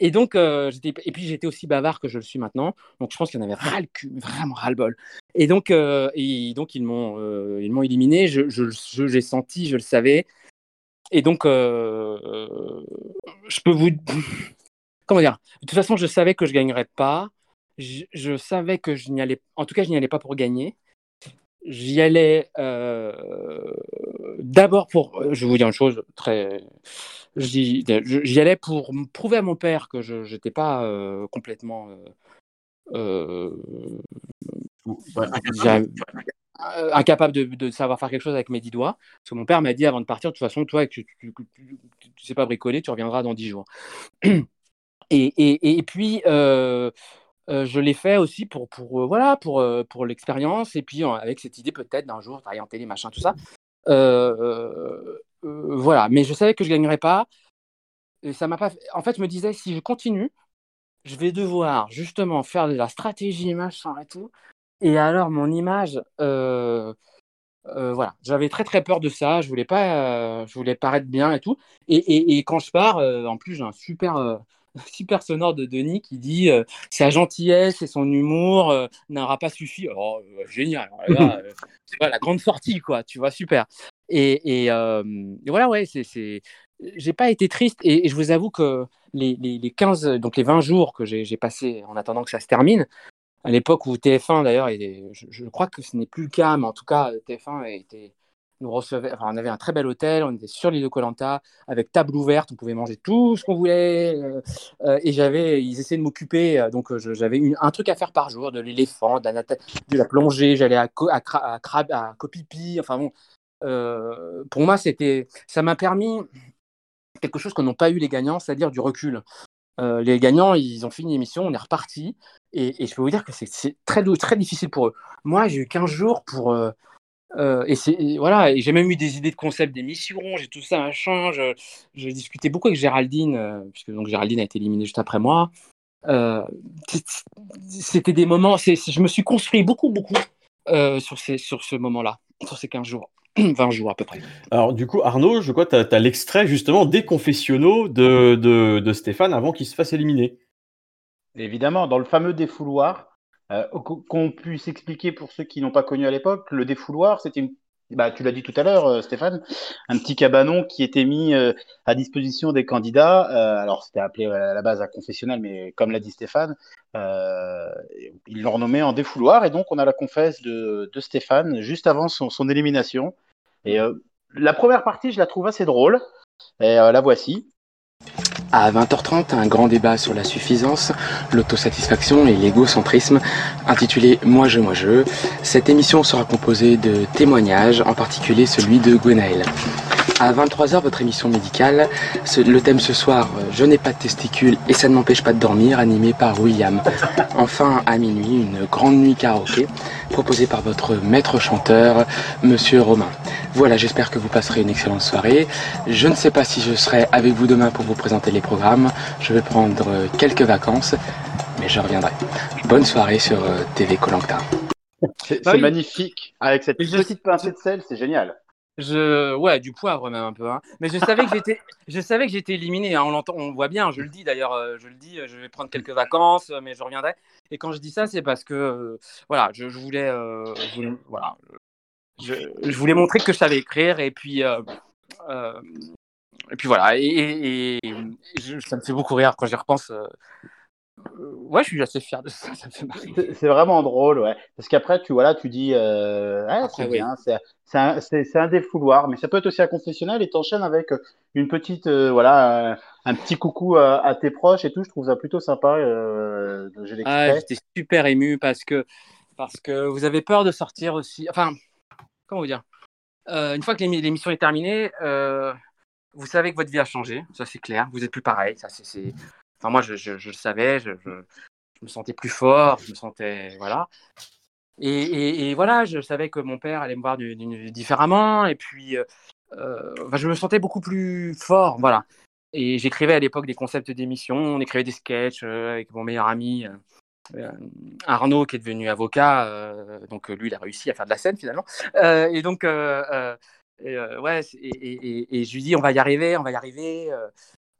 Et donc, euh, et puis j'étais aussi bavard que je le suis maintenant, donc je pense qu'il y en avait ras le cul, vraiment ras le bol. Et donc, euh, ils m'ont, éliminé. Je, je, senti, je le savais. Et donc, euh, euh, je peux vous, comment dire? De toute façon, je savais que je gagnerais pas. Je, je savais que je n'y allais, en tout cas, je n'y allais pas pour gagner. J'y allais euh, d'abord pour, je vais vous dire une chose très, j'y allais pour prouver à mon père que je n'étais pas euh, complètement euh, euh, euh, incapable de, savoir faire quelque chose avec mes dix doigts. Parce que mon père m'a dit avant de partir, de toute façon, toi, tu tu, sais pas bricoler, tu reviendras dans dix jours. Et, et, et puis, euh, euh, je l'ai fait aussi pour, pour, euh, voilà, pour, euh, pour l'expérience, et puis euh, avec cette idée peut-être d'un jour travailler en télé, machin, tout ça. Euh, euh, euh, voilà, mais je savais que je gagnerais pas. Et ça m'a pas. En fait, je me disais, si je continue, je vais devoir justement faire de la stratégie, machin et tout. Et alors, mon image, euh, euh, voilà, j'avais très très peur de ça. Je voulais pas, euh, je voulais paraître bien et tout. Et, et, et quand je pars, en plus, j'ai un super, super sonore de Denis qui dit sa gentillesse et son humour n'aura pas suffi. Euh, génial. Alors là, c'est pas la grande sortie, quoi. Tu vois, super. Et, voilà, ouais, c'est, c'est... j'ai pas été triste. Et, je vous avoue que les, les, les 15, donc les 20 jours que j'ai, j'ai passé en attendant que ça se termine, à l'époque où TF1 d'ailleurs, je, crois que ce n'est plus le cas, mais en tout cas, TF1 était, nous recevait, enfin, on avait un très bel hôtel, on était sur l'île de Colanta avec table ouverte, on pouvait manger tout ce qu'on voulait. euh, euh, et j'avais, ils essayaient de m'occuper, euh, donc j'avais un truc à faire par jour, de l'éléphant, de la, plongée, j'allais à, à, Copipi, enfin bon. pour moi, c'était, ça m'a permis quelque chose que n'ont pas eu les gagnants, c'est-à-dire du recul. Les gagnants, ils ont fini l'émission, on est reparti. Et, je peux vous dire que c'est- très, difficile pour eux. Moi, j'ai eu 15 jours pour. euh, euh, et, voilà, j'ai même eu des idées de concept d'émission, j'ai tout ça, machin. je- J'ai discuté beaucoup avec Géraldine, euh, puisque donc Géraldine a été éliminée juste après moi. Euh, C'était des moments, je me suis construit beaucoup, beaucoup euh, sur, ces, sur ce moment-là, sur ces 15 jours, 20 jours à peu près. Alors, du coup, Arnaud, je crois que tu as, l'extrait justement des confessionnaux de, de Stéphane avant qu'il se fasse éliminer. Évidemment, dans le fameux défouloir, euh, qu- qu'on puisse expliquer pour ceux qui n'ont pas connu à l'époque, le défouloir, c'était une... Bah, tu l'as dit tout à l'heure, euh, Stéphane, un petit cabanon qui était mis euh, à disposition des candidats. Alors, c'était appelé à la base un confessionnal, mais comme l'a dit Stéphane, ils l'ont renommé en défouloir. Et donc, on a la confesse de, Stéphane juste avant son, son élimination. Et la première partie, je la trouve assez drôle. Et la voici. À 20h30, un grand débat sur la suffisance, l'autosatisfaction et l'égocentrisme, intitulé Moi je, moi je. Cette émission sera composée de témoignages, en particulier celui de Gwenaël. À 23h, votre émission médicale, ce- le thème ce soir, euh, Je n'ai pas de testicules et ça ne m'empêche pas de dormir, animé par William. Enfin, à minuit, une grande nuit karaoké, proposée par votre maître chanteur, Monsieur Romain. Voilà, j'espère que vous passerez une excellente soirée. Je ne sais pas si je serai avec vous demain pour vous présenter les programmes. Je vais prendre euh, quelques vacances, mais je reviendrai. Bonne soirée sur euh, TV Colanta. C'est Ah oui. magnifique. Avec cette petite pincée de sel, c'est génial. Je, ouais, du poivre même un peu. Hein. Mais je savais que j'étais, je savais que j'étais éliminé. hein. On l'entend, on voit bien. Je le dis d'ailleurs. euh, Je le dis. Je vais prendre quelques vacances, euh, mais je reviendrai. Et quand je dis ça, c'est parce que, euh, voilà, je, je voulais, euh, je voulais- voilà, je, je voulais montrer que je savais écrire. Et puis, euh, euh, et puis voilà. Et, et- et je- ça me fait beaucoup rire quand j'y repense. Euh. Ouais, je suis assez fier de ça. C'est vraiment drôle, ouais. Parce qu'après, tu voilà, tu dis, euh, c'est oui. bien, c'est c'est un, un défouloir, mais ça peut être aussi un confessionnal et t'enchaînes avec euh, une petite, euh, voilà, un petit coucou à, à tes proches et tout. Je trouve ça plutôt sympa. Euh, j'ai Ah, j'étais super ému parce que, parce que vous avez peur de sortir aussi. Enfin, comment vous dire? Euh, Une fois que l'émi- l'émission est terminée, euh, vous savez que votre vie a changé, ça c'est clair. Vous n'êtes plus pareil. Ça, c'est- Enfin, moi, je, le savais, je, me sentais plus fort, je me sentais. Voilà. Et, voilà, je savais que mon père allait me voir différemment. Et puis, euh, euh, je me sentais beaucoup plus fort. Voilà. Et j'écrivais à l'époque des concepts d'émissions, on écrivait des sketchs euh, avec mon meilleur ami. Arnaud qui est devenu avocat, donc lui il a réussi à faire de la scène finalement. Et donc ouais, et je lui dis on va y arriver, on va y arriver.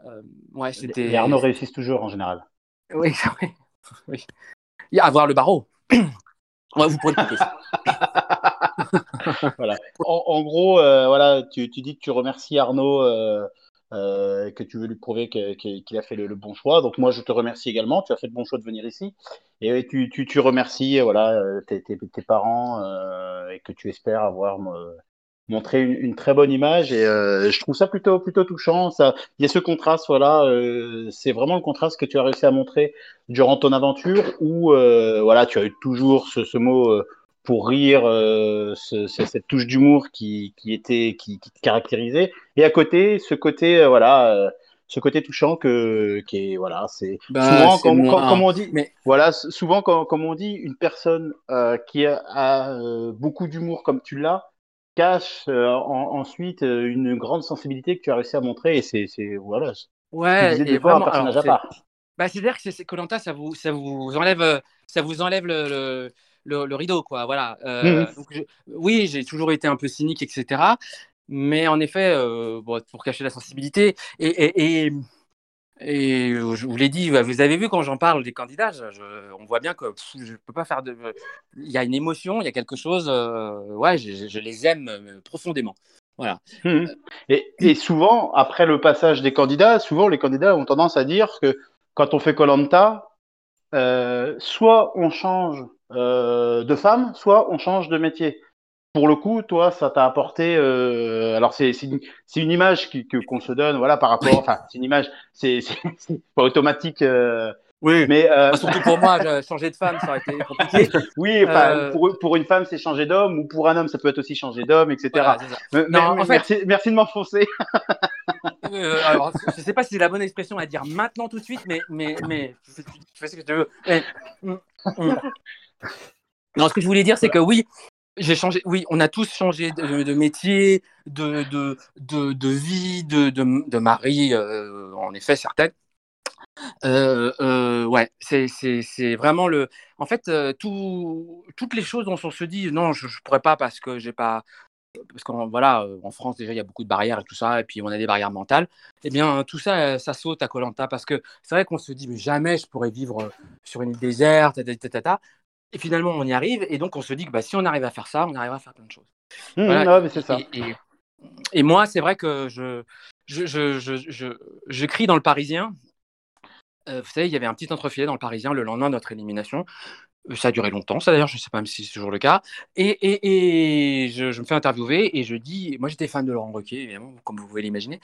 Euh, ouais, c'était. Les Arnaud réussissent toujours en général. Oui, oui, oui. Il y a avoir le barreau. Ouais, vous pourrez le voilà. En, en gros, euh, voilà, tu, tu dis que tu remercies Arnaud, euh, euh, que tu veux lui prouver qu'il a fait le, le bon choix. Donc moi, je te remercie également. Tu as fait le bon choix de venir ici. Et tu, tu, tu remercies, voilà, tes, tes, tes parents et que tu espères avoir montré une, une très bonne image. Et euh, je trouve ça plutôt, plutôt touchant. Ça, il y a ce contraste, voilà. euh, c'est vraiment le contraste que tu as réussi à montrer durant ton aventure, où euh, voilà, tu as eu toujours ce, ce mot. pour rire, ce- ce- cette touche d'humour qui, qui était qui, qui te caractérisait, et à côté ce côté voilà ce côté touchant que qui est voilà c'est Bah, souvent comme, comme, comme on dit Mais- voilà souvent comme, comme on dit une personne euh, qui a, a, euh, beaucoup d'humour comme tu l'as cache euh, en- ensuite euh, une grande sensibilité que tu as réussi à montrer et c'est c'est voilà tu Ouais, disais et un personnage alors, à part Bah, c'est-à-dire que c'est Colanta, ça vous, ça vous enlève, euh, ça vous enlève le, le, le- le rideau, quoi. Voilà. Euh, donc je- oui, j'ai toujours été un peu cynique, etc. Mais en effet, euh, bon, pour cacher la sensibilité, et, et, et, et je vous l'ai dit, vous avez vu quand j'en parle des candidats, je- on voit bien que pff, je peux pas faire de. Il y a une émotion, il y a quelque chose. euh, ouais, je, les aime euh, profondément. Voilà. Mhm. Et, et souvent, après le passage des candidats, souvent les candidats ont tendance à dire que quand on fait Colanta, euh, soit on change euh, de femme, soit on change de métier. Pour le coup, toi, ça t'a apporté. euh, alors c'est une, image qui- que qu'on se donne, voilà, par rapport. Enfin, c'est une image, c'est pas automatique. euh, Oui. mais euh, Bah, surtout pour moi, changer de femme, ça aurait été compliqué. oui, enfin, Euh, pour, pour une femme, c'est changer d'homme, ou pour un homme, ça peut être aussi changer d'homme, etc. Voilà. Mais- Non, mais- en fait- merci, merci de m'enfoncer. Euh, alors, je sais pas si c'est la bonne expression à dire maintenant tout de suite, mais, mais, mais tu fais, ce que tu veux. Mais, hum, hum. Non, ce que je voulais dire, c'est que oui, j'ai changé. Oui, on a tous changé de, métier, de, de, de, vie, de, de, mari, euh, en effet, certaines. Euh, euh, ouais, c'est vraiment le. En fait, euh, tout, toutes les choses dont on se dit non, je, je pourrais pas parce que j'ai pas. Parce qu'en voilà, euh, en France déjà il y a beaucoup de barrières et tout ça, et puis on a des barrières mentales. Eh bien, tout ça, ça saute à Colanta parce que c'est vrai qu'on se dit mais jamais je pourrais vivre sur une île déserte. Et finalement on y arrive, et donc on se dit que bah, si on arrive à faire ça, on arrivera à faire plein de choses. Mmh, Voilà. ouais, c'est ça. Et, et- et moi, c'est vrai que je, je, je, je, je, je crie dans le Parisien. Euh, vous savez, il y avait un petit entrefilet dans le Parisien le lendemain de notre élimination. Euh, Ça a duré longtemps, ça d'ailleurs, je ne sais pas même si c'est toujours le cas. Et, et, et je, je me fais interviewer et je dis, moi j'étais fan de Laurent Ruquier, évidemment, comme vous pouvez l'imaginer.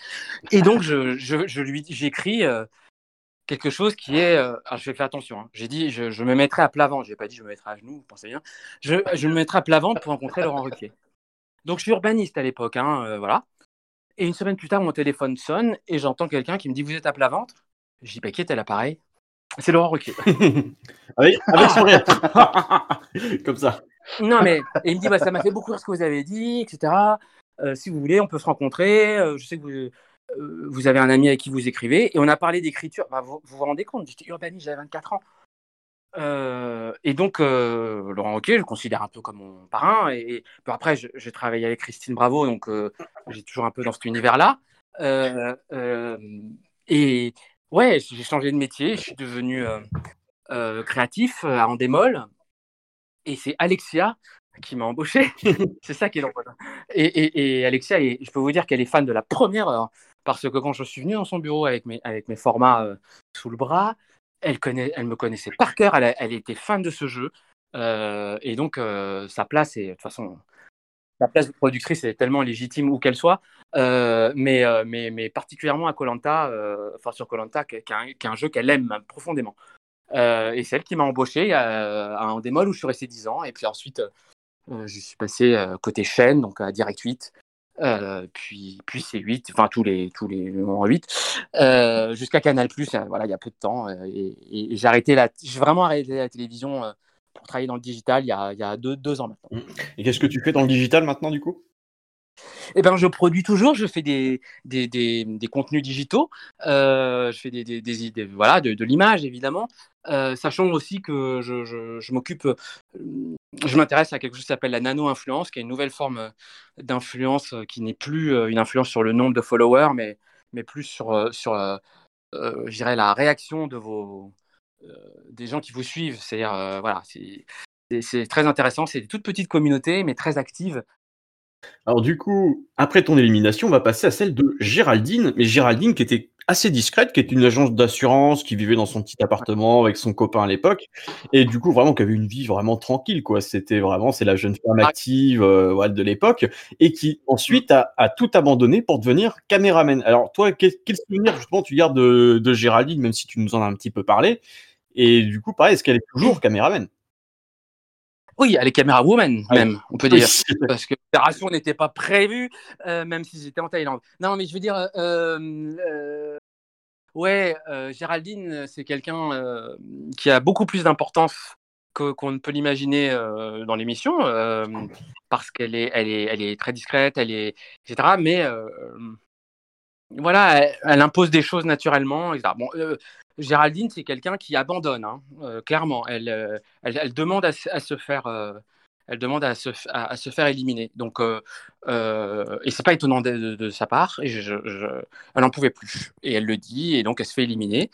Et donc je, je, je lui j'écris euh, quelque chose qui est, euh, alors je vais faire attention, hein. j'ai dit, je, je me mettrai à plat ventre, je n'ai pas dit je me mettrai à genoux, vous pensez bien, je, je me mettrai à plat ventre pour rencontrer Laurent Ruquier. Donc je suis urbaniste à l'époque, hein, euh, voilà. Et une semaine plus tard, mon téléphone sonne et j'entends quelqu'un qui me dit Vous êtes à plat ventre? Je dis Bah, qui est à l'appareil C'est Laurent Ruquier. avec, avec son rire. Comme ça. non, mais et il me dit bah, Ça m'a fait beaucoup rire ce que vous avez dit, etc. Euh, si vous voulez, on peut se rencontrer. Je sais que vous, vous avez un ami avec qui vous écrivez. Et on a parlé d'écriture. Bah, vous, vous vous rendez compte J'étais urbaniste, j'avais 24 ans. et donc, Laurent Wauquiez, je le considère un peu comme mon parrain. Et, après, j'ai travaillé avec Christine Bravo, donc j'ai toujours un peu dans cet univers-là. et ouais, j'ai changé de métier, je suis devenu créatif à Endemol. Et c'est Alexia qui m'a embauché. c'est ça qui est drôle. Et, et, Alexia, je peux vous dire qu'elle est fan de la première heure. Parce que quand je suis venu dans son bureau avec mes, formats sous le bras, elle, me connaissait par cœur, elle, était fan de ce jeu. Euh, et donc, euh, sa place, est, de toute façon, sa place de productrice est tellement légitime où qu'elle soit, euh, mais, particulièrement à Colanta, enfin sur Colanta, qui, est un jeu qu'elle aime profondément. et c'est elle qui m'a embauché à un démol où je suis resté 10 ans. Et puis ensuite, je suis passé côté chaîne, donc à Direct 8. Euh, puis, puis c'est 8, enfin tous les, tous les 8, euh, jusqu'à Canal, euh, voilà, il y a peu de temps. et, j'ai arrêté la, j'ai vraiment arrêté la télévision pour travailler dans le digital il y a, il y a deux, deux ans maintenant. Et qu'est-ce que tu fais dans le digital maintenant du coup? Eh ben, je produis toujours, je fais des, des, des, des contenus digitaux, je fais des, des voilà, de, de l'image évidemment, sachant aussi que je, je, je m'occupe, je m'intéresse à quelque chose qui s'appelle la nano-influence, qui est une nouvelle forme d'influence qui n'est plus une influence sur le nombre de followers, mais, mais plus sur, sur dirais, la réaction de vos, des gens qui vous suivent. C'est très intéressant. C'est des toutes petites communautés, mais très actives, alors du coup, après ton élimination, on va passer à celle de Géraldine, mais Géraldine qui était assez discrète, qui était une agence d'assurance, qui vivait dans son petit appartement avec son copain à l'époque, et du coup vraiment qui avait une vie vraiment tranquille, quoi. C'était vraiment, c'est la jeune femme active euh, de l'époque, et qui ensuite a, tout abandonné pour devenir caméraman. Alors toi, quel, souvenir justement tu gardes de, de Géraldine, même si tu nous en as un petit peu parlé, et du coup pareil, est-ce qu'elle est toujours caméraman? Oui, elle est caméra woman, ah même, on peut dire. Parce que l'opération n'était pas prévue, euh, même si j'étais en Thaïlande. Non, mais je veux dire, euh, euh, ouais, Géraldine, c'est quelqu'un qui a beaucoup plus d'importance qu'on ne peut l'imaginer dans l'émission, parce qu'elle est, elle est, elle est très discrète, elle est, etc. Mais voilà, elle, impose des choses naturellement. Etc. Bon, Géraldine, c'est quelqu'un qui abandonne, hein, euh, clairement. Elle, euh, elle, demande à, se faire, euh, elle demande à se, à, se faire éliminer. Donc, et c'est pas étonnant de, sa part. Elle n'en pouvait plus. Et elle le dit, et donc elle se fait éliminer.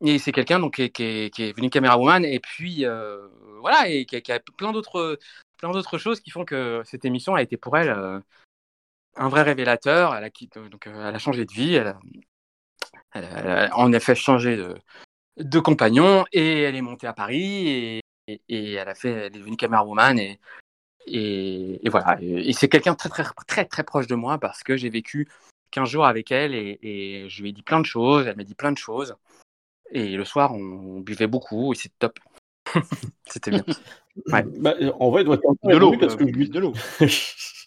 et c'est quelqu'un qui est, qui, est, woman, et puis voilà, et qui a, plein d'autres, plein d'autres choses qui font que cette émission a été pour elle un vrai révélateur. Elle a, donc, elle a changé de vie. Elle a, elle a, en effet changé de, de, compagnon et elle est montée à Paris et, et, elle a fait, elle est devenue camerawoman et, et, et voilà. Et, c'est quelqu'un très, très, très, très proche de moi parce que j'ai vécu 15 jours avec elle et, je lui ai dit plein de choses, elle m'a dit plein de choses. Et le soir, on, buvait beaucoup et c'était top. c'était bien. Ouais. Bah, en vrai, il doit être de l'eau parce que je de l'eau.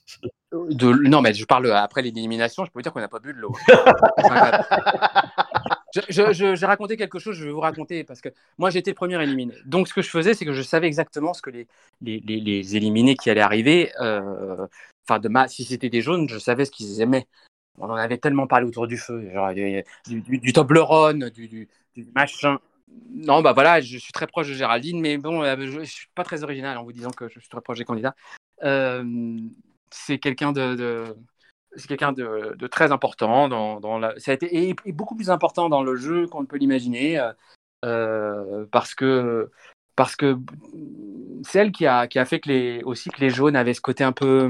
De... Non, mais je parle après l'élimination, je peux vous dire qu'on n'a pas bu de l'eau. J'ai raconté quelque chose, je vais vous raconter, parce que moi j'étais le premier éliminé. Donc ce que je faisais, c'est que je savais exactement ce que les, les, les, éliminés qui allaient arriver, euh, enfin, de ma... si c'était des jaunes, je savais ce qu'ils aimaient. On en avait tellement parlé autour du feu, genre du, du, du Toblerone, du, du, machin. Non, bah voilà, je suis très proche de Géraldine, mais bon, euh, je, ne suis pas très original en vous disant que je suis très proche des candidats. Euh, c'est quelqu'un de, c'est quelqu'un de, très important dans, dans la, ça a été et, beaucoup plus important dans le jeu qu'on ne peut l'imaginer euh, euh, parce que parce que c'est elle qui a, qui a fait que les aussi que les jaunes avaient ce côté un peu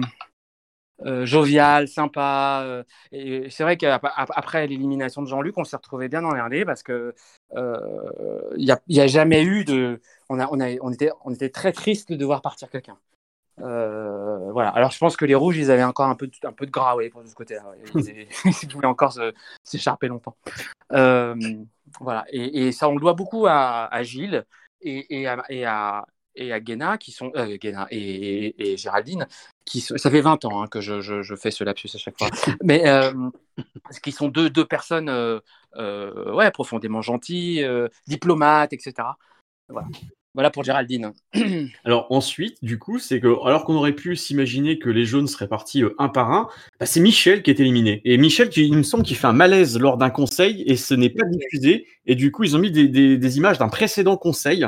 euh, jovial, sympa. c'est vrai qu'après l'élimination de Jean-Luc, on s'est retrouvé bien emmerdé parce que il n'y a, jamais eu de. On, a, on, a, on, était, on était très triste de devoir partir quelqu'un. Euh, voilà. Alors je pense que les rouges, ils avaient encore un peu de, un peu de gras ouais, pour ce côté-là. Ils, ils, voulaient encore s'écharper longtemps. Euh, voilà. Et, ça, on le doit beaucoup à, Gilles et, et, à, et, à, et à Guéna, qui sont euh, et, Géraldine, qui ça fait 20 ans hein, que je, je, fais ce lapsus à chaque fois, mais qui sont deux, deux personnes ouais, profondément gentilles, diplomates, etc. Voilà. Voilà pour Géraldine. Alors ensuite, du coup, c'est que alors qu'on aurait pu s'imaginer que les jaunes seraient partis euh, un par un, bah, c'est Michel qui est éliminé. Et Michel, qui, il me semble qu'il fait un malaise lors d'un conseil et ce n'est pas diffusé. Et du coup, ils ont mis des, des- des images d'un précédent conseil.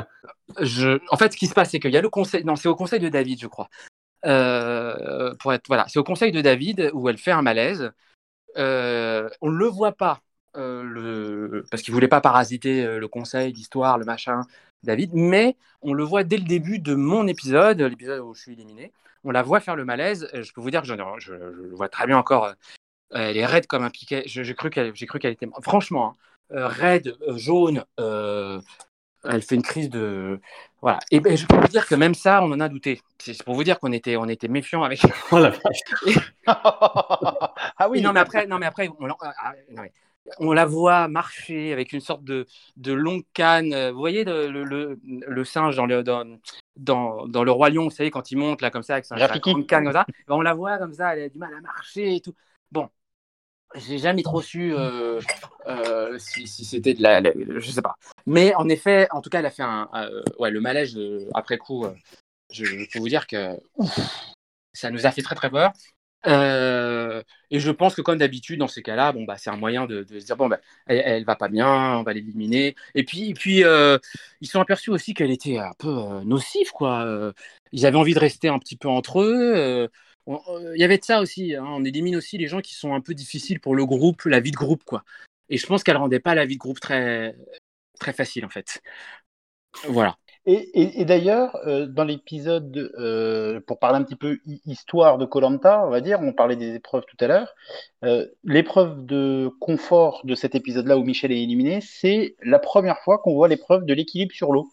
Je... En fait, ce qui se passe, c'est qu'il y a le conseil. Non, c'est au conseil de David, je crois. Euh, pour être voilà, c'est au conseil de David où elle fait un malaise. Euh, on ne le voit pas euh, le... parce qu'il voulait pas parasiter le conseil, l'histoire, le machin, David, mais on le voit dès le début de mon épisode, l'épisode où je suis éliminé. On la voit faire le malaise. Euh, Je peux vous dire que je, je le vois très bien encore. euh, Elle est raide comme un piquet. Je- J'ai cru qu'elle, était, franchement, hein, euh, raide, jaune. euh, elle fait une crise de, voilà. Et ben, je peux vous dire que même ça, on en a douté. C'est pour vous dire qu'on était, on était méfiant avec. Oh ah oui. Non mais après, non mais après, on, ah, ah, non, mais on la voit marcher avec une sorte de, de longue canne. Vous voyez le, le, singe dans le, dans, dans, dans le roi lion, vous savez quand il monte là comme ça avec sa, sa Rafiki. grande canne comme ça. Ben, on la voit comme ça, elle a du mal à marcher et tout. Bon, j'ai jamais trop su euh, euh, si, si c'était de la, la- je sais pas. Mais en effet, en tout cas, elle a fait un, euh, ouais, le malaise après coup. je, je peux vous dire que ouf, ça nous a fait très très peur. Euh, et je pense que comme d'habitude dans ces cas-là, bon bah c'est un moyen de, se dire bon bah elle, elle va pas bien, on va l'éliminer. Et puis et puis euh, ils sont aperçus aussi qu'elle était un peu euh, nocive quoi. Ils avaient envie de rester un petit peu entre eux. Il y avait de ça aussi. hein. On élimine aussi les gens qui sont un peu difficiles pour le groupe, la vie de groupe quoi. Et je pense qu'elle rendait pas la vie de groupe très très facile en fait. Voilà. Et, et- et d'ailleurs, euh, dans l'épisode, euh, pour parler un petit peu hi- histoire de Colanta, on va dire, on parlait des épreuves tout à l'heure. euh, L'épreuve de confort de cet épisode-là où Michel est éliminé, c'est la première fois qu'on voit l'épreuve de l'équilibre sur l'eau.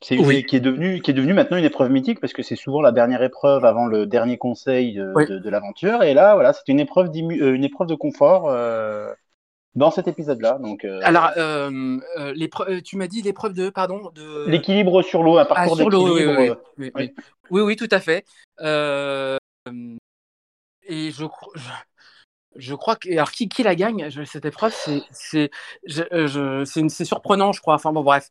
C'est Oui. qui est devenu qui est devenu maintenant une épreuve mythique parce que c'est souvent la dernière épreuve avant le dernier conseil de, Oui. de- de l'aventure. Et là, voilà, c'est une épreuve euh, une épreuve de confort euh, dans cet épisode-là. Donc euh, Alors, euh, euh, tu m'as dit l'épreuve de, pardon, de l'équilibre sur l'eau, un Ah, parcours sur l'eau, oui, oui, oui, oui, oui. Oui, oui, tout à fait. Et je, cro- je, je crois que. Alors, qui, qui la gagne cette épreuve C'est c'est c'est surprenant, je crois. Enfin, bon, bref.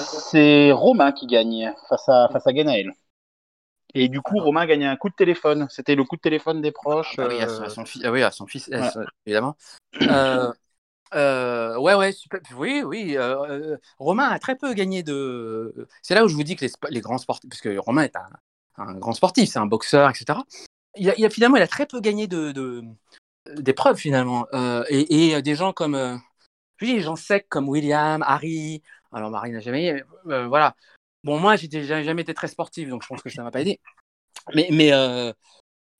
C'est Romain qui gagne face à, face à Ganaël. Et du coup, Romain gagne un coup de téléphone. C'était le coup de téléphone des proches. ah oui, à euh, son, à son fils, ah oui, à son fils, Voilà. euh, évidemment. Euh, euh, ouais, ouais, super. Oui, oui. euh, euh, Romain a très peu gagné de. C'est là où je vous dis que les, grands sportifs, parce que Romain est un, un grand sportif, c'est un boxeur, etc. Il a, il a- finalement, il a très peu gagné de, de- d'épreuves finalement. Euh, et, et des gens comme, euh, je dis, des gens secs comme William, Harry. Alors Marie n'a jamais, euh, voilà. Bon, moi, j'ai jamais été très sportif, donc je pense que ça m'a pas aidé. Mais, mais euh,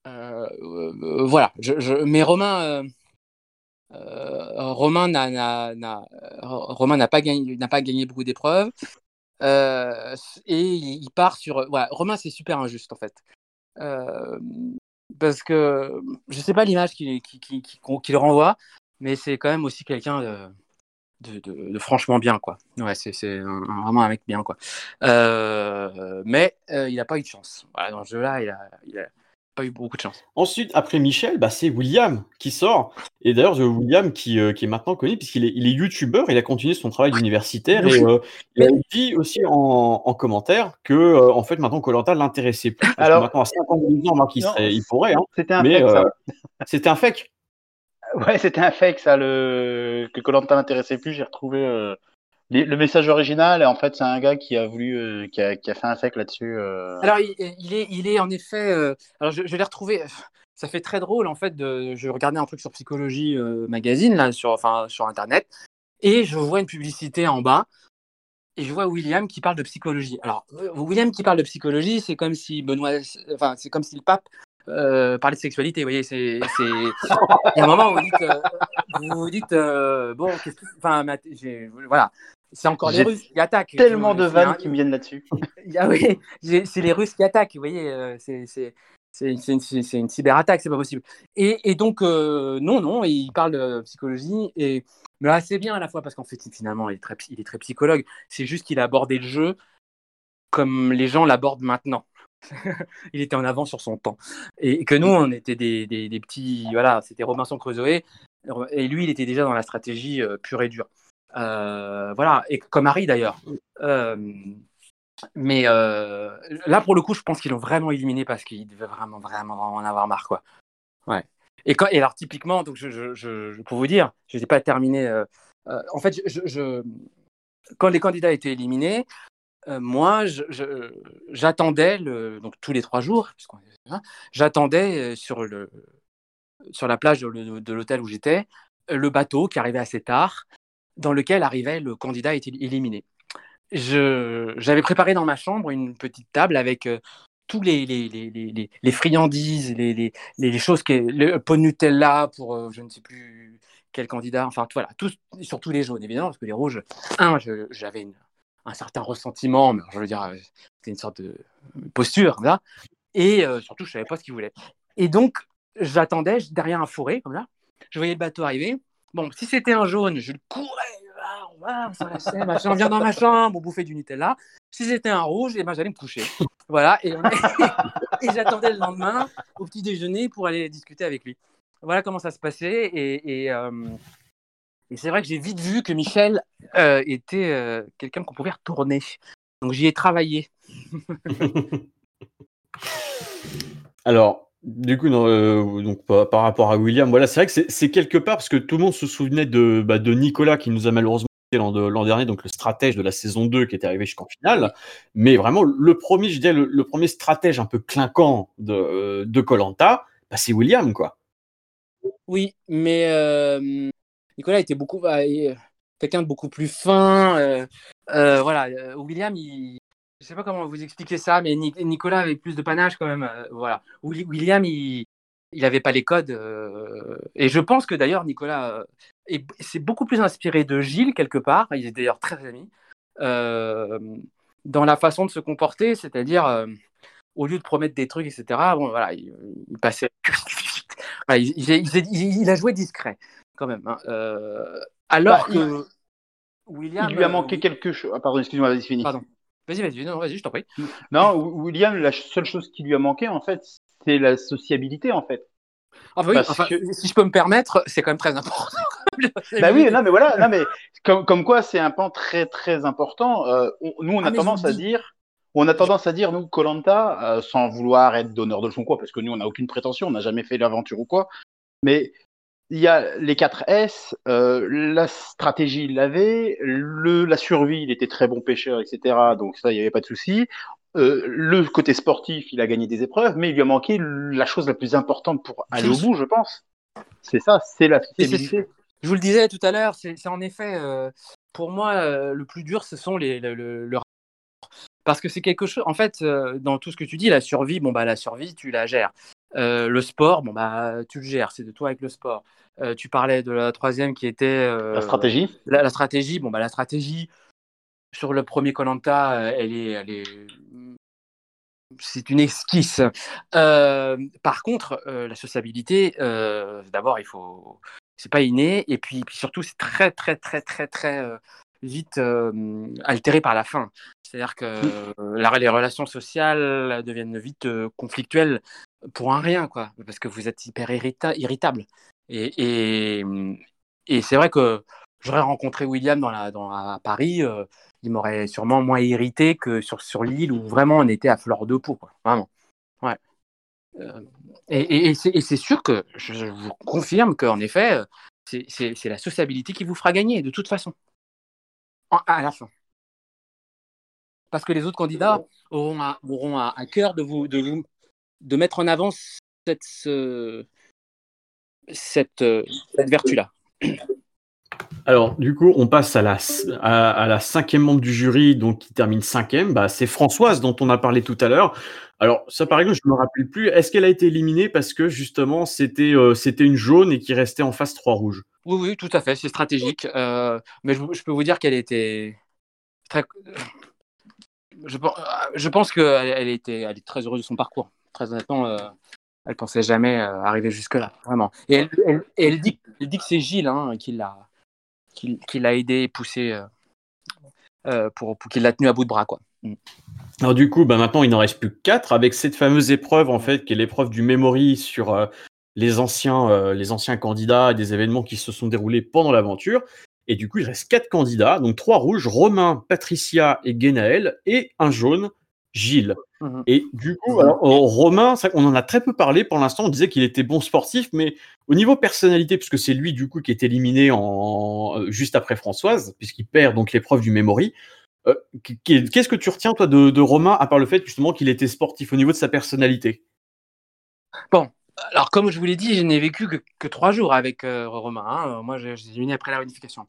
euh, euh, voilà. Mais Romain, Romain n'a, pas gagné, n'a pas gagné beaucoup d'épreuves. Et il part sur. Voilà, Romain, c'est super injuste en fait. Parce que je sais pas l'image qu'il, renvoie, mais c'est quand même aussi quelqu'un de, de- de franchement bien, quoi. Ouais, c'est, vraiment un mec bien, quoi. Euh, mais euh, il n'a pas eu de chance. Voilà, dans ce jeu-là, il a, il a pas eu beaucoup de chance. Ensuite, après Michel, bah, c'est William qui sort. Et d'ailleurs, William qui, euh, qui est maintenant connu puisqu'il est, il est youtubeur, il a continué son travail d'universitaire et euh, il a dit aussi en, en commentaire que euh, en fait maintenant Colanta l'intéressait plus. Parce Alors- que maintenant à 52 ans, Marc, il, serait- il pourrait, hein, C'était un mais fake, ça. c'était un fake. Ouais, c'était un fake, ça, le... que Colanta n'intéressait plus. J'ai retrouvé euh, le message original. Et en fait, c'est un gars qui a voulu, euh, qui, a, fait un fake là-dessus. euh. Alors, il, est, il est en effet. alors, je, l'ai retrouvé. Ça fait très drôle, en fait. Je regardais un truc sur Psychologie Magazine, là, sur, enfin, sur Internet, et je vois une publicité en bas, et je vois William qui parle de psychologie. Alors, William qui parle de psychologie, c'est comme si Benoît. Enfin, c'est comme si le pape euh, parlait de sexualité. Vous voyez, c'est. Il y a un moment où vous dites. euh, vous vous dites euh, bon, qu'est-ce que. Enfin, voilà. C'est encore les Russes qui attaquent. Tellement de vannes un- qui me viennent là-dessus. ah oui, c'est les Russes qui attaquent, vous voyez, c'est une, une cyberattaque, c'est pas possible. Et, et donc, non, non, il parle de psychologie, et, mais assez bien à la fois, parce qu'en fait, finalement, il est très, il est très psychologue, c'est juste qu'il a abordé le jeu comme les gens l'abordent maintenant. il était en avant sur son temps. Et que nous, on était des, des- petits, voilà, c'était Robinson Crusoe, et lui, il était déjà dans la stratégie euh, pure et dure. Euh, voilà, et comme Harry d'ailleurs. Euh, mais euh, là, pour le coup, je pense qu'ils l'ont vraiment éliminé parce qu'il devait vraiment, vraiment, vraiment en avoir marre, quoi. Ouais. Et, quand, et alors, typiquement, donc je, je, pour vous dire, je n'ai pas terminé. en fait, je- quand les candidats étaient éliminés, euh, moi, j'attendais, donc tous les trois jours, j'attendais euh, sur, la plage de, l'hôtel où j'étais, euh, le bateau qui arrivait assez tard, dans lequel arrivait le candidat éliminé. J'avais préparé dans ma chambre une petite table avec euh, tous les, friandises, les, choses, qui, le pot de Nutella pour je ne sais plus quel candidat, enfin voilà, tous, surtout les jaunes évidemment, parce que les rouges, un, j'avais une- un certain ressentiment, mais je veux dire, euh, c'était une sorte de posture, là, et euh, surtout, je savais pas ce qu'ils voulaient. Et donc, j'attendais derrière un fourré, comme là, je voyais le bateau arriver. Bon, si c'était un jaune, je le courais, on va, on s'enlacait, machin, vient dans ma chambre, on bouffait du Nutella. Si c'était un rouge, eh ben, j'allais me coucher. Voilà, et, j'attendais le lendemain au petit déjeuner pour aller discuter avec lui. Voilà comment ça se passait. Et, euh, et c'est vrai que j'ai vite vu que Michel euh, était euh, quelqu'un qu'on pouvait retourner. Donc j'y ai travaillé. Alors, du coup, non, euh, donc, par, par rapport à William, voilà, c'est vrai que c'est- quelque part parce que tout le monde se souvenait de, bah, de Nicolas qui nous a malheureusement quitté l'an de- l'an dernier, donc le stratège de la saison 2 qui était arrivé jusqu'en finale. Mais vraiment, le premier, je dirais, le, le premier stratège un peu clinquant de de Colanta, bah, c'est William, quoi. Oui, mais euh, Nicolas était beaucoup bah, euh, quelqu'un de beaucoup plus fin. euh, euh, voilà, William, il, je sais pas comment vous expliquer ça, mais Ni- Nicolas avait plus de panache quand même. voilà, Willi- William, il, il avait pas les codes. et je pense que d'ailleurs Nicolas euh, est- s'est beaucoup plus inspiré de Gilles quelque part. Ils étaient d'ailleurs très amis dans la façon de se comporter, c'est-à-dire au lieu de promettre des trucs, etc. Bon, voilà, il, passait. Il a joué discret quand même. hein. Euh, alors Bah, que William. Il lui a euh, manqué oui- quelque chose. Ah, pardon, excuse-moi, vas-y, fini. Pardon. Vas-y, vas-y, non, vas-y, je t'en prie. Non, William, la seule chose qui lui a manqué, en fait, c'est la sociabilité, en fait. Enfin, oui, Parce enfin, que- si je peux me permettre, c'est quand même très important. Bah oui, non, mais voilà, non, mais comme, comme quoi c'est un pan très très important. Euh, on- nous, on Ah, a tendance à dis. dire, on a tendance à dire, nous, Colanta, euh, sans vouloir être donneur de leçons quoi, parce que nous, on n'a aucune prétention, on n'a jamais fait l'aventure ou quoi. Mais il y a les 4 S, euh, la stratégie, il l'avait, le, la survie, il était très bon pêcheur, etc. Donc ça, il n'y avait pas de souci. Euh, le côté sportif, il a gagné des épreuves, mais il lui a manqué la chose la plus importante pour aller au bout, je pense. C'est ça, c'est la sociabilité. Je vous le disais tout à l'heure, c'est en effet, euh, pour moi, le plus dur, ce sont les, le, le- le rapport. Parce que c'est quelque chose, en fait, euh, dans tout ce que tu dis, la survie, bon, bah, la survie, tu la gères. Euh, le sport, bon, bah, tu le gères, c'est de toi avec le sport. Euh, tu parlais de la troisième qui était. La stratégie. La, la stratégie, bon, bah, la stratégie, sur le premier Colanta, elle est. Elle est c'est une esquisse. Par contre, la sociabilité, d'abord, il faut, c'est pas inné, et puis, puis surtout, c'est très, très, très, très, très vite euh, altéré par la fin. C'est-à-dire que euh, la- les relations sociales deviennent vite euh, conflictuelles pour un rien, quoi, parce que vous êtes hyper irrita- irritable. Et, et, et c'est vrai que j'aurais rencontré William dans la, dans, à Paris, euh, il m'aurait sûrement moins irrité que sur, sur l'île où vraiment on était à fleur de peau, quoi. Vraiment. Ouais. Euh, et c'est sûr que je, je vous confirme qu'en effet, euh, c'est la sociabilité qui vous fera gagner, de toute façon. À la fin. Parce que les autres candidats auront à, cœur de vous, de mettre en avant cette, ce- cette, euh, cette vertu-là. Alors, du coup, on passe à la, à, la cinquième membre du jury, donc qui termine cinquième. Bah, c'est Françoise dont on a parlé tout à l'heure. Alors, ça, par exemple, je me rappelle plus. Est-ce qu'elle a été éliminée parce que justement, c'était euh, c'était une jaune et qui restait en face trois rouges? Oui, oui, tout à fait, c'est stratégique. Euh, mais je, peux vous dire qu'elle était très. Je, pen- je pense qu'elle elle était, elle est très heureuse de son parcours. Très honnêtement, euh, elle pensait jamais euh, arriver jusque-là, vraiment. Et elle dit que c'est Gilles hein, qui l'a qui, qui l'a aidé et poussé euh, euh, pour, qu'il l'a tenu à bout de bras, quoi. Mm. Alors du coup, bah maintenant, il n'en reste plus que quatre avec cette fameuse épreuve en fait, qui est l'épreuve du memory sur euh, les anciens, les anciens candidats et des événements qui se sont déroulés pendant l'aventure. Et du coup, il reste quatre candidats, donc trois rouges, Romain, Patricia et Guénaël, et un jaune, Gilles. Mhm. Et du coup, alors, Romain, qu'on en a très peu parlé pour l'instant. On disait qu'il était bon sportif, mais au niveau personnalité, puisque c'est lui du coup qui est éliminé en euh, juste après Françoise, puisqu'il perd donc l'épreuve du memory. euh, qu- Qu'est-ce que tu retiens toi de, de Romain, à part le fait justement qu'il était sportif au niveau de sa personnalité? Bon, alors comme je vous l'ai dit, je n'ai vécu que, que trois jours avec euh, Romain. hein. Moi, suis venu après la réunification.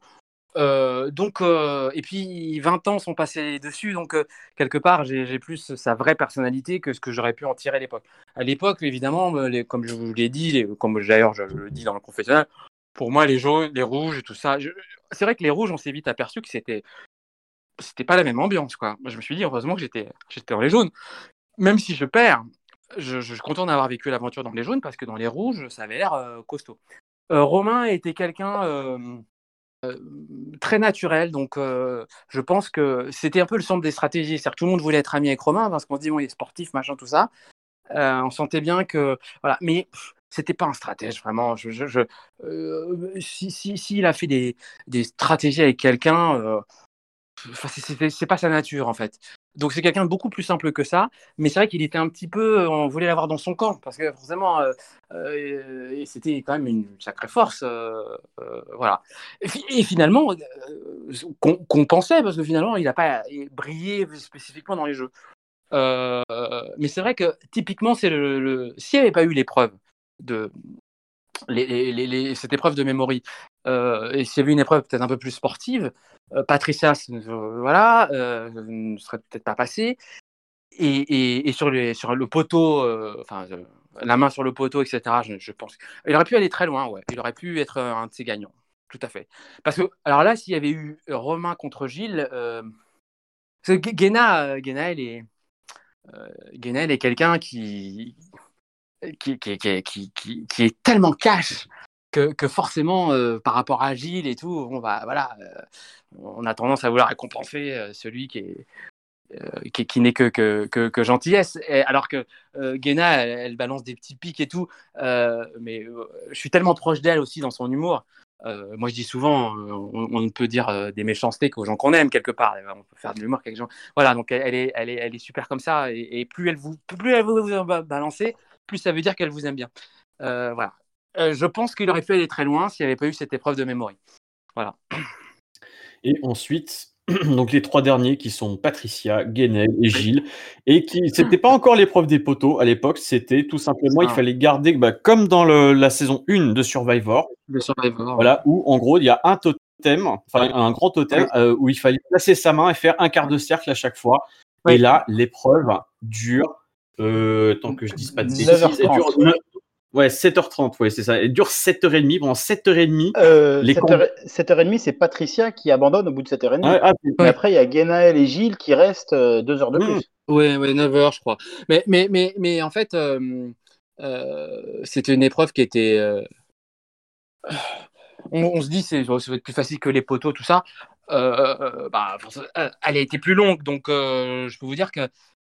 Euh, donc, euh, et puis 20 ans sont passés dessus, donc euh, quelque part, j'ai plus sa vraie personnalité que ce que j'aurais pu en tirer à l'époque. À l'époque, évidemment, les- comme je vous l'ai dit, comme d'ailleurs je le dis dans le confessionnal, pour moi, les jaunes, les rouges et tout ça, c'est vrai que les rouges, on s'est vite aperçu que c'était c'était pas la même ambiance, quoi. Je me suis dit, heureusement que j'étais dans les jaunes. Même si je perds, je, suis content d'avoir vécu l'aventure dans les jaunes parce que dans les rouges, ça avait l'air costaud. Romain était quelqu'un très naturel, donc euh, je pense que c'était un peu le centre des stratégies. C'est-à-dire que tout le monde voulait être ami avec Romain parce qu'on se dit, bon, il est sportif, machin, tout ça. Euh, on sentait bien que. Voilà. Mais c'était pas un stratège, vraiment. Euh, si, si, s'il a fait des, des stratégies avec quelqu'un, euh, c'est pas sa nature, en fait. Donc c'est quelqu'un de beaucoup plus simple que ça, mais c'est vrai qu'il était un petit peu, on voulait l'avoir dans son camp parce que forcément, euh, euh, c'était quand même une sacrée force, euh, euh, voilà. Et, fi- et finalement, euh, qu'on pensait parce que finalement, il n'a pas brillé spécifiquement dans les jeux. Euh, mais c'est vrai que typiquement, c'est le- s'il n'y avait pas eu l'épreuve de les, les- les- cette épreuve de memory, euh, et s'il y avait une épreuve peut-être un peu plus sportive, euh, Patricia, euh, voilà, euh, ne serait peut-être pas passée. Et, et- et sur, sur le poteau, enfin, la main sur le poteau, etc., je, pense. Il aurait pu aller très loin, ouais. Il aurait pu être un de ces gagnants, tout à fait. Parce que, alors là, s'il y avait eu Romain contre Gilles, Guéna, Guénaël est, est quelqu'un qui, qui, est tellement cash que, forcément, euh, par rapport à Gilles et tout, on va, voilà, euh, on a tendance à vouloir récompenser euh, celui qui qui, n'est que, que, gentillesse. Alors que Guéna, elle, balance des petits pics et tout, mais je suis tellement proche d'elle aussi dans son humour. Moi, je dis souvent, on, ne peut dire des méchancetés qu'aux gens qu'on aime quelque part. On peut faire de l'humour avec les gens. Voilà, donc elle, est, elle, est, elle est super comme ça. Et, plus elle vous, plus elle vous, vous plus ça veut dire qu'elle vous aime bien. Euh, voilà. Euh, je pense qu'il aurait pu aller très loin s'il n'y avait pas eu cette épreuve de mémoire. Voilà. Et ensuite, donc les trois derniers qui sont Patricia, Guénel et Gilles, et qui c'était pas encore l'épreuve des poteaux à l'époque, c'était tout simplement il fallait garder, bah, comme dans le- la saison 1 de Survivor, Le Survivor. voilà, où en gros il y a un totem, enfin un grand totem, euh, où il fallait placer sa main et faire un quart de cercle à chaque fois. Et là, l'épreuve dure, euh, tant que je dise pas de bêtises, 9h30. elle dure neuf- ouais, 7h30, ouais, c'est ça. Elle dure 7h30, pendant 7h30. Euh, Les 7h- 7h30, c'est Patricia qui abandonne au bout de 7h30. Ouais, ah, Mais après, il y a Guénaël et Gilles qui restent 2 heures de Mmh. plus. Ouais, ouais, 9 heures, je crois. Mais, mais, mais, mais en fait, euh, euh, c'était une épreuve qui était. euh, on, on se dit, c'est, ça va être plus facile que les poteaux, tout ça. Euh, euh, bah, euh, elle a été plus longue, donc euh, je peux vous dire que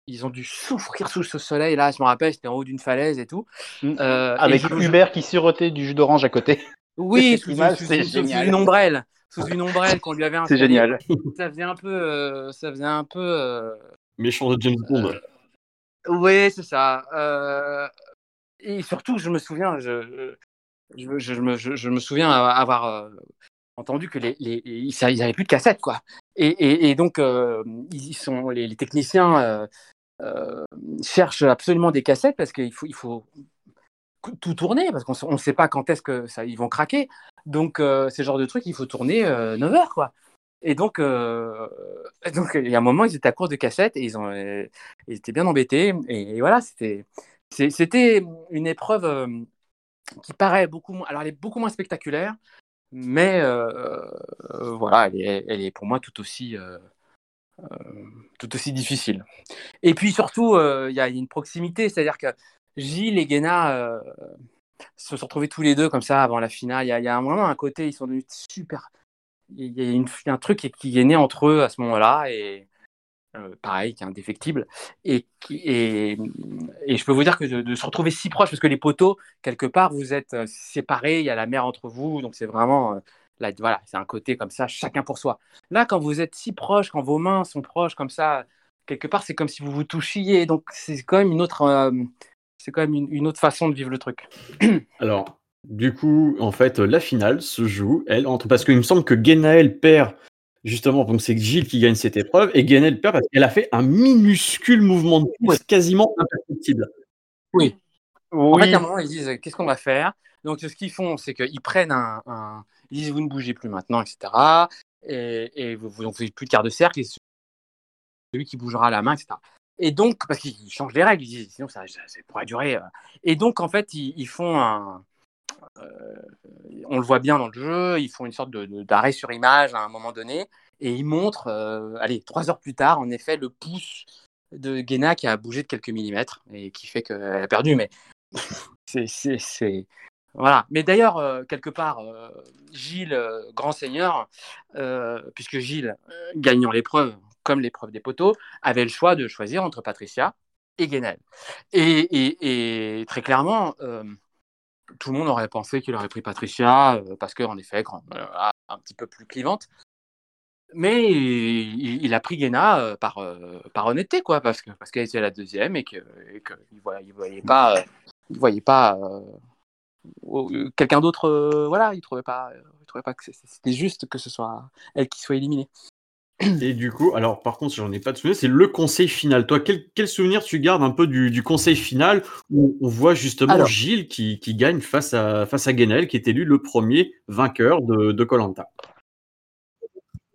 ils ont dû souffrir sous ce soleil. Là, je me rappelle, c'était en haut d'une falaise et tout. Mm. Euh, et Avec je- Hubert qui sirotait du jus d'orange à côté. Oui, sous, image, sous- c'est sous- sous génial. une ombrelle, sous une ombrelle qu'on lui avait C'est génial. Ça faisait un peu, euh, ça faisait un peu. euh, méchant de James Bond. Oui, c'est ça. Euh, et surtout, je me souviens, je, je, je- je me, je, je me souviens avoir euh, entendu que les, les, ils n'avaient plus de cassettes, quoi. Et, donc, euh, ils sont, les, techniciens euh, euh, cherchent absolument des cassettes parce qu'il faut, tout tourner parce qu'on ne sait pas quand est-ce que ils vont craquer. Donc, euh, c'est genre de truc, il faut tourner 9 heures, quoi. Et donc, euh, il y a un moment, ils étaient à court de cassettes et ils, euh, étaient bien embêtés. Et, voilà, c'était, une épreuve euh, qui paraît beaucoup. Alors, elle est beaucoup moins spectaculaire, mais euh, euh, voilà, elle est, pour moi tout aussi, euh, tout aussi difficile. Et puis surtout, il y a une proximité, c'est-à-dire que Gilles et Guéna se sont retrouvés tous les deux comme ça avant la finale. Il y a, il y a vraiment un côté, ils sont devenus super. Il y a, un truc qui, est né entre eux à ce moment-là euh, pareil, qui est indéfectible. Et, et, et je peux vous dire que de, se retrouver si proche, parce que les poteaux, quelque part, vous êtes euh, séparés, il y a la mer entre vous, donc c'est vraiment. euh, Là, voilà, c'est un côté comme ça, chacun pour soi. Là, quand vous êtes si proches, quand vos mains sont proches comme ça, quelque part, c'est comme si vous vous touchiez. Donc, c'est quand même une autre, c'est quand même une, une autre façon de vivre le truc. Alors, du coup, en fait, la finale se joue, elle, entre. Parce qu'il me semble que Genaël perd, justement, donc c'est Gilles qui gagne cette épreuve, et Genaël perd parce qu'elle a fait un minuscule mouvement de pouce quasiment imperceptible. Oui. En fait, à un moment, ils disent qu'est-ce qu'on va faire? Donc, ce qu'ils font, c'est qu'ils prennent un, un- Ils disent vous ne bougez plus maintenant, etc. Et, et vous vous ne faites plus de quart de cercle, et celui qui bougera la main, etc. Et donc, parce qu'ils changent les règles, ils disent sinon ça, ça, ça pourrait durer. euh. Et donc, en fait, ils, ils font un. Euh, on le voit bien dans le jeu, ils font une sorte d'arrêt sur image à un moment donné, et ils montrent, euh, allez, trois heures plus tard, en effet, le pouce de Guéna qui a bougé de quelques millimètres et qui fait qu'elle a perdu. Mais c'est, Voilà. Mais d'ailleurs, euh, quelque part, Gilles, grand seigneur, puisque Gilles, gagnant l'épreuve, comme l'épreuve des poteaux, avait le choix de choisir entre Patricia et Guénel. Et, très clairement, tout le monde aurait pensé qu'il aurait pris Patricia, euh, parce qu'en effet, grand- euh, un petit peu plus clivante. Mais il, a pris Guéna euh, par, euh, par honnêteté, quoi, parce que parce qu'elle était la deuxième et qu'il que il voyait, pas, quelqu'un d'autre. voilà, il trouvait pas, il trouvait pas que c'était juste que ce soit elle qui soit éliminée. Et du coup, alors par contre, j'en ai pas de souvenir, c'est le conseil final. Toi, quel, quel souvenir tu gardes un peu du, du conseil final où on voit justement Alors. Gilles qui, qui gagne face à, face à Guénel, qui est élu le premier vainqueur de Colanta.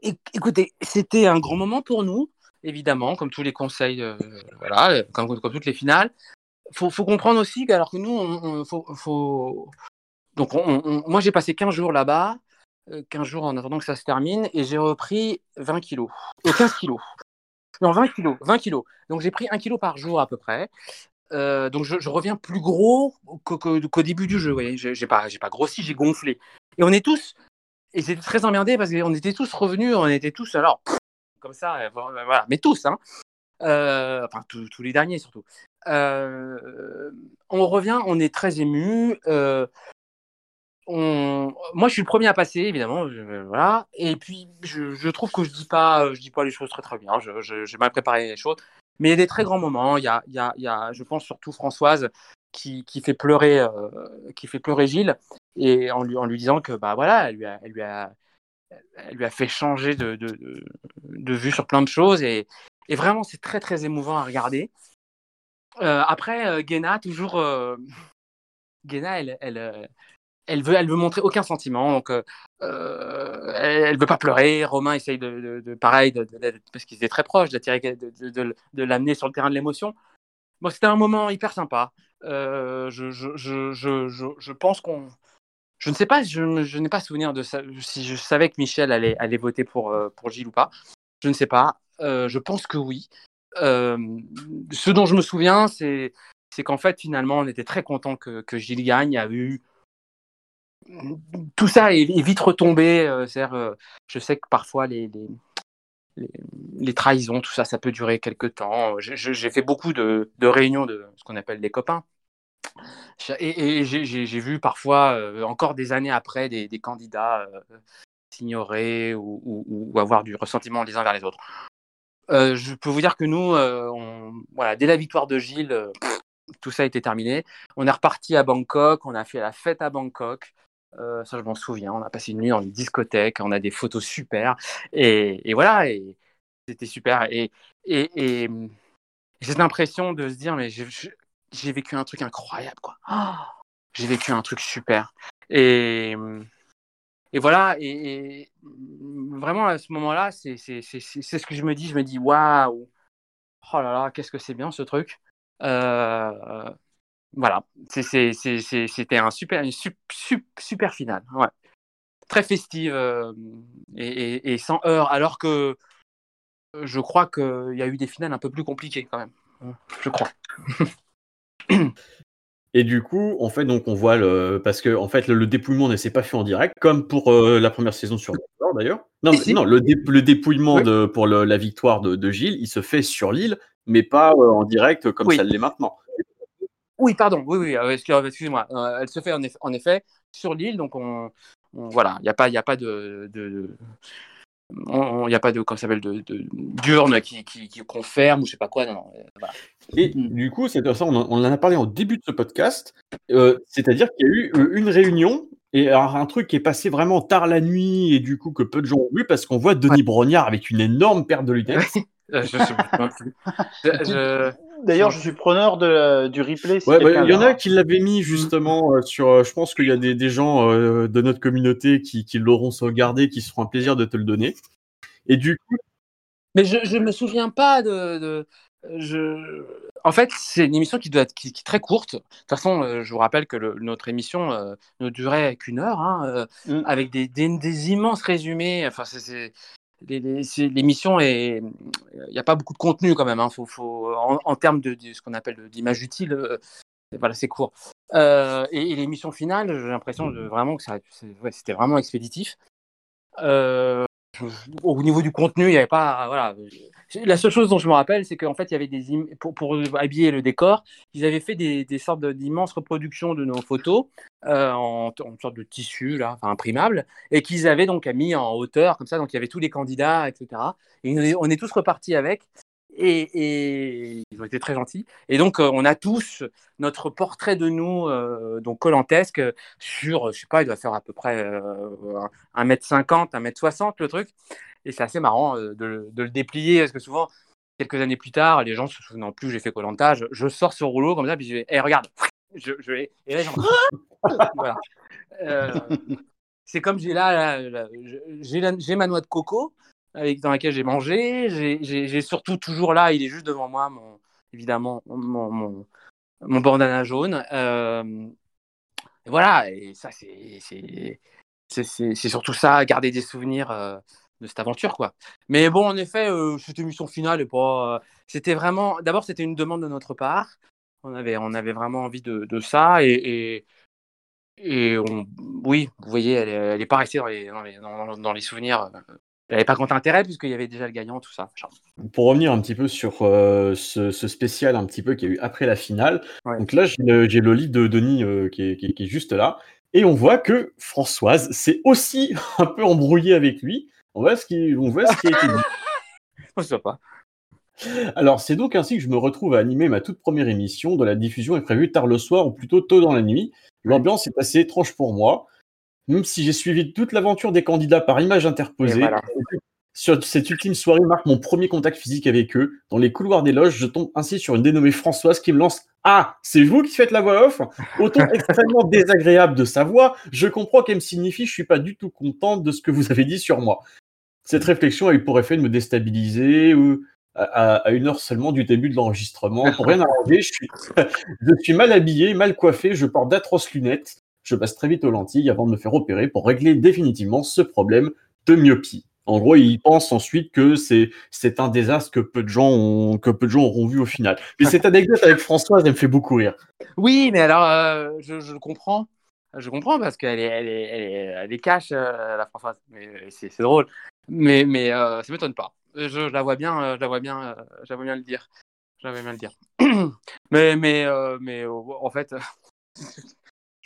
Éc- Écoutez, c'était un grand moment pour nous, évidemment, comme tous les conseils, euh, voilà, comme, comme toutes les finales. Faut, faut comprendre aussi que, alors que nous, on, on- faut, faut- donc on- on- moi j'ai passé 15 jours là-bas, 15 jours en attendant que ça se termine, et j'ai repris 20 kilos, euh, 15 kilos. Non, 20 kilos, 20 kilos. Donc j'ai pris 1 kilo par jour à peu près. Euh, donc je, reviens plus gros qu'au début du jeu. Voyez, j'ai j'ai pas, grossi, j'ai gonflé. Et on est tous, et c'était très emmerdé parce qu'on était tous revenus, on était tous alors comme ça, euh, voilà, mais tous, hein. Euh, enfin tous les derniers surtout. Euh, on revient, on est très ému. euh, Moi, je suis le premier à passer, évidemment, voilà. Et puis, je, trouve que je dis je dis pas les choses très très bien. J'ai mal préparé les choses, mais il y a des très grands moments. Il y a, il y a, il y a je pense surtout Françoise qui, qui fait pleurer, euh, qui fait pleurer Gilles, et en lui, en lui disant que bah voilà, elle lui a, elle lui a, elle lui a fait changer de, de, de, vue sur plein de choses, et, et vraiment, c'est très très émouvant à regarder. Euh, après, euh, Guéna, toujours. euh, Guéna, elle, elle, euh, elle, veut, elle veut montrer aucun sentiment. Donc, euh, euh, elle, elle veut pas pleurer. Romain essaye de, de, pareil, parce qu'ils étaient très proches, de, l'amener sur le terrain de l'émotion. Bon, c'était un moment hyper sympa. Euh, je, je, je, je, pense qu'on. Je ne sais pas, je, n'ai pas souvenir de ça. Si je savais que Michel allait, allait voter pour, euh, pour Gilles ou pas. Je ne sais pas. Je pense que oui. Ce dont je me souviens, c'est c'est qu'en fait, finalement, on était très content que, que Gilles gagne. Il y a eu. Tout ça est, vite retombé. euh, euh, je sais que parfois, les, les, trahisons, tout ça, ça peut durer quelques temps. J'ai- fait beaucoup de, de réunions de ce qu'on appelle des copains. Et, j'ai- vu parfois, euh, encore des années après, des, candidats s'ignorer ou, avoir du ressentiment les uns vers les autres. Je peux vous dire que nous, voilà, dès la victoire de Gilles, tout ça été terminé. On est reparti à Bangkok, on a fait la fête à Bangkok. Euh, ça, je m'en souviens. On a passé une nuit dans une discothèque, on a des photos super. Et, voilà, c'était super. Et, et, et, j'ai cette impression de se dire, mais j'ai j'ai vécu un truc incroyable, quoi. Ah, j'ai vécu un truc super. Et, et voilà, et, et vraiment à ce moment-là, c'est ce que je me dis. Je me dis, waouh, oh là là, qu'est-ce que c'est bien ce truc. Euh, voilà, c'était un super, une sup- sup- super finale. Ouais. Très festive euh, et, et- et sans heurts, alors que euh, je crois qu'il y a eu des finales un peu plus compliquées quand même. Je crois. Et du coup, en fait, donc on voit le parce que en fait le, le dépouillement ne s'est pas fait en direct, comme pour euh, la première saison sur Survivor d'ailleurs. Non, Si, mais- si. non, le, dé- le dépouillement Oui. de, pour le- la victoire de, de Gilles, il se fait sur l'île, mais pas euh, en direct comme Oui. ça l'est maintenant. Oui, pardon, oui, oui, euh, excuse- excusez-moi. Euh, elle se fait en effet, en effet sur l'île, donc on, on- voilà, il n'y a pas, il a pas de, il y a pas de, comment s'appelle, de, de- d'urne qui, qui, qui confirme ou je sais pas quoi. Non, non, euh, voilà. Et du coup, c'est ça, on en, on en a parlé en début de ce podcast. euh, C'est-à-dire qu'il y a eu une réunion et alors, un truc qui est passé vraiment tard la nuit et du coup que peu de gens ont vu parce qu'on voit Denis Brognard avec une énorme paire de lunettes. Je sais même plus. Je- je- D'ailleurs, je suis preneur de, du replay. si Ouais, bah, il y en a qui l'avaient mis justement euh, sur. euh, je pense qu'il y a des, des gens euh, de notre communauté qui, qui l'auront sauvegardé, qui se feront un plaisir de te le donner. Et du coup, Mais je, je me souviens pas de. de- je... En fait, c'est une émission qui doit être qui, qui est très courte. De toute façon, euh, je vous rappelle que le- notre émission euh, ne durait qu'une heure, hein, euh, Mm. avec des, des, des immenses résumés. Enfin, c'est- l'émission est. Il n'y a pas beaucoup de contenu quand même. Hein. Faut, faut, en, termes de, ce qu'on appelle d'image utile, euh, voilà, c'est court. Euh, et l'émission finale, j'ai l'impression vraiment que c'était vraiment expéditif. Euh, au niveau du contenu, il n'y avait pas. Voilà. La seule chose dont je me rappelle, c'est qu'en fait, il y avait des im- pour, pour habiller le décor, ils avaient fait des, des sortes d'immenses reproductions de nos photos euh, en, en sorte de tissu là, imprimable, et qu'ils avaient donc mis en hauteur comme ça. Donc il y avait tous les candidats, etc. Et on est tous repartis avec. Et, ils ont été très gentils. Et donc, euh, on a tous notre portrait de nous, euh, donc collantesque, sur, je sais pas, il doit faire à peu près euh, 1m50, 1m60 le truc. Et c'est assez marrant euh, de, le- déplier, parce que souvent, quelques années plus tard, les gens se souvenant plus, j'ai fait Colanta, je, sors ce rouleau comme ça, puis je vais, Eh, regarde, je, vais, et là, voilà. C'est comme j'ai là, j'ai ma noix de coco avec, dans laquelle j'ai mangé, j'ai, surtout toujours là, il est juste devant moi, évidemment, mon, bandana jaune. euh, voilà, et ça, c'est, surtout ça, garder des souvenirs euh, de cette aventure, quoi. Mais bon, en effet, euh, cette émission finale pas. euh, c'était vraiment. D'abord, c'était une demande de notre part. On avait, on avait vraiment envie de, ça. Et, et, on, oui, vous voyez, elle est, elle est pas restée dans les, dans les souvenirs. Elle n'avait pas grand intérêt, puisqu'il y avait déjà le gagnant, tout ça. pour revenir un petit peu sur euh, ce, ce spécial un petit peu qu'il y a eu après la finale, donc là j'ai le, le livre de Denis euh, qui, est, qui est- qui est juste là, et on voit que Françoise s'est aussi un peu embrouillée avec lui. On voit ce qui, on voit ce qui a été dit. Je sais pas. Alors, c'est donc ainsi que je me retrouve à animer ma toute première émission, dont la diffusion est prévue tard le soir ou plutôt tôt dans la nuit. L'ambiance est assez étrange pour moi, même si j'ai suivi toute l'aventure des candidats par image interposée. Voilà. Sur cette ultime soirée marque mon premier contact physique avec eux. Dans les couloirs des loges, je tombe ainsi sur une dénommée Françoise qui me lance Ah, c'est vous qui faites la voix off? Au ton extrêmement désagréable de sa voix, je comprends qu'elle me signifie je suis pas du tout contente de ce que vous avez dit sur moi. Cette réflexion a eu pour effet de me déstabiliser ou à, une heure seulement du début de l'enregistrement. Pour rien arranger, je suis, je suis mal habillé, mal coiffé, je porte d'atroces lunettes. Je passe très vite aux lentilles avant de me faire opérer pour régler définitivement ce problème de myopie. En gros, il pense ensuite que c'est c'est un désastre que peu de gens ont que peu de gens auront vu au final. Mais cette anecdote avec Françoise, elle me fait beaucoup rire. Oui, mais alors, euh, je, je comprends. Je comprends parce qu'elle est, elle est, elle est, elle est cash, euh, la Françoise. Mais euh, c'est c'est drôle. Mais, mais euh, ça m'étonne pas. Je, je la vois bien, je la vois bien, je la vois bien le dire. Vois bien le dire. mais, mais, mais en fait,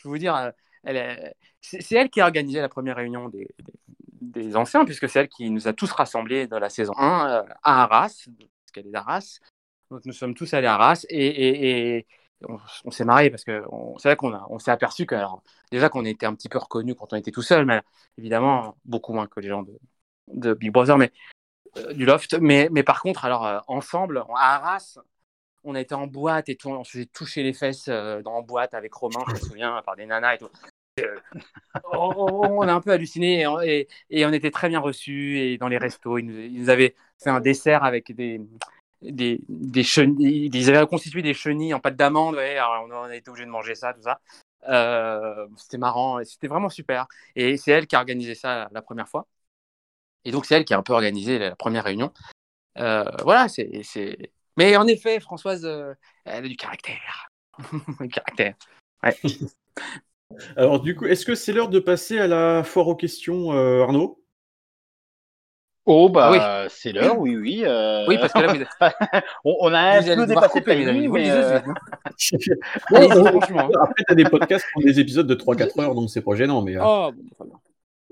je vais vous dire, euh, est- c'est elle qui a organisé la première réunion des, anciens, puisque c'est elle qui nous a tous rassemblés dans la saison 1 euh, à Arras, parce qu'elle est d'Arras. Donc nous sommes tous allés à Arras et, on, s'est marré parce que c'est vrai qu'on s'est aperçu que alors, déjà qu'on était un petit peu reconnus quand on était tout seul, mais évidemment beaucoup moins que les gens de, Big Brother, mais euh, du loft. Mais, par contre, alors euh, ensemble à Arras, on a été en boîte et tout, on se faisait toucher les fesses euh, dans en boîte avec Romain, je me souviens, par des nanas et tout. Euh, on, a un peu halluciné et, on- était très bien reçus et dans les restos, ils nous, avaient fait un dessert avec des des, chenilles, ils avaient constitué des chenilles en pâte d'amande, on a été obligé de manger ça, tout ça. Euh, c'était marrant, c'était vraiment super. Et c'est elle qui a organisé ça la première fois. Et donc c'est elle qui a un peu organisé la première réunion. Euh, voilà, c'est. Mais en effet, Françoise, euh, elle a du caractère. du caractère. Ouais. Alors du coup, est-ce que c'est l'heure de passer à la foire aux questions, euh, Arnaud? Oh, bah, Ah c'est l'heure, oui, oui. euh, Oui, parce que là, on, on a un Vous allez peu dépassé vous le mais. euh, Allez-y, franchement. Après, t'as des podcasts qui ont des épisodes de 3-4 heures, donc c'est pas gênant. Mais, euh, Oh, bon, très bien.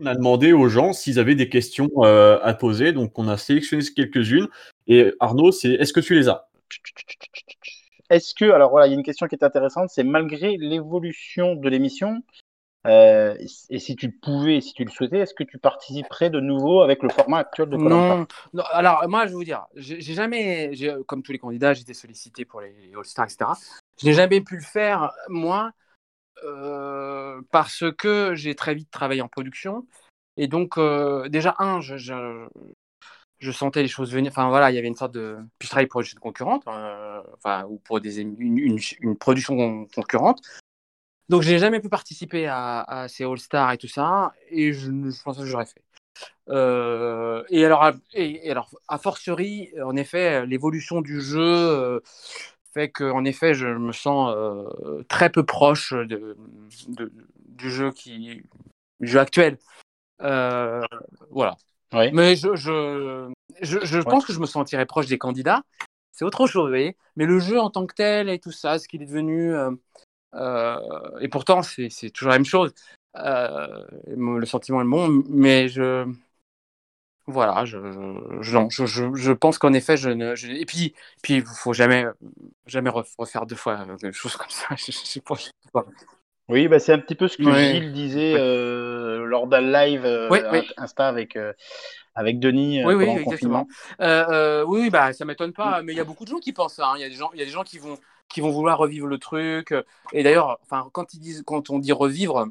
On a demandé aux gens s'ils avaient des questions euh, à poser, donc on a sélectionné quelques-unes. Et Arnaud, c'est est-ce que tu les as? Est-ce que, alors voilà, il y a une question qui est intéressante, c'est malgré l'évolution de l'émission, euh, et si tu le pouvais, si tu le souhaitais, est-ce que tu participerais de nouveau avec le format actuel de Non, non, alors moi je vais vous dire, j'ai jamais, comme tous les candidats, j'étais sollicité pour les All-Stars, etc. Je n'ai jamais pu le faire, moi, parce que j'ai très vite travaillé en production. Et donc, déjà, un, je, sentais les choses venir. Enfin, voilà, il y avait une sorte de. Puis je travaille pour une concurrente, euh, enfin, ou pour des, une, production con- concurrente. Donc, j'ai jamais pu participer à, ces All-Stars et tout ça. Et je, je pense que j'aurais fait. Et alors, et, et alors, a fortiori, en effet, l'évolution du jeu fait que, en effet, je me sens euh, très peu proche de, de- du jeu qui, du jeu actuel. Euh, voilà. Mais je, je, je, je pense que je me sentirais proche des candidats. C'est autre chose, vous voyez. Mais le jeu en tant que tel et tout ça, ce qu'il est devenu. euh, et pourtant, c'est toujours la même chose. Le sentiment est bon, mais je. Voilà, je, je, non, je, je, je pense qu'en effet, je ne. et puis, puis, il faut jamais, jamais ref- refaire deux fois quelque chose comme ça. Je, sais pas. Oui, bah, c'est un petit peu ce que Ouais. Gilles disait Ouais. euh, lors d'un live euh, Oui, oui. Insta avec, euh, avec Denis euh, Oui, oui, pendant le exactement. confinement. Euh, euh, oui, bah, ça m'étonne pas, mais il y a beaucoup de gens qui pensent ça. hein. Il y a des gens, y a des gens qui vont, qui vont vouloir revivre le truc. Et d'ailleurs, quand ils disent, quand on dit revivre,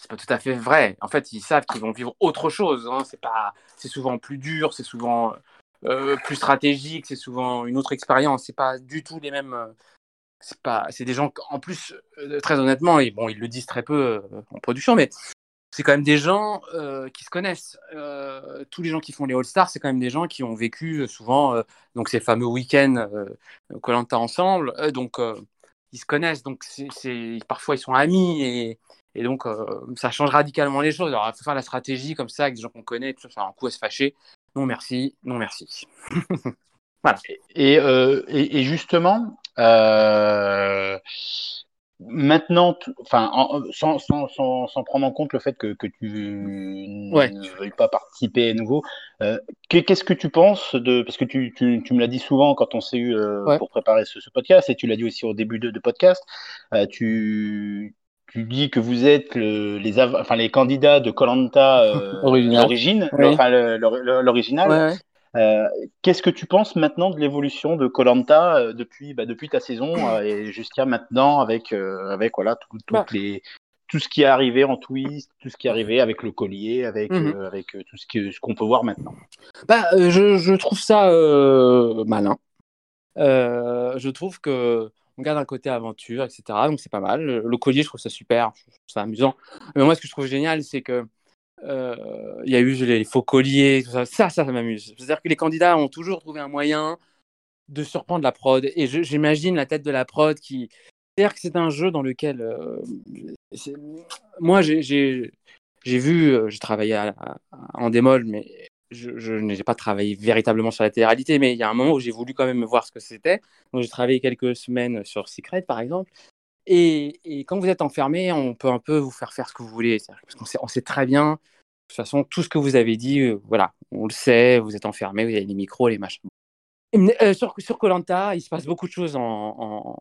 c'est pas tout à fait vrai. En fait, ils savent qu'ils vont vivre autre chose. Hein. C'est pas, c'est souvent plus dur, c'est souvent euh, plus stratégique, c'est souvent une autre expérience. C'est pas du tout les mêmes. euh, C'est pas, c'est des gens en plus, euh, très honnêtement, et bon, ils le disent très peu en production, mais c'est quand même des gens qui se connaissent. Tous les gens qui font les All-Stars, c'est quand même des gens qui ont vécu souvent donc ces fameux week-ends Colanta ensemble. Donc, ils se connaissent. Donc, c'est- parfois, ils sont amis. Et, et donc, euh, ça change radicalement les choses. Alors, il faut faire la stratégie comme ça avec des gens qu'on connaît. Tout ça, ça a un coup à se fâcher. Non, merci. Non, merci. voilà. Et, euh, et, et justement, euh, maintenant, enfin, en- sans, sans, sans, sans prendre en compte le fait que, que tu Ouais. ne veuilles pas participer à nouveau, qu'est- qu'est-ce que tu penses de, parce que tu, tu, tu me l'as dit souvent quand on s'est eu Ouais. pour préparer ce, ce podcast, et tu l'as dit aussi au début de, de podcast, tu, tu dis que vous êtes le- les, av- enfin, les candidats de Colanta Original. l'origine, Oui. enfin le- le- l'original. Ouais, ouais. Euh, Qu'est-ce que tu penses maintenant de l'évolution de Colanta depuis, bah, depuis ta saison euh, et jusqu'à maintenant avec, euh, avec voilà, tout, toutes Bah. les, tout ce qui est arrivé en twist, tout ce qui est arrivé avec le collier, avec, Mhm. euh, avec euh, tout ce que- ce qu'on peut voir maintenant? Bah, euh, je, je trouve ça euh, malin. Euh, je trouve que on garde un côté aventure, etc. Donc c'est pas mal. Le, collier, je trouve ça super, je trouve ça amusant. Mais moi, ce que je trouve génial, c'est que euh, il y a eu les faux colliers, ça. Ça, ça, m'amuse. C'est-à-dire que les candidats ont toujours trouvé un moyen de surprendre la prod. Et j'imagine la tête de la prod qui. C'est-à-dire que c'est un jeu dans lequel. euh, moi, j'ai vu, euh, j'ai travaillé à- à- en démol, mais je, n'ai pas travaillé véritablement sur la télé-réalité, mais il y a un moment où j'ai voulu quand même voir ce que c'était. Donc j'ai travaillé quelques semaines sur Secret, par exemple. Et, quand vous êtes enfermé, on peut un peu vous faire faire ce que vous voulez. Parce qu'on sait, on sait très bien, de toute façon, tout ce que vous avez dit, euh, voilà, on le sait, vous êtes enfermé, vous avez les micros, les machins. Euh, sur Colanta, il se passe beaucoup de choses en,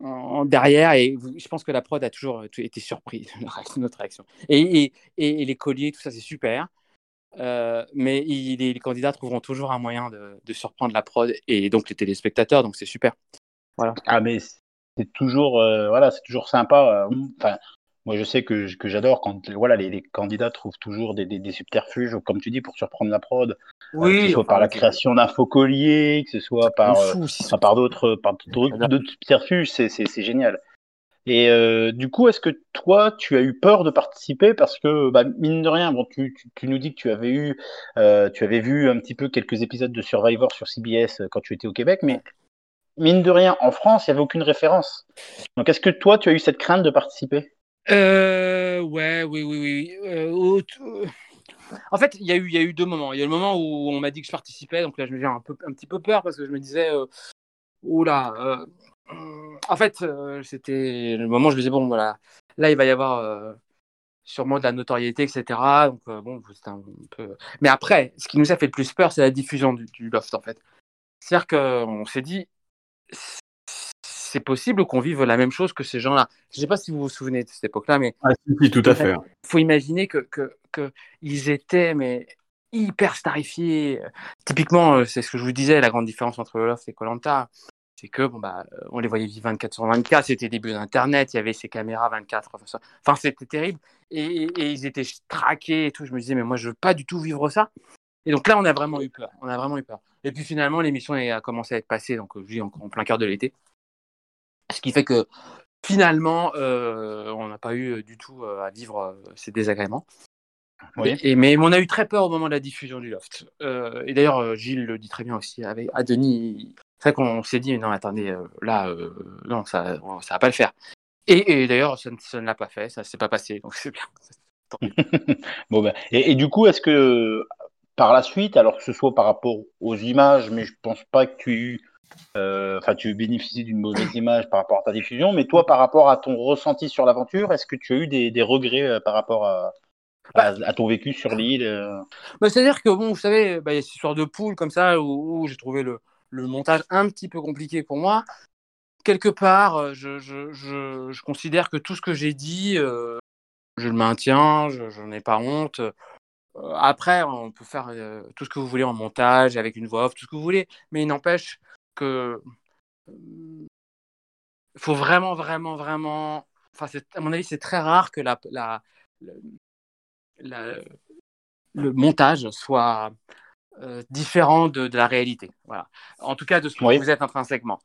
en- derrière et je pense que la prod a toujours euh, été surprise de notre réaction. Et les colliers, tout ça, c'est super. Euh, mais il- les, les candidats trouveront toujours un moyen de, de surprendre la prod et donc les téléspectateurs, donc c'est super. Voilà. Ah, mais c'est toujours, euh, voilà, c'est toujours sympa. euh, Enfin, moi, je sais que, que j'adore quand voilà, les, les candidats trouvent toujours des, des, des subterfuges, comme tu dis, pour surprendre la prod. Euh, que ce soit par la création d'un faux collier, que ce soit par, euh, si par d'autres par d'autres d'autres subterfuges, c'est génial. Et euh, du coup, est-ce que toi, tu as eu peur de participer? Parce que, bah, mine de rien, bon, tu, nous dis que tu avais eu, euh, tu avais vu un petit peu quelques épisodes de Survivor sur CBS euh, quand tu étais au Québec, mais mine de rien, en France, il n'y avait aucune référence. Donc, est-ce que toi, tu as eu cette crainte de participer? Euh, ouais, oui, oui, oui. En fait, il y, a eu- y a eu deux moments. Il y a le moment où on m'a dit que je participais, donc là, je me un, un petit peu peur parce que je me disais, oula. En fait, euh, c'était le moment où je me disais, bon, voilà, là, il va y avoir. euh, sûrement de la notoriété, etc. Donc, euh, bon, c'était un peu. Mais après, ce qui nous a fait le plus peur, c'est la diffusion du, du Loft, en fait. C'est-à-dire qu'on s'est dit, c'est possible qu'on vive la même chose que ces gens-là. Je ne sais pas si vous vous souvenez de cette époque-là, mais. Ah, tout à fait. Il faut imaginer que, que, que, ils étaient mais, hyper starifiés. Typiquement, c'est ce que je vous disais, la grande différence entre Loft et Colanta. C'est que bon bah on les voyait vivre 24 sur 24, c'était début d'internet, il y avait ces caméras 24 enfin c'était terrible et, et, ils étaient traqués et tout, je me disais mais moi je veux pas du tout vivre ça. Et donc là on a vraiment eu peur, on a vraiment eu peur. Et puis finalement l'émission a commencé à être passée donc je dis en, en plein cœur de l'été. Ce qui fait que finalement, euh, on n'a pas eu du tout euh, à vivre euh, ces désagréments. Oui. Et, mais on a eu très peur au moment de la diffusion du Loft. Euh, et d'ailleurs, euh, Gilles le dit très bien aussi avec, à Denis. C'est vrai qu'on s'est dit, non, attendez, euh, là, euh, non, ça ne va pas le faire. Et, et d'ailleurs, ça, ne- ça ne l'a pas fait, ça ne s'est pas passé, donc c'est bien. Bon, ben, et, et du coup, est-ce que par la suite, alors que ce soit par rapport aux images, mais je pense pas que tu aies eu, euh, enfin, tu bénéficies d'une mauvaise image par rapport à ta diffusion, mais toi, par rapport à ton ressenti sur l'aventure, est-ce que tu as eu des, des regrets euh, par rapport à, à, à ton vécu sur l'île euh? Bah, C'est-à-dire que, bon, vous savez, bah, il y a cette histoire de poule comme ça où, où j'ai trouvé le, le montage un petit peu compliqué pour moi. Quelque part, euh, je, considère que tout ce que j'ai dit, euh, je le maintiens, je, je n'ai pas honte. Euh, après, on peut faire tout ce que vous voulez en montage, avec une voix off, tout ce que vous voulez, mais il n'empêche que faut vraiment, vraiment, vraiment. Enfin, à mon avis, c'est très rare que le montage soit euh, différent de, de la réalité. Voilà. En tout cas, de ce que Oui. vous êtes intrinsèquement.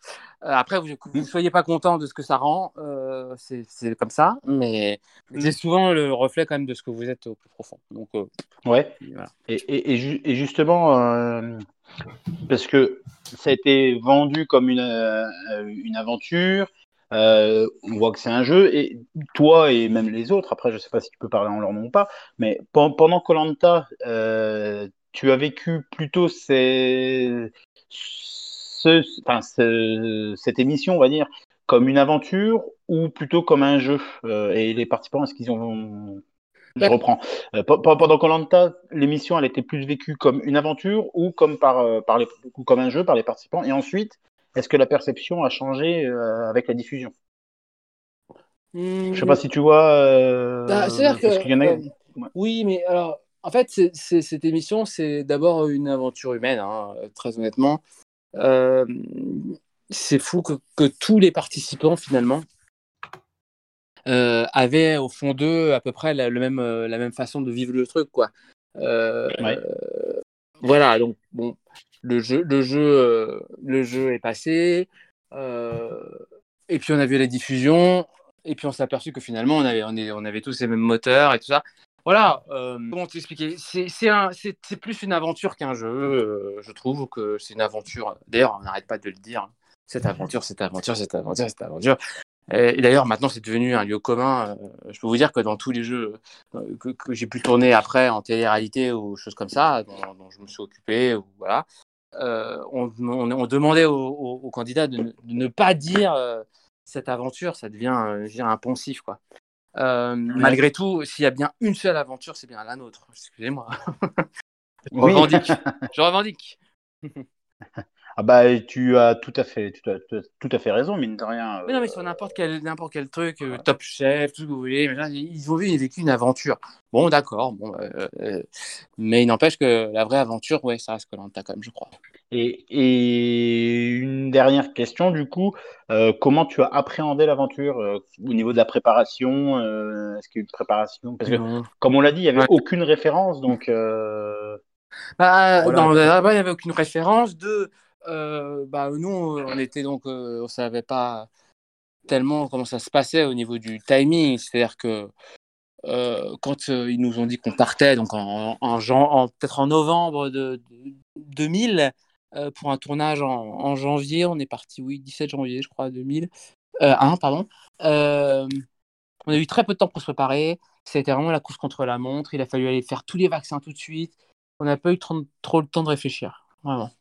Euh, après, vous ne soyez pas content de ce que ça rend, euh, c'est comme ça, mais c'est souvent le reflet quand même de ce que vous êtes au plus profond. Donc, euh, Ouais. voilà. Et, et, et, ju- et justement, parce que ça a été vendu comme une, une aventure, on voit que c'est un jeu, et toi et même les autres, après je sais pas si tu peux parler en leur nom ou pas, mais pen- pendant Colanta, tu as vécu plutôt ces, ce, enfin, ce- cette émission, on va dire, comme une aventure ou plutôt comme un jeu Euh, Et les participants, est-ce qu'ils ont... Je reprends. Euh, pe- pe- pendant Colanta, l'émission, elle était plus vécue comme une aventure ou comme par, euh, par les, ou comme un jeu par les participants. Et ensuite, est-ce que la perception a changé euh, avec la diffusion? Je sais pas si tu vois. Bah, C'est-à-dire qu'il y en a- que. Oui, mais alors, en fait, cette émission, c'est d'abord une aventure humaine, hein, très honnêtement. Euh, c'est fou que, que tous les participants, finalement, euh, avaient au fond d'eux à peu près la, le même, euh, la même façon de vivre le truc, quoi. Euh, Ouais. euh, voilà, donc, bon, le jeu, le jeu, euh, le jeu est passé. euh, et puis, on a vu la diffusion. Et puis, on s'est aperçu que finalement, on avait, on, est- on avait tous les mêmes moteurs et tout ça. Voilà, euh, comment t'expliquer? C'est un- plus une aventure qu'un jeu, euh, je trouve que c'est une aventure. D'ailleurs, on n'arrête pas de le dire. Cette aventure, cette aventure, cette aventure, cette aventure. Et, d'ailleurs, maintenant, c'est devenu un lieu commun. Euh, je peux vous dire que dans tous les jeux euh, que, j'ai pu tourner après en télé-réalité ou choses comme ça, dont, je me suis occupé, ou voilà, euh, on, on- on demandait aux, aux- candidats de ne, pas dire cette aventure, ça devient dire, un poncif, quoi. Euh, Malgré tout, s'il y a bien une seule aventure, c'est bien la nôtre. Excusez-moi. je revendique. Je revendique. Ah bah, tu as tout à fait, tu as, tu as tout à fait raison, mine de rien. Mais non, mais sur n'importe quel, n'importe quel truc, euh, Top Chef, tout ce que vous voulez, ils ont vu, ils ont vécu une aventure. Bon, d'accord, bon, euh, euh, mais il n'empêche que la vraie aventure, ouais, ça reste Colanta quand même, je crois. Et, et une dernière question, du coup, euh, comment tu as appréhendé l'aventure euh, au niveau de la préparation euh, Est-ce qu'il y a eu une préparation? Parce que, Non. comme on l'a dit, il n'y avait Ouais. aucune référence, donc. euh, Bah, Voilà. dans- là-bas, il n'y avait aucune référence. De, euh, bah, nous, on était donc, euh, on savait pas tellement comment ça se passait au niveau du timing. C'est-à-dire que euh, quand ils nous ont dit qu'on partait, donc en, en, peut-être en novembre de, de 2000, euh, pour un tournage en, janvier, on est parti, oui, 17 janvier, je crois, 2000, euh, un, pardon. On a eu très peu de temps pour se préparer. C'était vraiment la course contre la montre. Il a fallu aller faire tous les vaccins tout de suite. On n'a pas eu trop, trop le temps de réfléchir. Vraiment.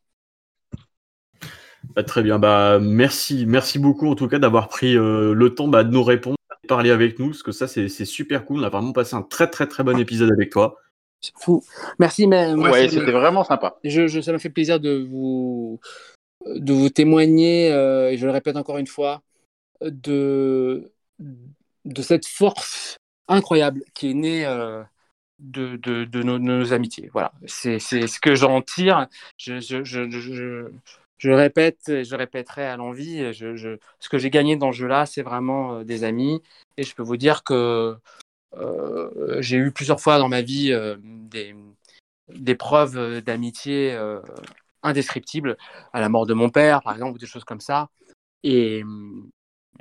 Bah, très bien. Bah, merci, merci beaucoup en tout cas d'avoir pris euh, le temps bah, de nous répondre. parler avec nous, parce que ça, c'est super cool. On a vraiment passé un très, très, très bon épisode avec toi. C'est fou. Merci, mais moi, Ouais, c'était vraiment sympa. je, je- ça m'a fait plaisir de vous, de vous témoigner, euh, et je le répète encore une fois, de, de cette force incroyable qui est née euh, de, de, de nos, de nos amitiés. Voilà, c'est c'est ce que j'en tire. Je, je, je, je, répète, je répéterai à l'envie. Ce que j'ai gagné dans ce jeu-là, c'est vraiment euh, des amis. Et je peux vous dire que euh, j'ai eu plusieurs fois dans ma vie euh, des, preuves d'amitié indescriptibles, à la mort de mon père, par exemple, ou des choses comme ça. Et,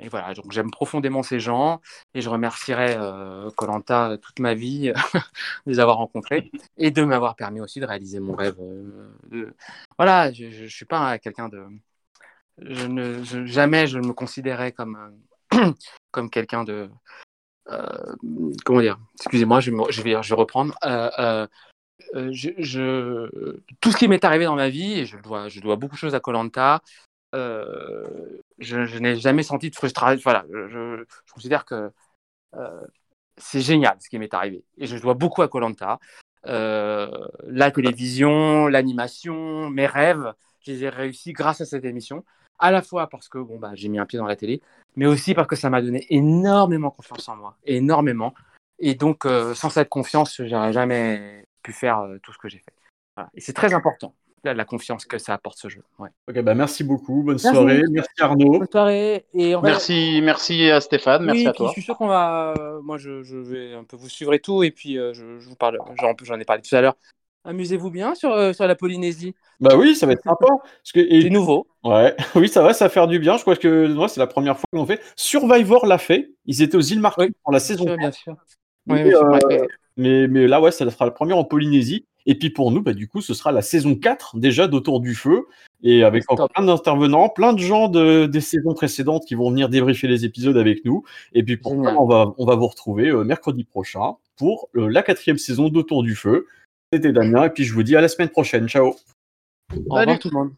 et voilà, donc j'aime profondément ces gens et je remercierai Colanta toute ma vie de les avoir rencontrés et de m'avoir permis aussi de réaliser mon rêve. euh, Voilà, je ne suis pas quelqu'un de. Je ne, jamais je me considérais comme, euh, comme quelqu'un de. euh, comment dire Excusez-moi, je, vais reprendre. Euh, euh, euh, tout ce qui m'est arrivé dans ma vie, je dois beaucoup de choses à Colanta, je, je n'ai jamais senti de frustration. Voilà, je, considère que euh, c'est génial ce qui m'est arrivé. Et je dois beaucoup à Colanta. la télévision, l'animation, mes rêves, je les ai réussis grâce à cette émission. À la fois parce que bon, bah, j'ai mis un pied dans la télé, mais aussi parce que ça m'a donné énormément confiance en moi. Énormément. Et donc, euh, sans cette confiance, j'aurais jamais pu faire euh, tout ce que j'ai fait. Et c'est très important, la, la confiance que ça apporte ce jeu. Ouais. Ok, bah merci beaucoup. Bonne Merci. soirée. Merci Arnaud. Bonne soirée. Et on va- Merci, merci à Stéphane, merci oui, à toi. je suis sûr qu'on va. moi, je, je vais un peu vous suivre et tout. Et puis, euh, je, je vous parle. J'en j'en ai parlé tout à l'heure. Amusez-vous bien sur, euh, sur la Polynésie. Bah oui, ça va être sympa. Parce que, et- C'est nouveau. Ouais, oui, ça va, ça va faire du bien. Je crois que moi, c'est la première fois qu'ils l'ont fait. Survivor l'a fait. Ils étaient aux îles Marquises pour la saison sûr, 4. bien sûr. Mais, Oui, euh, ouais, ouais. mais, mais là, ouais, ça sera la première en Polynésie. Et puis pour nous, bah, du coup, ce sera la saison 4 déjà d'Autour du Feu. Et avec encore plein d'intervenants, plein de gens de, des saisons précédentes qui vont venir débriefer les épisodes avec nous. Et puis pour ça, on va, on va vous retrouver euh, mercredi prochain pour euh, la quatrième saison d'Autour du Feu. C'était Damien. Et puis je vous dis à la semaine prochaine. Ciao. Au revoir tout le monde.